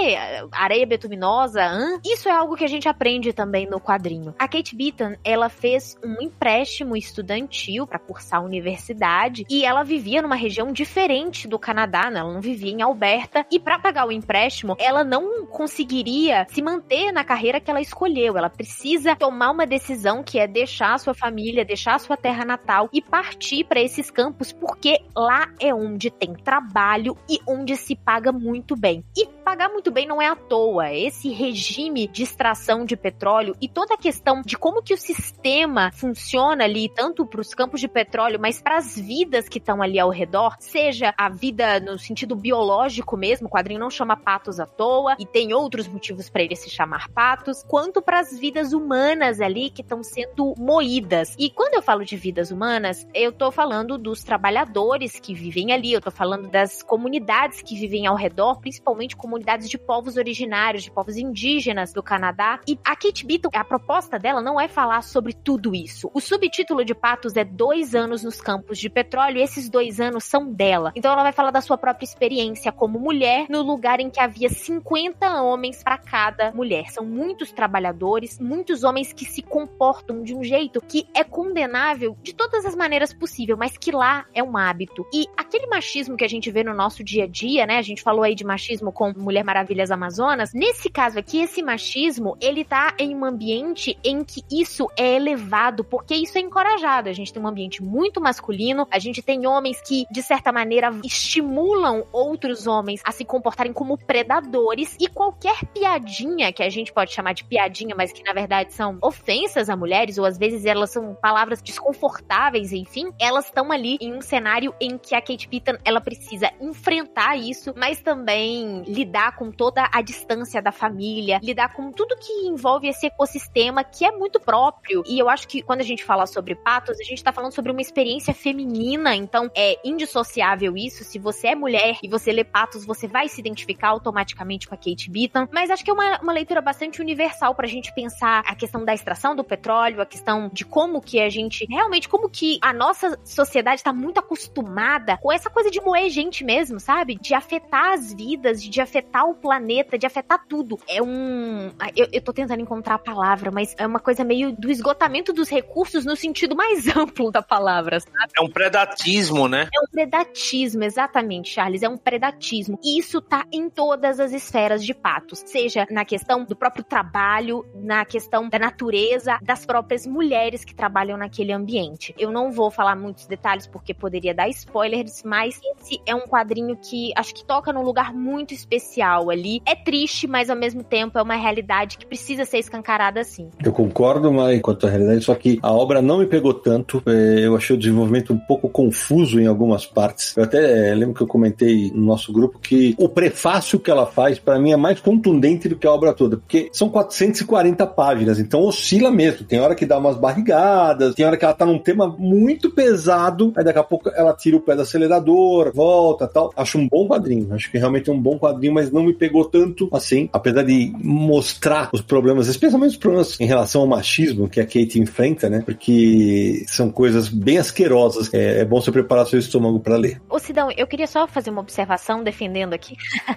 areia betuminosa, hã? isso é algo que a gente aprende também no quadrinho. A Kate Beaton, ela fez um empréstimo estudantil para cursar a universidade e ela vivia numa região diferente do Canadá, né? Ela não vivia em Alberta e para pagar o empréstimo, ela não conseguiria se manter na carreira que ela escolheu. Ela precisa tomar uma decisão que é deixar a sua família, deixar a sua terra natal e partir para esses campos porque lá é onde tem trabalho e onde se paga muito bem. E pagar muito bem não é à toa. Esse regime de extração de petróleo e toda a questão de como que o sistema funciona ali, tanto para os campos de petróleo, mas para as vidas que estão ali ao redor, seja a vida no sentido biológico mesmo, o quadrinho não chama patos à toa e tem outros motivos para ele se chamar patos, quanto para as vidas humanas ali que estão sendo moídas. E quando eu falo de vidas humanas, eu tô falando dos trabalhadores que vivem ali, eu tô falando das comunidades que vivem ao redor, principalmente comunidades de povos originários, de povos indígenas do Canadá. E a Kate Beaton, a proposta dela não é falar sobre tudo isso. O subtítulo de Patos é Dois Anos nos Campos de Petróleo, e esses dois anos são dela. Então ela vai falar da sua própria experiência como mulher no lugar em que havia 50 homens para cada mulher. São muitos trabalhadores, muitos homens que se comportam de um jeito que é condenável de todas as maneiras possíveis, mas que lá é um hábito. E aquele machismo que a gente vê no nosso dia a dia, né? A gente falou aí de machismo com Mulher Maravilhas Amazonas. Nesse caso aqui, esse machismo, ele tá em um ambiente em que isso é elevado, porque isso é encorajado. A gente tem um ambiente muito masculino, a gente tem homens que, de certa maneira, estimulam outros homens a se comportarem como predadores e qualquer piadinha que a gente pode chamar de piadinha, mas que na verdade são ofensas a mulheres, ou às vezes elas são palavras desconfortáveis, enfim, elas estão ali em um cenário em que a Kate Beaton ela precisa enfrentar isso, mas também lidar com toda a distância da família, lidar com tudo que envolve esse ecossistema que é muito próprio. E eu acho que quando a gente fala sobre patos, a gente tá falando sobre uma experiência feminina, então é indissociável isso. Se você é mulher e você lê patos, você vai se identificar automaticamente com a Kate Beaton. Mas acho que é uma, uma leitura bastante universal pra gente pensar a questão da extração do petróleo, a questão de como que a gente realmente, como que a nossa sociedade tá muito acostumada com essa coisa de moer gente mesmo, sabe? De afetar as vidas, de afetar o planeta, de afetar tudo. É um. Eu, eu tô tentando encontrar a palavra, mas é uma coisa meio do esgotamento dos recursos no sentido mais amplo da palavra, sabe? É um predatismo, né? É um predatismo, exatamente, Charles. É um predatismo. E isso tá em todas as esferas de patos. Seja na questão do próprio trabalho, na questão da natureza, das próprias mulheres que trabalham naquele ambiente. Eu não vou falar muitos detalhes porque poderia dar spoilers, mas esse é um quadrinho que acho que toca num lugar muito especial ali. É triste, mas ao mesmo tempo é uma realidade que precisa ser escancarada assim. Eu concordo, mas quanto à realidade, só que a obra não me pegou tanto. É, eu achei o desenvolvimento um pouco confuso em algumas partes. Eu até é, lembro que eu comentei no nosso grupo que o prefácio que ela faz, para mim, é mais contundente do que a obra toda, porque são 440 páginas, então oscila mesmo. Tem hora que dá umas barrigadas, tem hora que ela tá num tema muito pesado, aí daqui a pouco ela tira o pé do acelerador, volta tal. Acho um bom quadrinho, acho que realmente é um bom quadrinho, mas não me pegou tanto assim, apesar de mostrar os problemas, especialmente os problemas em relação ao machismo que a Kate enfrenta, né? Porque são coisas bem asquerosas. É, é bom você preparar seu estômago para ler. Ô Sidão, eu queria só fazer uma observação defendendo aqui.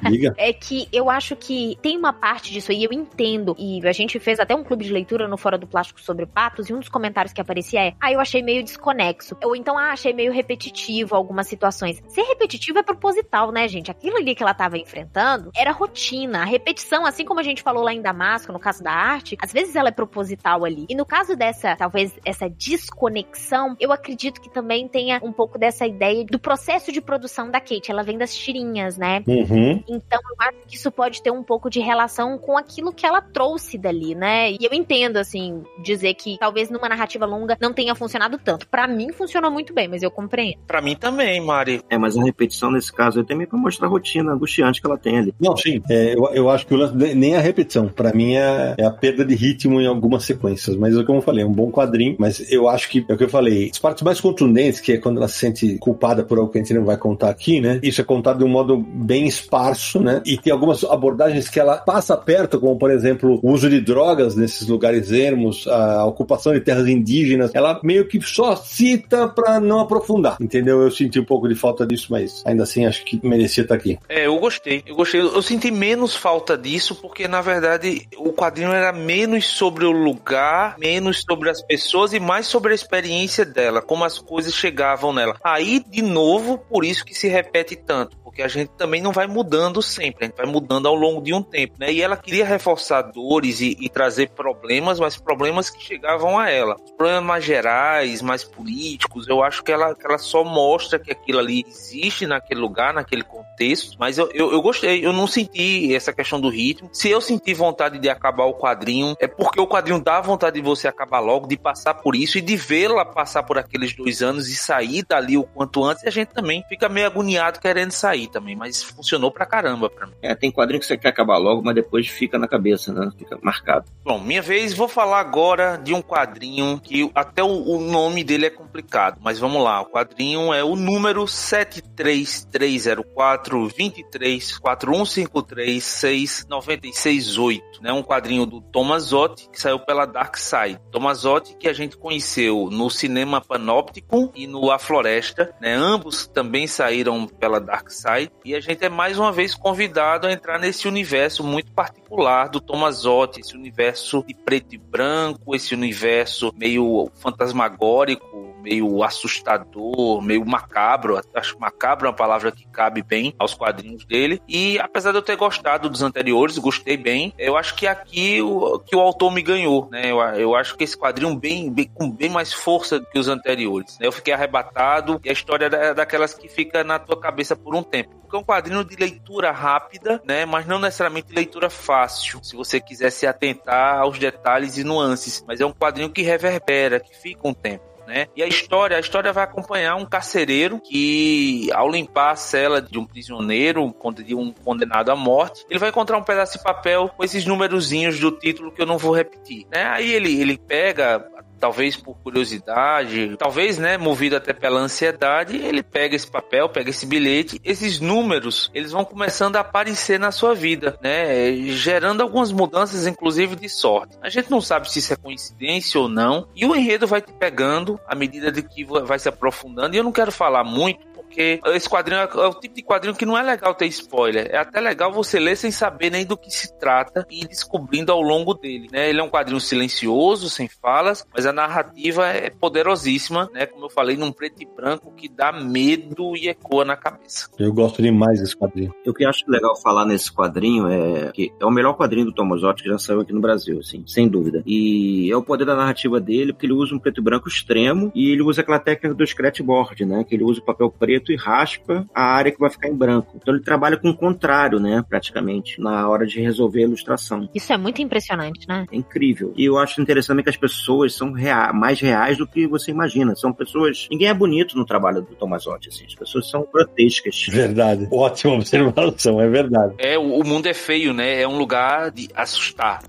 Diga. é que eu acho que tem uma parte disso aí, eu entendo. E a gente fez até um clube de leitura no Fora do Plástico sobre patos, e um dos comentários que aparecia é: Ah, eu achei meio desconexo. Ou então, ah, achei meio repetitivo algumas situações. Ser repetitivo é proposital, né, gente? Aquilo ali que ela tava enfrentando era rotina. A repetição, assim como a gente falou lá em Damasco, no caso da arte, às vezes ela é proposital ali. E no caso dessa, talvez, essa desconexão, eu acredito que também tenha um pouco dessa ideia do processo de produção da Kate. Ela vem das tirinhas, né? Uhum. Então eu acho que isso pode ter um pouco de relação com aquilo que ela trouxe dali, né? E eu entendo, assim, dizer que talvez numa narrativa longa não tenha funcionado tanto. Para mim funcionou muito bem, mas eu compreendo. Pra mim também, Mari. É, mas a repetição nesse caso é também pra mostrar a rotina angustiante que ela tem ali. Não, sim. É, eu, eu acho que o lance nem a repetição. Pra mim é, é a perda de ritmo em algumas sequências. Mas é como eu falei, é um bom quadrinho. Mas eu acho que é o que eu falei. As partes mais contundentes, que é quando ela se sente culpada por algo que a gente não vai contar aqui, né? Isso é contado de um modo bem esparso, né? E tem algumas abordagens que ela passa perto, como por exemplo, o uso de drogas nesses lugares ermos, a ocupação de terras indígenas. Ela meio que só cita pra não aprofundar, entendeu? Eu senti um pouco de falta disso, mas ainda assim acho que merecia estar aqui. É, eu gostei. Eu gostei. Eu senti menos falta disso, porque na verdade o quadrinho era menos sobre o lugar, menos sobre as pessoas e mais sobre a experiência dela, como as coisas chegavam nela. Aí, de novo, por isso que se repete tanto porque a gente também não vai mudando sempre, a gente vai mudando ao longo de um tempo, né? E ela queria reforçar dores e, e trazer problemas, mas problemas que chegavam a ela. Problemas mais gerais, mais políticos, eu acho que ela, que ela só mostra que aquilo ali existe naquele lugar, naquele contexto, mas eu, eu, eu gostei, eu não senti essa questão do ritmo. Se eu senti vontade de acabar o quadrinho, é porque o quadrinho dá vontade de você acabar logo, de passar por isso e de vê-la passar por aqueles dois anos e sair dali o quanto antes, e a gente também fica meio agoniado querendo sair também, mas funcionou pra caramba pra mim. É, tem quadrinho que você quer acabar logo, mas depois fica na cabeça, né? Fica marcado. Bom, minha vez, vou falar agora de um quadrinho que até o, o nome dele é complicado, mas vamos lá. O quadrinho é o número 73304 23 4153 6968, né? Um quadrinho do Tomazotti que saiu pela Dark Side. Tomazotti que a gente conheceu no cinema Panóptico e no A Floresta, né? Ambos também saíram pela Dark Side e a gente é mais uma vez convidado a entrar nesse universo muito particular do Tomazotti, esse universo de preto e branco, esse universo meio fantasmagórico, meio assustador, meio macabro. Acho macabro é uma palavra que cabe bem aos quadrinhos dele. E apesar de eu ter gostado dos anteriores, gostei bem, eu acho que aqui o, que o autor me ganhou, né? Eu, eu acho que esse quadrinho bem, bem, com bem mais força do que os anteriores. Né? Eu fiquei arrebatado e a história é daquelas que fica na tua cabeça por um tempo. Porque é um quadrinho de leitura rápida, né? Mas não necessariamente leitura fácil, se você quiser se atentar aos detalhes e nuances. Mas é um quadrinho que reverbera, que fica um tempo né? E a história, a história vai acompanhar um carcereiro que, ao limpar a cela de um prisioneiro, de um condenado à morte, ele vai encontrar um pedaço de papel com esses numerozinhos do título que eu não vou repetir, né? Aí ele, ele pega talvez por curiosidade, talvez, né, movido até pela ansiedade, ele pega esse papel, pega esse bilhete, esses números, eles vão começando a aparecer na sua vida, né, gerando algumas mudanças, inclusive de sorte. A gente não sabe se isso é coincidência ou não, e o enredo vai te pegando à medida de que vai se aprofundando, e eu não quero falar muito, porque esse quadrinho é, é o tipo de quadrinho que não é legal ter spoiler. É até legal você ler sem saber nem do que se trata e ir descobrindo ao longo dele, né? Ele é um quadrinho silencioso, sem falas, mas a narrativa é poderosíssima, né? Como eu falei, num preto e branco que dá medo e ecoa na cabeça. Eu gosto demais desse quadrinho. O que eu acho legal falar nesse quadrinho é que é o melhor quadrinho do Tomozotti que já saiu aqui no Brasil, assim, sem dúvida. E é o poder da narrativa dele, porque ele usa um preto e branco extremo e ele usa aquela técnica do scratchboard, né? Que ele usa o papel preto preto e raspa a área que vai ficar em branco. Então ele trabalha com o contrário, né, praticamente, na hora de resolver a ilustração. Isso é muito impressionante, né? É incrível. E eu acho interessante que as pessoas são rea mais reais do que você imagina. São pessoas. Ninguém é bonito no trabalho do Tomasotti, assim. As pessoas são grotescas. Verdade. Ótima observação, é verdade. É, o mundo é feio, né? É um lugar de assustar.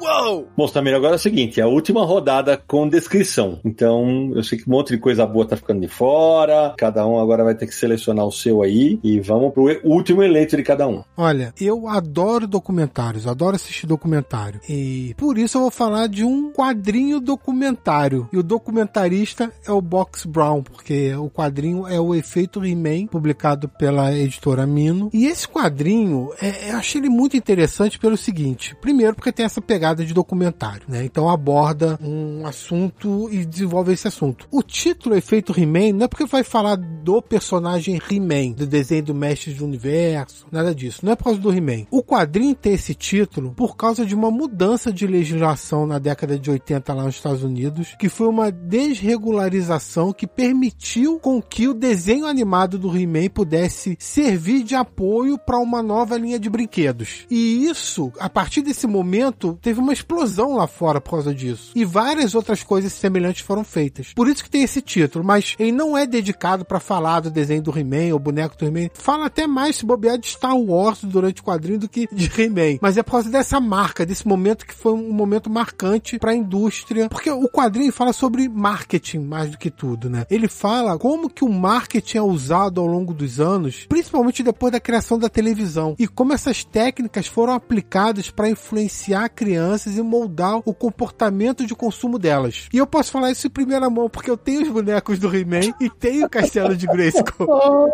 Uou! Bom, Samir, agora é o seguinte: é a última rodada com descrição. Então, eu sei que um monte de coisa boa tá ficando de fora. Cada um agora vai ter que selecionar o seu aí. E vamos pro último eleito de cada um. Olha, eu adoro documentários, adoro assistir documentário. E por isso eu vou falar de um quadrinho documentário. E o documentarista é o Box Brown, porque o quadrinho é o Efeito He-Man, publicado pela editora Mino. E esse quadrinho, é, eu achei ele muito interessante pelo seguinte: primeiro, porque tem essa pegada pegada de documentário, né? Então aborda um assunto e desenvolve esse assunto. O título Efeito He-Man não é porque vai falar do personagem He-Man, do desenho do Mestre do Universo, nada disso. Não é por causa do He-Man. O quadrinho tem esse título por causa de uma mudança de legislação na década de 80 lá nos Estados Unidos, que foi uma desregularização que permitiu com que o desenho animado do He-Man pudesse servir de apoio para uma nova linha de brinquedos. E isso, a partir desse momento, teve uma explosão lá fora por causa disso. E várias outras coisas semelhantes foram feitas. Por isso que tem esse título, mas ele não é dedicado para falar do desenho do He-Man ou boneco do He-Man. Fala até mais se bobear de Star Wars durante o quadrinho do que de He-Man. Mas é por causa dessa marca, desse momento que foi um momento marcante para a indústria. Porque o quadrinho fala sobre marketing mais do que tudo, né? Ele fala como que o marketing é usado ao longo dos anos, principalmente depois da criação da televisão, e como essas técnicas foram aplicadas para influenciar a criança crianças e moldar o comportamento de consumo delas. E eu posso falar isso em primeira mão, porque eu tenho os bonecos do He-Man e tenho o castelo de Grayskull.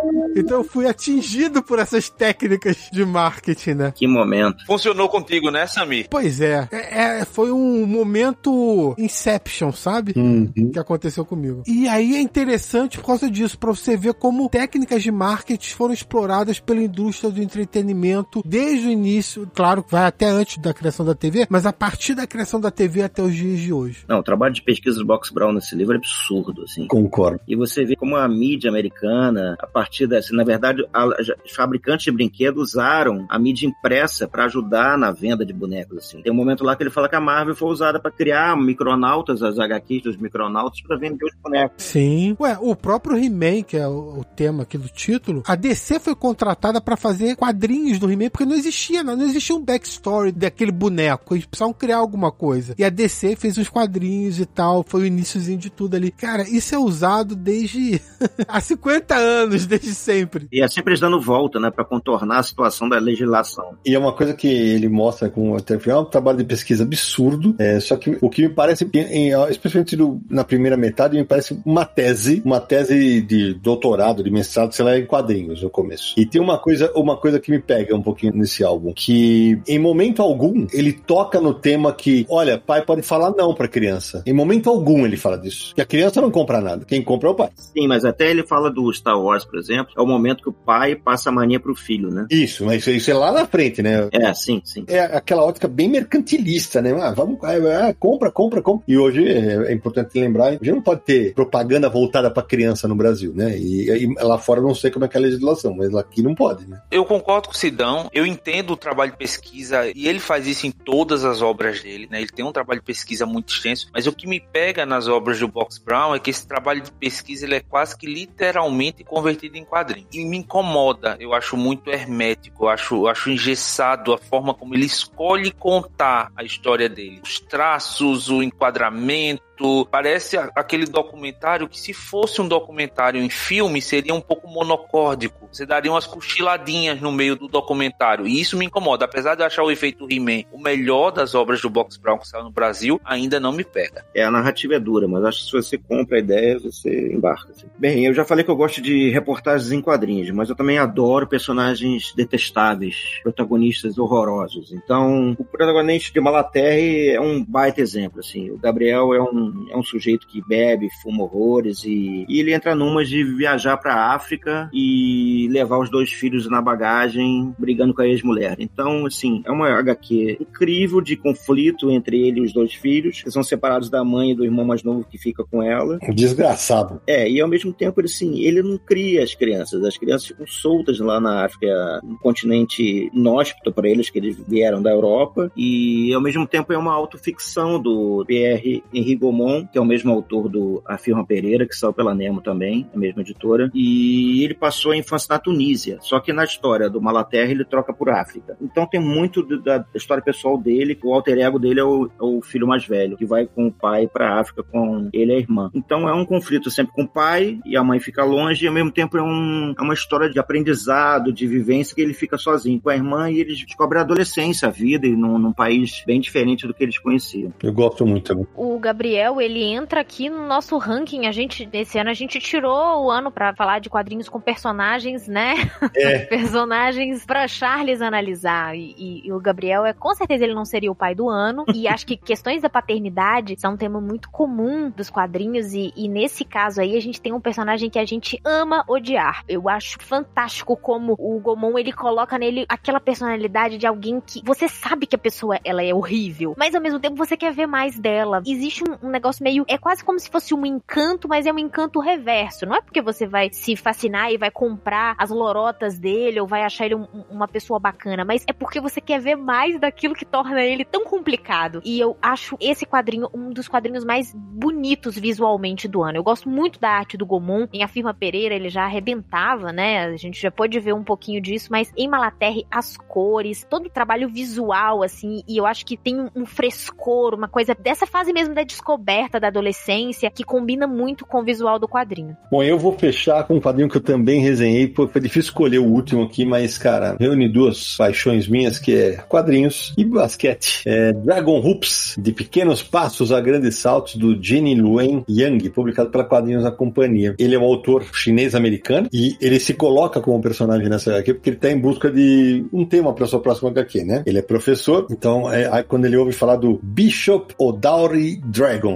então eu fui atingido por essas técnicas de marketing, né? Que momento. Funcionou contigo, né, Samir? Pois é. é, é foi um momento Inception, sabe? Uhum. Que aconteceu comigo. E aí é interessante por causa disso, pra você ver como técnicas de marketing foram exploradas pela indústria do entretenimento desde o início. Claro, vai até antes da criação da TV, mas a partir da criação da TV até os dias de hoje. Não, o trabalho de pesquisa do Box Brown nesse livro é absurdo, assim. Concordo. E você vê como a mídia americana, a partir dessa, na verdade, a, os fabricantes de brinquedos usaram a mídia impressa para ajudar na venda de bonecos, assim. Tem um momento lá que ele fala que a Marvel foi usada para criar micronautas, as HQs dos micronautas, para vender os bonecos. Sim. Ué, o próprio He-Man, que é o, o, tema aqui do título, a DC foi contratada para fazer quadrinhos do He-Man, porque não existia, não, não existia um backstory daquele boneco. Eles precisavam criar alguma coisa. E a DC fez uns quadrinhos e tal, foi o iníciozinho de tudo ali. Cara, isso é usado desde há 50 anos, desde sempre. E é sempre dando volta, né, para contornar a situação da legislação. E é uma coisa que ele mostra com o é um trabalho de pesquisa absurdo. É, só que o que me parece, em, especialmente do, na primeira metade, me parece uma tese, uma tese de doutorado, de mestrado, sei lá, em quadrinhos no começo. E tem uma coisa, uma coisa que me pega um pouquinho nesse álbum, que em momento algum ele toca no tema que, olha, pai pode falar não pra criança. Em momento algum ele fala disso. Que a criança não compra nada. Quem compra é o pai. Sim, mas até ele fala do Star Wars, por exemplo, é o momento que o pai passa a mania pro filho, né? Isso, mas isso é lá na frente, né? É, sim, sim. É aquela ótica bem mercantilista, né? Ah, vamos, é, compra, compra, compra. E hoje é, é importante lembrar, a gente não pode ter propaganda voltada para criança no Brasil, né? E, e, lá fora não sei como é que é a legislação, mas aqui não pode, né? Eu concordo com o Sidão, eu entendo o trabalho de pesquisa e ele faz isso em todas as obras dele, né? Ele tem um trabalho de pesquisa muito extenso, mas o que me pega nas obras do Box Brown é que esse trabalho de pesquisa ele é quase que literalmente convertido em quadrinho. E me incomoda, eu acho muito hermético, eu acho, eu acho engessado a forma como ele escolhe contar a história dele. Os traços, o enquadramento, parece aquele documentário que se fosse um documentário em filme seria um pouco monocórdico. Você daria umas cochiladinhas no meio do documentário e isso me incomoda. Apesar de eu achar o efeito He-Man o melhor das obras do Box Brown que saiu no Brasil, ainda não me pega. É, a narrativa é dura, mas acho que se você compra a ideia, você embarca. Assim. Bem, eu já falei que eu gosto de reportagens em quadrinhos, mas eu também adoro personagens detestáveis, protagonistas horrorosos. Então, o protagonista de Malaterre é um baita exemplo, assim. O Gabriel é um é um sujeito que bebe, fuma horrores e, e ele entra numa de viajar para a África e levar os dois filhos na bagagem, brigando com a ex-mulher. Então, assim, é uma HQ incrível de conflito entre ele e os dois filhos, que são separados da mãe e do irmão mais novo que fica com ela. Desgraçado. É, e ao mesmo tempo, ele, assim, ele não cria as crianças. As crianças ficam soltas lá na África, um continente inóspito para eles, que eles vieram da Europa. E ao mesmo tempo é uma autoficção do Pierre Henri Gaumont, que é o mesmo autor do A Firma Pereira, que saiu pela Nemo também, a mesma editora, e ele passou a infância na Tunísia, só que na história do Malaterra ele troca por África. Então tem muito da história pessoal dele, o alter ego dele é o, é o filho mais velho, que vai com o pai para África com ele e a irmã. Então é um conflito sempre com o pai e a mãe fica longe, e ao mesmo tempo é, um, é uma história de aprendizado, de vivência, que ele fica sozinho com a irmã e eles descobrem a adolescência, a vida, e num, num país bem diferente do que eles conheciam. Eu gosto muito. O Gabriel ele entra aqui no nosso ranking. A gente, esse ano, a gente tirou o ano para falar de quadrinhos com personagens, né? É. personagens para Charles analisar. E, e, e, o Gabriel é, com certeza, ele não seria o pai do ano. E acho que questões da paternidade são um tema muito comum dos quadrinhos. E, e nesse caso aí, a gente tem um personagem que a gente ama odiar. Eu acho fantástico como o Gomon ele coloca nele aquela personalidade de alguém que você sabe que a pessoa ela é horrível, mas ao mesmo tempo você quer ver mais dela. Existe um, um negócio meio. É quase como se fosse um encanto, mas é um encanto reverso. Não é porque você vai se fascinar e vai comprar as lorotas dele ou vai achar ele um, uma pessoa bacana, mas é porque você quer ver mais daquilo que torna ele tão complicado. E eu acho esse quadrinho um dos quadrinhos mais bonitos visualmente do ano. Eu gosto muito da arte do Gomon. Em A Firma Pereira ele já arrebentava, né? A gente já pode ver um pouquinho disso, mas em Malaterre as cores, todo o trabalho visual, assim, e eu acho que tem um frescor, uma coisa dessa fase mesmo da descoberta descoberta da adolescência que combina muito com o visual do quadrinho. Bom, eu vou fechar com um quadrinho que eu também resenhei. Pô, foi difícil escolher o último aqui, mas, cara, reúne duas paixões minhas, que é quadrinhos e basquete. É Dragon Hoops, de pequenos passos a grandes saltos, do Jenny Luen Yang, publicado pela Quadrinhos da Companhia. Ele é um autor chinês-americano e ele se coloca como personagem nessa HQ porque ele está em busca de um tema para sua próxima HQ, né? Ele é professor, então é, quando ele ouve falar do Bishop O'Dowry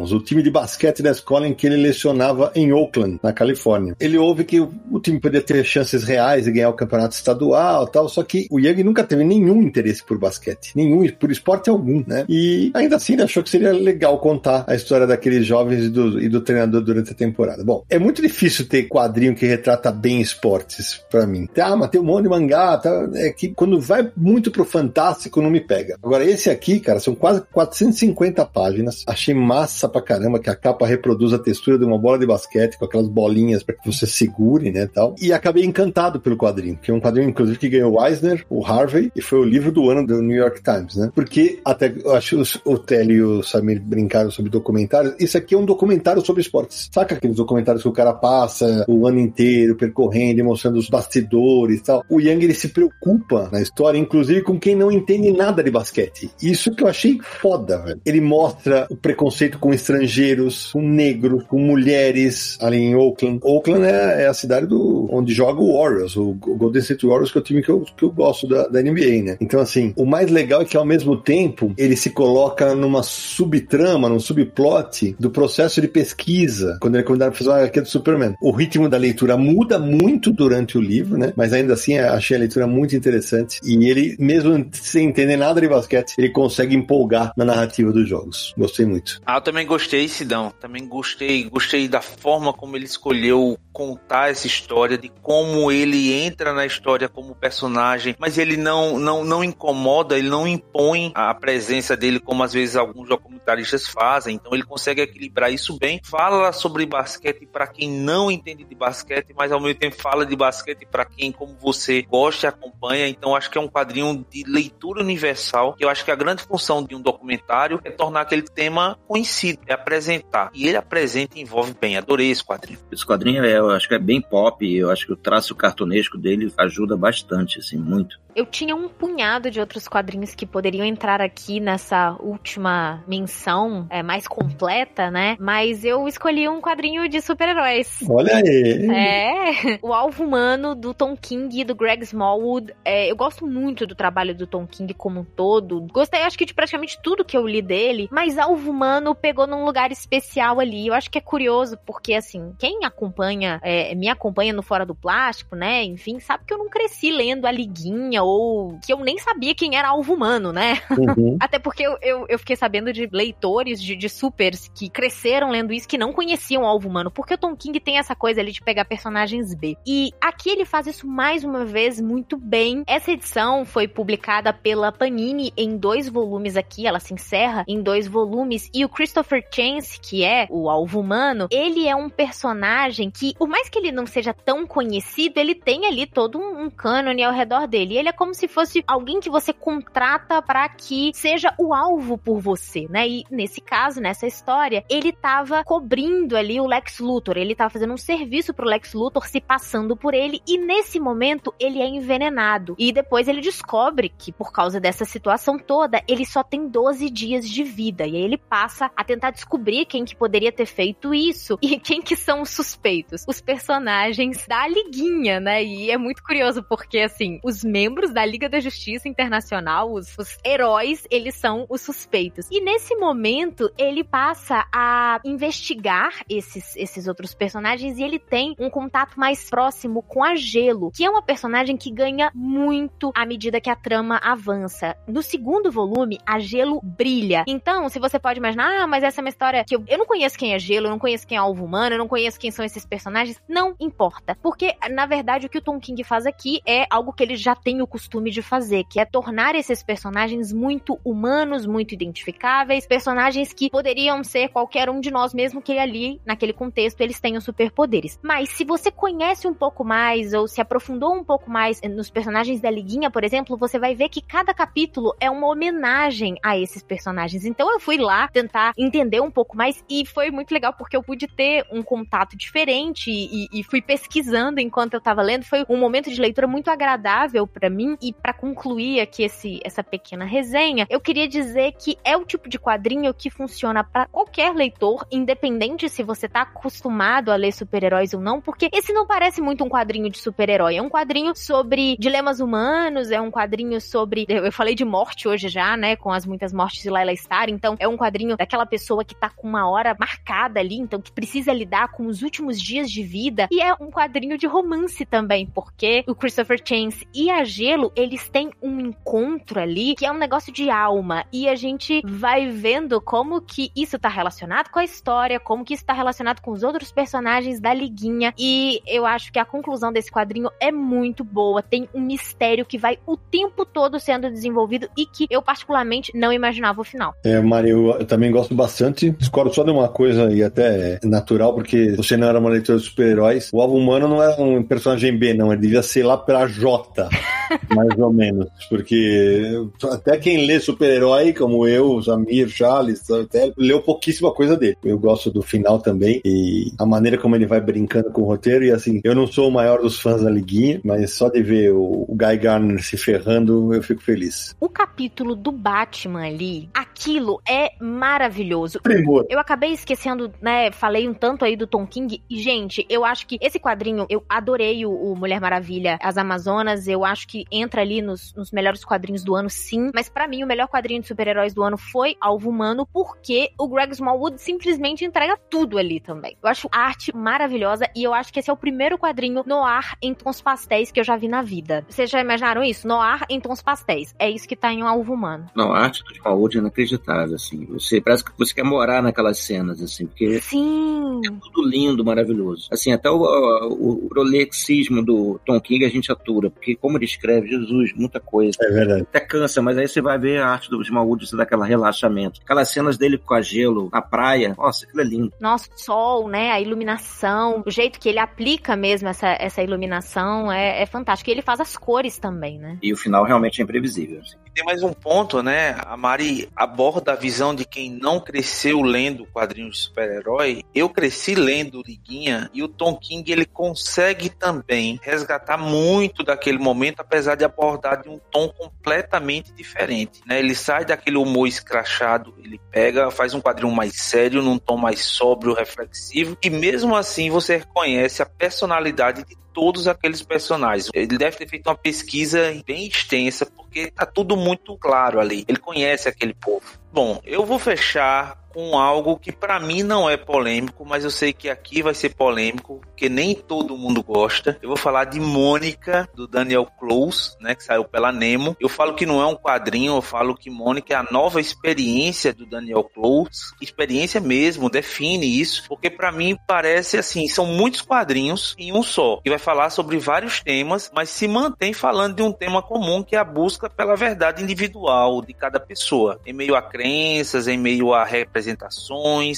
O time de basquete da escola em que ele lecionava em Oakland, na Califórnia. Ele ouve que o time poderia ter chances reais de ganhar o campeonato estadual tal, só que o Young nunca teve nenhum interesse por basquete, nenhum, por esporte algum, né? E ainda assim ele achou que seria legal contar a história daqueles jovens e do, e do treinador durante a temporada. Bom, é muito difícil ter quadrinho que retrata bem esportes para mim. Ah, mas tem um monte de mangá, tá? é que quando vai muito pro fantástico não me pega. Agora esse aqui, cara, são quase 450 páginas. Achei massa pra caramba que a capa reproduz a textura de uma bola de basquete com aquelas bolinhas para que você segure, né, tal. E acabei encantado pelo quadrinho, que é um quadrinho inclusive que ganhou o Eisner, o Harvey e foi o livro do ano do New York Times, né? Porque até eu acho o Telly e o Samir brincaram sobre documentários. Isso aqui é um documentário sobre esportes. Saca aqueles documentários que o cara passa o ano inteiro percorrendo e mostrando os bastidores e tal? O Young ele se preocupa na história, inclusive com quem não entende nada de basquete. Isso que eu achei foda, velho. Ele mostra o preconceito com estrangeiros, com negros, com mulheres ali em Oakland. Oakland é, é a cidade do, onde joga o Warriors, o Golden State Warriors, que é o time que eu, que eu gosto da, da NBA, né? Então, assim, o mais legal é que ao mesmo tempo ele se coloca numa subtrama, num subplot do processo de pesquisa, quando ele é convidado para fazer uma HQ do Superman. O ritmo da leitura muda muito durante o livro, né? Mas ainda assim achei a leitura muito interessante. E ele, mesmo sem entender nada de basquete, ele consegue empolgar na narrativa dos jogos. Gostei muito. Ah, eu também gostei, Sidão. Também gostei, gostei da forma como ele escolheu contar essa história, de como ele entra na história como personagem, mas ele não, não, não incomoda, ele não impõe a presença dele como às vezes alguns documentaristas fazem. Então ele consegue equilibrar isso bem. Fala sobre basquete para quem não entende de basquete, mas ao mesmo tempo fala de basquete para quem, como você, gosta e acompanha. Então acho que é um quadrinho de leitura universal. Eu acho que a grande função de um documentário é tornar aquele tema conhecido, é apresentar. E ele apresenta e envolve bem. Adorei esse quadrinho. Esse quadrinho é, eu acho que é bem pop. Eu acho que o traço cartunesco dele ajuda bastante, assim, muito. Eu tinha um punhado de outros quadrinhos que poderiam entrar aqui nessa última menção é, mais completa, né? Mas eu escolhi um quadrinho de super-heróis. Olha aí! É, o Alvo Humano do Tom King e do Greg Smallwood. É, eu gosto muito do trabalho do Tom King como um todo. Gostei, acho que, de praticamente tudo que eu li dele. Mas Alvo Humano pegou num lugar especial ali. Eu acho que é curioso, porque, assim, quem acompanha, é, me acompanha no Fora do Plástico, né? Enfim, sabe que eu não cresci lendo a Liguinha ou que eu nem sabia quem era alvo humano, né? Uhum. Até porque eu, eu, eu, fiquei sabendo de leitores de, de supers que cresceram lendo isso que não conheciam o alvo humano, porque o Tom King tem essa coisa ali de pegar personagens B. E aqui ele faz isso mais uma vez muito bem. Essa edição foi publicada pela Panini em dois volumes aqui, ela se encerra em dois volumes, e o Christopher Chance, que é o alvo humano, ele é um personagem que, por mais que ele não seja tão conhecido, ele tem ali todo um, um cânone ao redor dele. Ele é como se fosse alguém que você contrata para que seja o alvo por você, né? E nesse caso, nessa história, ele tava cobrindo ali o Lex Luthor, ele tava fazendo um serviço pro Lex Luthor se passando por ele e nesse momento ele é envenenado. E depois ele descobre que por causa dessa situação toda, ele só tem 12 dias de vida e aí ele passa a tentar descobrir quem que poderia ter feito isso e quem que são os suspeitos, os personagens da liguinha, né? E é muito curioso porque assim, os membros da Liga da Justiça Internacional, os, os heróis, eles são os suspeitos. E nesse momento, ele passa a investigar esses, esses outros personagens e ele tem um contato mais próximo com a Gelo, que é uma personagem que ganha muito à medida que a trama avança. No segundo volume, a Gelo brilha. Então, se você pode imaginar, ah, mas essa é uma história que eu, eu não conheço quem é Gelo, eu não conheço quem é Alvo Humano, eu não conheço quem são esses personagens, não importa. Porque, na verdade, o que o Tom King faz aqui é algo que ele já tem o costume de fazer, que é tornar esses personagens muito humanos, muito identificáveis, personagens que poderiam ser qualquer um de nós, mesmo que ali, naquele contexto, eles tenham superpoderes. Mas se você conhece um pouco mais ou se aprofundou um pouco mais nos personagens da Liguinha, por exemplo, você vai ver que cada capítulo é uma homenagem a esses personagens. Então eu fui lá tentar entender entender um pouco mais. E foi muito legal porque eu pude ter um contato diferente e, e fui pesquisando enquanto eu tava lendo. Foi um momento de leitura muito agradável para mim. E para concluir aqui esse, essa pequena resenha, eu queria dizer que é o tipo de quadrinho que funciona para qualquer leitor, independente se você tá acostumado a ler super-heróis ou não, porque esse não parece muito um quadrinho de super-herói, é um quadrinho sobre dilemas humanos, é um quadrinho sobre, eu falei de morte hoje já, né, com as muitas mortes de Layla Star, então é um quadrinho daquela pessoa que tá com uma hora marcada ali, então que precisa lidar com os últimos dias de vida, e é um quadrinho de romance também, porque o Christopher Chance e a Gelo, eles têm um encontro ali que é um negócio de alma, e a gente vai vendo como que isso tá relacionado com a história, como que isso tá relacionado com os outros personagens da liguinha, e eu acho que a conclusão desse quadrinho é muito boa, tem um mistério que vai o tempo todo sendo desenvolvido e que eu particularmente não imaginava o final. É, Mari, eu, eu também gosto bastante. Discordo só de uma coisa e até é natural, porque você não era uma leitura de super-heróis. O alvo humano não era um personagem B, não. Ele devia ser lá pra J, mais ou menos. Porque até quem lê super-herói, como eu, Samir, Charles, até leu pouquíssima coisa dele. Eu gosto do final também e a maneira como ele vai brincando com o roteiro. E assim, eu não sou o maior dos fãs da Liguinha, mas só de ver o Guy Garner se ferrando, eu fico feliz. O capítulo do Batman ali, aquilo é maravilhoso. Primor. Eu acabei esquecendo, né? Falei um tanto aí do Tom King. E, gente, eu acho que esse quadrinho, eu adorei o, o Mulher Maravilha, As Amazonas. Eu acho que entra ali nos, nos melhores quadrinhos do ano, sim. Mas para mim, o melhor quadrinho de super-heróis do ano foi Alvo Humano, porque o Greg Smallwood simplesmente entrega tudo ali também. Eu acho a arte maravilhosa e eu acho que esse é o primeiro quadrinho no ar em tons pastéis que eu já vi na vida. Vocês já imaginaram isso? No ar em tons pastéis. É isso que tá em um alvo humano. Não, a arte do Smallwood é inacreditável, assim. Você parece que você quer morar naquelas cenas, assim, porque Sim. é tudo lindo, maravilhoso. Assim, até o, o, o prolixismo do Tom King a gente atura, porque como ele escreve, Jesus, muita coisa. É verdade. Até cansa, mas aí você vai ver a arte do Smallwood, você dá aquela relaxamento. Aquelas cenas dele com a gelo na praia, nossa, aquilo é lindo. Nosso sol, né? A iluminação, o jeito que ele aplica mesmo essa, essa iluminação é, é fantástico. E ele faz as cores também, né? E o final realmente é imprevisível. assim. Tem mais um ponto, né? A Mari aborda a visão de quem não cresceu lendo quadrinhos de super-herói. Eu cresci lendo Liguinha e o Tom King ele consegue também resgatar muito daquele momento, apesar de abordar de um tom completamente diferente, né? Ele sai daquele humor escrachado, ele pega, faz um quadrinho mais sério, num tom mais sóbrio, reflexivo, e mesmo assim você reconhece a personalidade de todos aqueles personagens. Ele deve ter feito uma pesquisa bem extensa, porque tá tudo muito claro ali. Ele conhece aquele povo. Bom, eu vou fechar com algo que para mim não é polêmico, mas eu sei que aqui vai ser polêmico, porque nem todo mundo gosta. Eu vou falar de Mônica, do Daniel Close, né, que saiu pela Nemo. Eu falo que não é um quadrinho, eu falo que Mônica é a nova experiência do Daniel Close. Experiência mesmo, define isso, porque para mim parece assim, são muitos quadrinhos em um só, que vai falar sobre vários temas, mas se mantém falando de um tema comum, que é a busca pela verdade individual de cada pessoa, em meio a crenças, em meio a representações,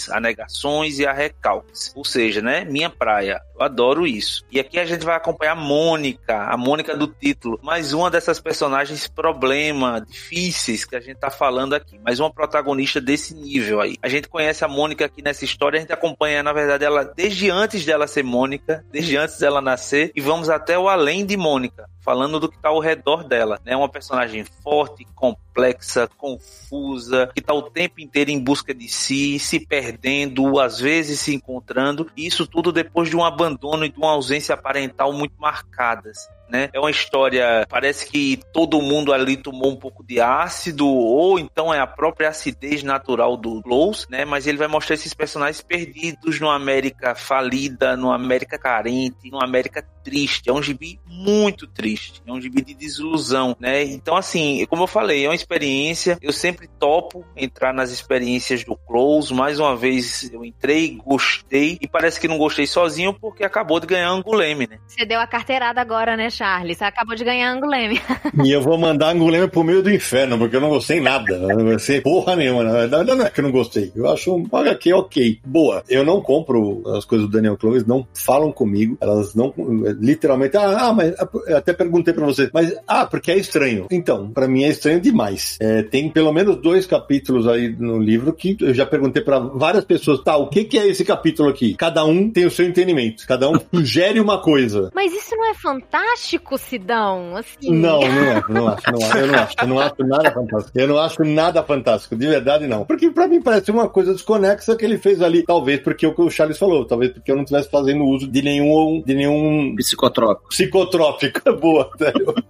a negações e a recalques. Ou seja, né, minha praia. Adoro isso. E aqui a gente vai acompanhar a Mônica, a Mônica do título, mais uma dessas personagens problema, difíceis que a gente tá falando aqui, mais uma protagonista desse nível aí. A gente conhece a Mônica aqui nessa história, a gente acompanha, na verdade, ela desde antes dela ser Mônica, desde antes dela nascer, e vamos até o além de Mônica falando do que está ao redor dela. É né? uma personagem forte, complexa, confusa, que está o tempo inteiro em busca de si, se perdendo, às vezes se encontrando, e isso tudo depois de um abandono e de uma ausência parental muito marcadas. Né? É uma história, parece que todo mundo ali tomou um pouco de ácido, ou então é a própria acidez natural do Close, né? Mas ele vai mostrar esses personagens perdidos numa América falida, numa América carente, numa América triste. É um gibi muito triste, é um gibi de desilusão, né? Então, assim, como eu falei, é uma experiência. Eu sempre topo entrar nas experiências do Close. Mais uma vez, eu entrei, gostei, e parece que não gostei sozinho porque acabou de ganhar Anguleme, né? Você deu a carteirada agora, né, Charlie? Você acabou de ganhar Anguleme. E eu vou mandar Anguleme pro meio do inferno, porque eu não gostei nada. Eu não gostei porra nenhuma. Na verdade, não é que eu não gostei. Eu acho um HQ ok. Boa. Eu não compro as coisas do Daniel Close, não falam comigo. Elas não. Literalmente, ah, ah mas eu até perguntei para você, mas ah, porque é estranho. Então, para mim é estranho demais. É, tem pelo menos dois capítulos aí no livro que eu já perguntei para várias pessoas, tá, o que, que é esse capítulo aqui? Cada um tem o seu entendimento, cada um sugere uma coisa. Mas isso não é fantástico, Sidão? Assim... Não, não é, não acho, não, eu não acho, eu não acho nada fantástico. Eu não acho nada fantástico, de verdade não. Porque para mim parece uma coisa desconexa que ele fez ali, talvez porque o que o Charles falou, talvez porque eu não estivesse fazendo uso de nenhum de nenhum psicotrópico. Psicotrópico, boa.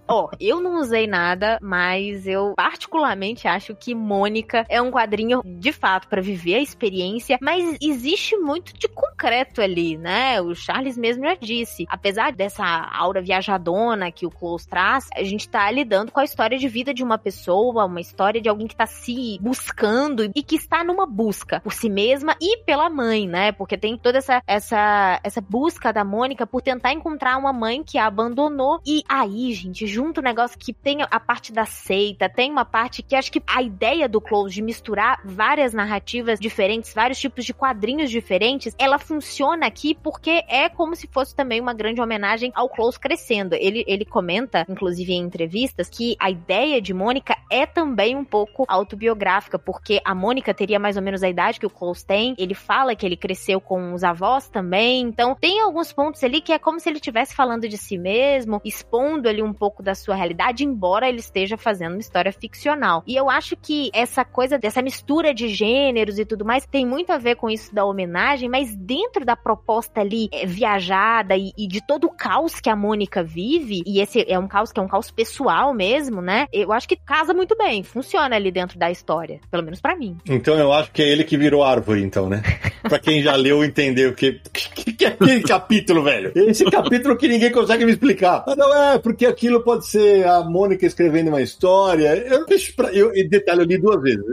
Ó, oh, eu não usei nada, mas eu particularmente acho que Mônica é um quadrinho de fato para viver a experiência, mas existe muito de concreto ali, né? O Charles mesmo já disse, apesar dessa aura viajadona que o Close traz, a gente tá lidando com a história de vida de uma pessoa, uma história de alguém que tá se buscando e que está numa busca por si mesma e pela mãe, né? Porque tem toda essa essa essa busca da Mônica por tentar encontrar uma mãe que a abandonou e aí, gente, junto o negócio que tem a parte da seita, tem uma parte que acho que a ideia do Close de misturar várias narrativas diferentes, vários tipos de quadrinhos diferentes, ela funciona aqui porque é como se fosse também uma grande homenagem ao Close crescendo. Ele, ele comenta, inclusive em entrevistas, que a ideia de Mônica é também um pouco autobiográfica, porque a Mônica teria mais ou menos a idade que o Close tem. Ele fala que ele cresceu com os avós também. Então, tem alguns pontos ali que é como se ele estivesse falando de si mesmo, expondo ali um pouco da sua realidade, embora ele esteja fazendo uma história ficcional. E eu acho que essa coisa dessa mistura de gêneros e tudo mais tem muito a ver com isso da homenagem, mas dentro da proposta ali é, viajada e, e, de todo o caos que a Mônica vive, e esse é um caos que é um caos pessoal mesmo, né? Eu acho que casa muito bem, funciona ali dentro da história, pelo menos para mim. Então eu acho que é ele que virou árvore, então, né? pra quem já leu entendeu o que, que, que é aquele capítulo, velho. Esse capítulo que ninguém consegue me explicar. Ah, não é, porque aquilo pode ser a Mônica escrevendo uma história. Eu deixo pra. Eu, detalhe, eu li duas vezes.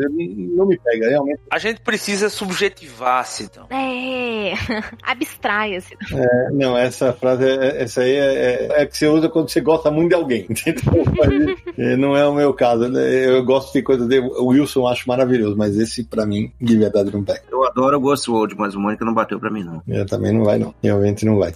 Não me pega, realmente. A gente precisa subjetivar-se, então. É, abstraia-se. É, não, essa frase, é, é, essa aí é, é, é, que você usa quando você gosta muito de alguém, entendeu? Não é o meu caso. Né? Eu gosto de coisas dele. O Wilson eu acho maravilhoso, mas esse, pra mim, de verdade, não pega. Eu adoro o Ghost World, mas o Mônica não bateu pra mim, não. Eu também não vai, não. Realmente não vai.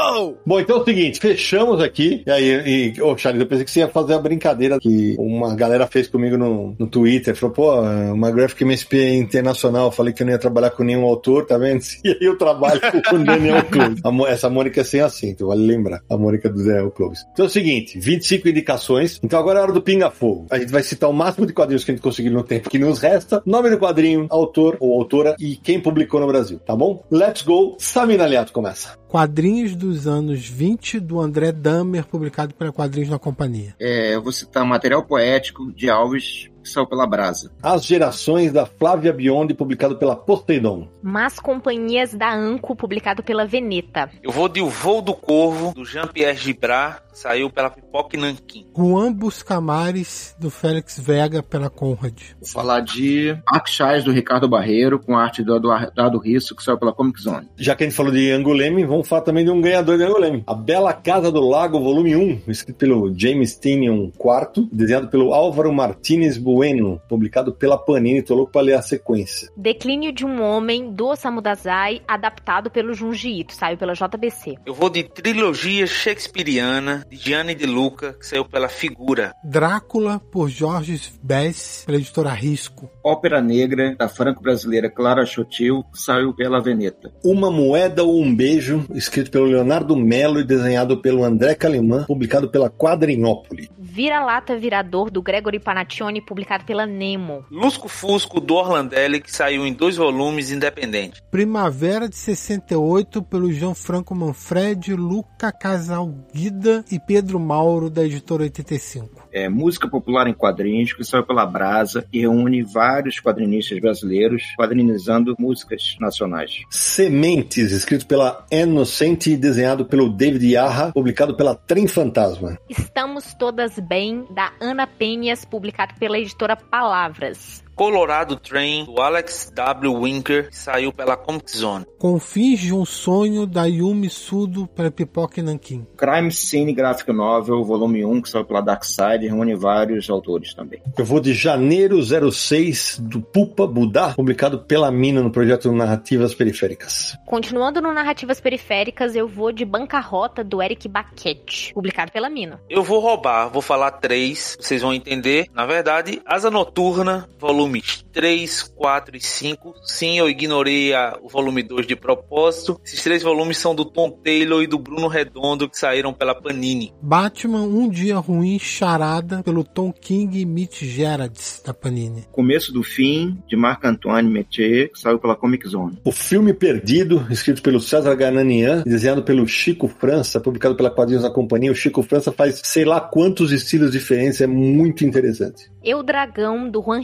Uou! Bom, então é o seguinte, fechamos aqui. E aí, e, ô, Charles, eu pensei que você ia fazer a brincadeira que uma galera fez comigo no, no Twitter. Falou, pô, uma Graphic MSP internacional. Eu falei que eu não ia trabalhar com nenhum autor, tá vendo? E aí eu trabalho com o Daniel Close. Essa Mônica é sem acento, vale lembrar. A Mônica do Daniel Close. Então é o seguinte, 25 indicações. Então agora é a hora do pinga-fogo. A gente vai citar o máximo de quadrinhos que a gente conseguir no tempo que nos resta. Nome do quadrinho, autor ou autora e quem publicou no Brasil, tá bom? Let's go. Samina Aliato começa. Quadrinhos dos anos 20 do André Damer, publicado pela Quadrinhos na Companhia. É, eu vou citar material poético de Alves saiu pela Brasa. As Gerações, da Flávia Biondi, publicado pela Poseidon. Mas Companhias da Anco, publicado pela Veneta. Eu vou de O Voo do Corvo, do Jean-Pierre Gibrat, saiu pela Pipoca Nanquim. Juan Buscamares, do Félix Vega, pela Conrad. Vou falar de Archais, do Ricardo Barreiro, com arte do Eduardo Risso, que saiu pela Comic Zone. Já que a gente falou de Anguleme, vamos falar também de um ganhador de Anguleme. A Bela Casa do Lago, volume 1, escrito pelo James Tinion IV, desenhado pelo Álvaro Martinez Bueno, publicado pela Panini, tô louco pra ler a sequência. Declínio de um Homem, do Osamu Dazai, adaptado pelo Junji Ito, saiu pela JBC. Eu vou de trilogia shakespeariana de Gianni De Luca, que saiu pela Figura. Drácula, por Jorge Bess, pela editora Risco. Ópera Negra, da franco-brasileira Clara Chotil, saiu pela Veneta. Uma Moeda ou um Beijo, escrito pelo Leonardo Melo e desenhado pelo André Calimã, publicado pela Quadrinópole. Vira-lata Virador, do Gregory Panaccione, publicado pela Nemo. Lusco Fusco, do Orlandelli, que saiu em dois volumes independentes. Primavera de 68, pelo Gianfranco Manfredi, Luca Casalguida e Pedro Mauro, da editora 85. É música popular em quadrinhos, que saiu pela Brasa e reúne vários quadrinistas brasileiros quadrinizando músicas nacionais. Sementes, escrito pela Inocente e desenhado pelo David Yarra, publicado pela Trem Fantasma. Estamos Todas Bem, da Ana Penhas, publicado pela editora Palavras. Colorado Train, do Alex W. Winker, que saiu pela Comic Zone. Confins de um sonho da Yumi Sudo para Pipoca e Nankin. Crime Scene Graphic Novel, volume 1, que saiu pela Dark Side, reúne vários autores também. Eu vou de janeiro 06 do Pupa Budá, publicado pela Mina no projeto Narrativas Periféricas. Continuando no Narrativas Periféricas, eu vou de Bancarrota do Eric Baquette, publicado pela Mina. Eu vou roubar, vou falar três, vocês vão entender. Na verdade, Asa Noturna, volumes 3, 4 e 5. Sim, eu ignorei a, o volume 2 de propósito. Esses três volumes são do Tom Taylor e do Bruno Redondo, que saíram pela Panini. Batman, Um Dia Ruim, Charada, pelo Tom King e Mitch Gerards, da Panini. Começo do Fim, de Marc-Antoine Metier, que saiu pela Comic Zone. O Filme Perdido, escrito pelo César Gananian, desenhado pelo Chico França, publicado pela Quadrinhos da Companhia. O Chico França faz sei lá quantos estilos diferentes, é muito interessante. Eu Dragão, do Juan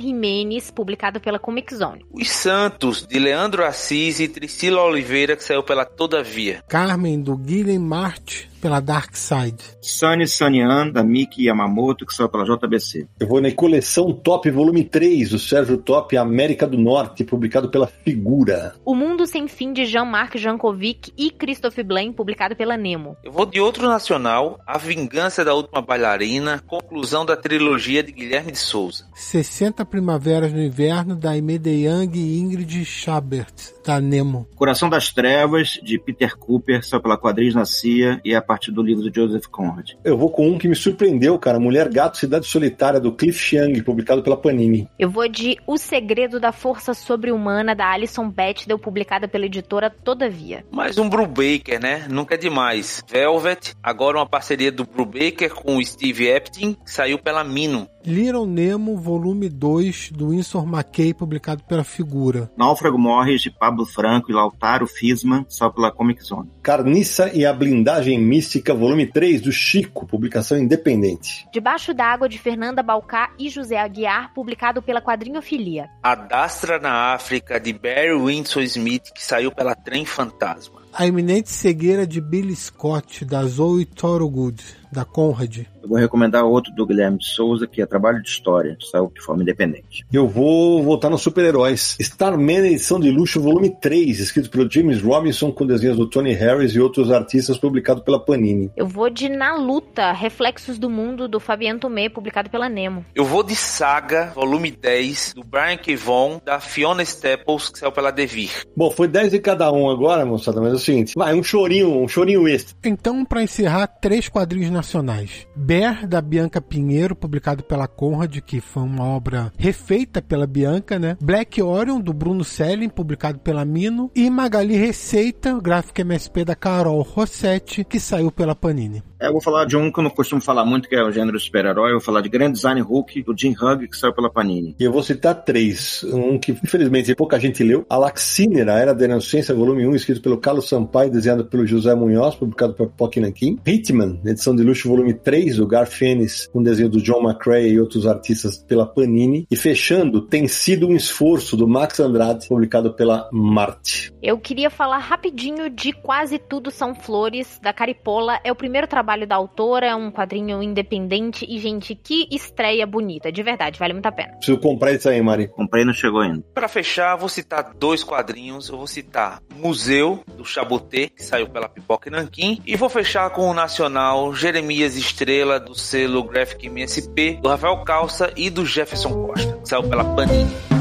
Publicado pela Comic Zone. Os Santos, de Leandro Assis e Priscila Oliveira, que saiu pela Todavia. Carmen, do Guilherme Mart, pela Dark Side. Sunny Sunyan, da Miki Yamamoto, que saiu pela JBC. Eu vou na coleção Top, volume 3, do Sérgio Top, América do Norte, publicado pela Figura. O Mundo Sem Fim, de Jean-Marc Jankovic e Christophe Blaine, publicado pela Nemo. Eu vou de outro nacional, A Vingança da Última Bailarina, conclusão da trilogia de Guilherme de Souza. 60 Primaveras no Inverno, da Aimee Young e Ingrid Schabert, da Nemo. Coração das Trevas, de Peter Cooper, saiu pela Quadris na CIA e a partir do livro do Joseph Conrad. Eu vou com um que me surpreendeu, cara. Mulher Gato, Cidade Solitária, do Cliff Chiang, publicado pela Panini. Eu vou de O Segredo da Força Sobre-Humana, da Alison Bechdel, publicada pela editora Todavia. Mais um Brubaker, né? Nunca é demais. Velvet, agora uma parceria do Brubaker com o Steve Epting, que saiu pela Mino. Little Nemo, volume 2, do Winsor McKay, publicado pela Figura. Náufrago Morris, de Pablo Franco e Lautaro Fisman, saiu pela Comic Zone. Carniça e a Blindagem Mística, volume 3, do Chico, publicação independente. Debaixo d'Água, de Fernanda Balcá e José Aguiar, publicado pela Quadrinhofilia. A Dastra na África, de Barry Windsor Smith, que saiu pela Trem Fantasma. A Iminente Cegueira, de Billy Scott, da Zoe Thorogood, da Conrad. Eu vou recomendar outro do Guilherme de Souza, que é Trabalho de História, saiu de forma independente. Eu vou voltar nos super-heróis. Starman, edição de luxo, volume 3, escrito pelo James Robinson, com desenhos do Tony Harris e outros artistas, publicado pela Panini. Eu vou de Na Luta, Reflexos do Mundo, do Fabiano Tomé, publicado pela Nemo. Eu vou de Saga, volume 10, do Brian Kevon, da Fiona Staples, que saiu pela Devir. Bom, foi 10 de cada um agora, moçada, mas é o seguinte, vai, um chorinho, um chorinho extra. Então, para encerrar, três quadrinhos nacionais. Bear, da Bianca Pinheiro, publicado pela Conrad, que foi uma obra refeita pela Bianca, né? Black Orion, do Bruno Selling, publicado pela Mino. E Magali Receita, gráfico MSP da Carol Rossetti, que saiu pela Panini. É, eu vou falar de um que eu não costumo falar muito, que é o gênero super-herói. Eu vou falar de Grand Design Hulk, do Jim Hugg, que saiu pela Panini. E eu vou citar três. Um que, infelizmente, pouca gente leu. A Laxiner, a Era da Inocência, volume 1, escrito pelo Carlos Sampaio, desenhado pelo José Munhoz, publicado pela Pock Nankin. Hitman, edição de luxo, volume 3, do Gar Fennis, com desenho do John McCrae e outros artistas pela Panini. E fechando, Tem Sido um Esforço, do Max Andrade, publicado pela Marte. Eu queria falar rapidinho de Quase Tudo São Flores, da Caripola. É o primeiro trabalho da autora, é um quadrinho independente e, gente, que estreia bonita. De verdade, vale muito a pena. Preciso comprar isso aí, Mari. Comprei e não chegou ainda. Para fechar, vou citar dois quadrinhos. Eu vou citar Museu, do Chaboté, que saiu pela Pipoca e Nanquim. E vou fechar com o nacional Jeremias Estrela, do selo Graphic MSP, do Rafael Calça e do Jefferson Costa, que saiu pela Panini.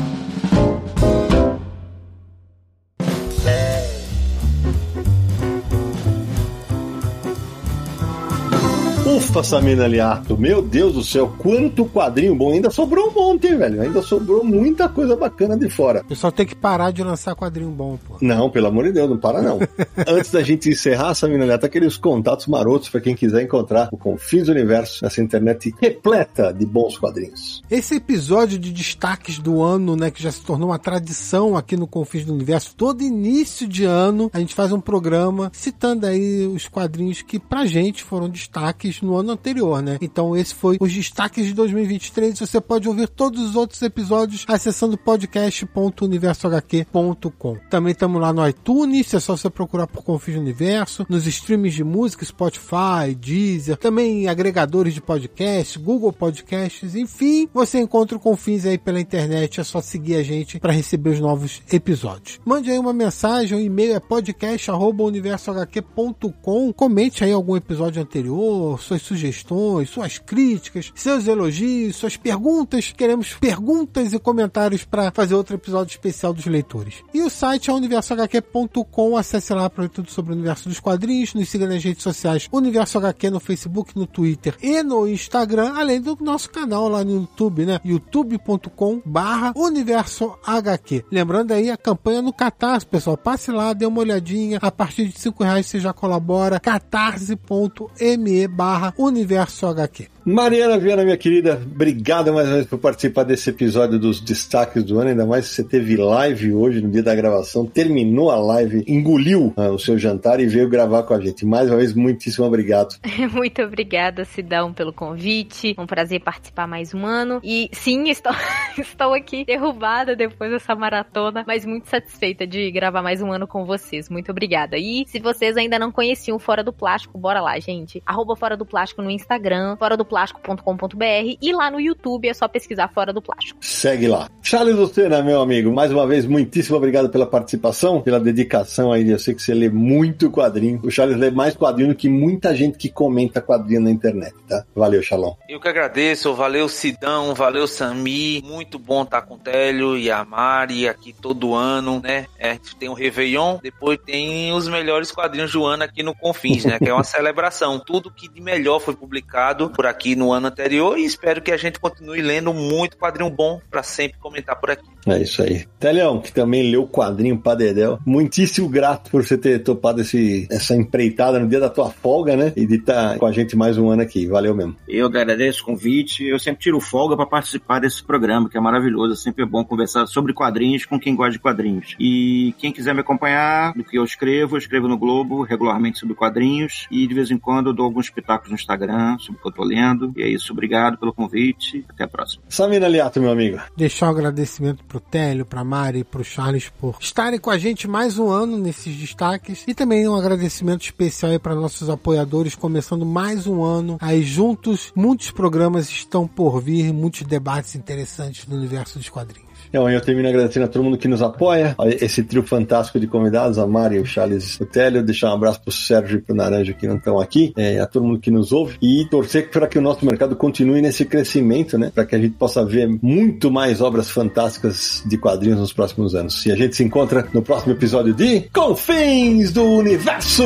Ufa, Samina Aliato, meu Deus do céu, quanto quadrinho bom. Ainda sobrou um monte, hein, velho. Ainda sobrou muita coisa bacana de fora. O pessoal tem que parar de lançar quadrinho bom, pô. Não, pelo amor de Deus, não para não. Antes da gente encerrar, Samina Aliato, aqueles contatos marotos para quem quiser encontrar o Confins do Universo nessa internet repleta de bons quadrinhos. Esse episódio de destaques do ano, né, que já se tornou uma tradição aqui no Confins do Universo, todo início de ano a gente faz um programa citando aí os quadrinhos que pra gente foram destaques no ano anterior, né? Então esse foi os destaques de 2023. Você pode ouvir todos os outros episódios acessando podcast.universohq.com. Também estamos lá no iTunes, é só você procurar por Confins Universo, nos streams de música, Spotify, Deezer, também agregadores de podcast, Google Podcasts, enfim, você encontra o Confins aí pela internet, é só seguir a gente para receber os novos episódios. Mande aí uma mensagem, o e-mail é podcast@universohq.com. Comente aí algum episódio anterior, suas sugestões, suas críticas, seus elogios, suas perguntas. Queremos perguntas e comentários para fazer outro episódio especial dos leitores. E o site é universohq.com. Acesse lá para tudo sobre o universo dos quadrinhos. Nos siga nas redes sociais Universo HQ no Facebook, no Twitter e no Instagram, além do nosso canal lá no YouTube, né? youtube.com barra Universo HQ. Lembrando aí a campanha no Catarse, pessoal. Passe lá, dê uma olhadinha. A partir de cinco reais você já colabora. catarse.me barra Universo HQ. Mariana Viana, minha querida, obrigado mais uma vez por participar desse episódio dos destaques do ano, ainda mais que você teve live hoje, no dia da gravação, terminou a live, engoliu ah, o seu jantar e veio gravar com a gente. Mais uma vez, muitíssimo obrigado. Muito obrigada, Sidão, pelo convite. Um prazer participar mais um ano. E sim, estou, estou aqui derrubada depois dessa maratona, mas muito satisfeita de gravar mais um ano com vocês. Muito obrigada. E se vocês ainda não conheciam Fora do Plástico, bora lá, gente. Arroba Fora do Plástico no Instagram, Fora do plástico.com.br e lá no YouTube é só pesquisar Fora do Plástico. Segue lá. Charles Lucena, meu amigo, mais uma vez, muitíssimo obrigado pela participação, pela dedicação aí. Eu sei que você lê muito quadrinho. O Charles lê mais quadrinho do que muita gente que comenta quadrinho na internet, tá? Valeu, Shalom. Eu que agradeço, valeu Sidão, valeu Sami, muito bom estar com o Télio e a Mari aqui todo ano, né? É, tem o Réveillon, depois tem os melhores quadrinhos do ano aqui no Confins, né? Que é uma celebração. Tudo que de melhor foi publicado por aqui aqui no ano anterior e espero que a gente continue lendo muito quadrinho bom para sempre comentar por aqui. É isso aí. Telhão, que também leu o quadrinho Padedel, muitíssimo grato por você ter topado esse, essa empreitada no dia da tua folga, né? E de estar tá com a gente mais um ano aqui. Valeu mesmo. Eu agradeço o convite. Eu sempre tiro folga para participar desse programa, que é maravilhoso. É sempre bom conversar sobre quadrinhos com quem gosta de quadrinhos. E quem quiser me acompanhar do que eu escrevo, eu escrevo no Globo regularmente sobre quadrinhos e de vez em quando eu dou alguns pitacos no Instagram sobre o que eu tô lendo e é isso. Obrigado pelo convite. Até a próxima. Samina Liato, meu amigo. Deixar um agradecimento pro Télio, pra Mari e pro Charles por estarem com a gente mais um ano nesses destaques. E também um agradecimento especial aí para nossos apoiadores, começando mais um ano aí juntos. Muitos programas estão por vir, muitos debates interessantes no universo dos quadrinhos. Então, eu termino agradecendo a todo mundo que nos apoia, esse trio fantástico de convidados, a Mari, o Charles o Télio, deixar um abraço pro Sérgio e pro Naranja que não estão aqui, é, a todo mundo que nos ouve e torcer para que o nosso mercado continue nesse crescimento, né? Para que a gente possa ver muito mais obras fantásticas de quadrinhos nos próximos anos. E a gente se encontra no próximo episódio de Confins do Universo!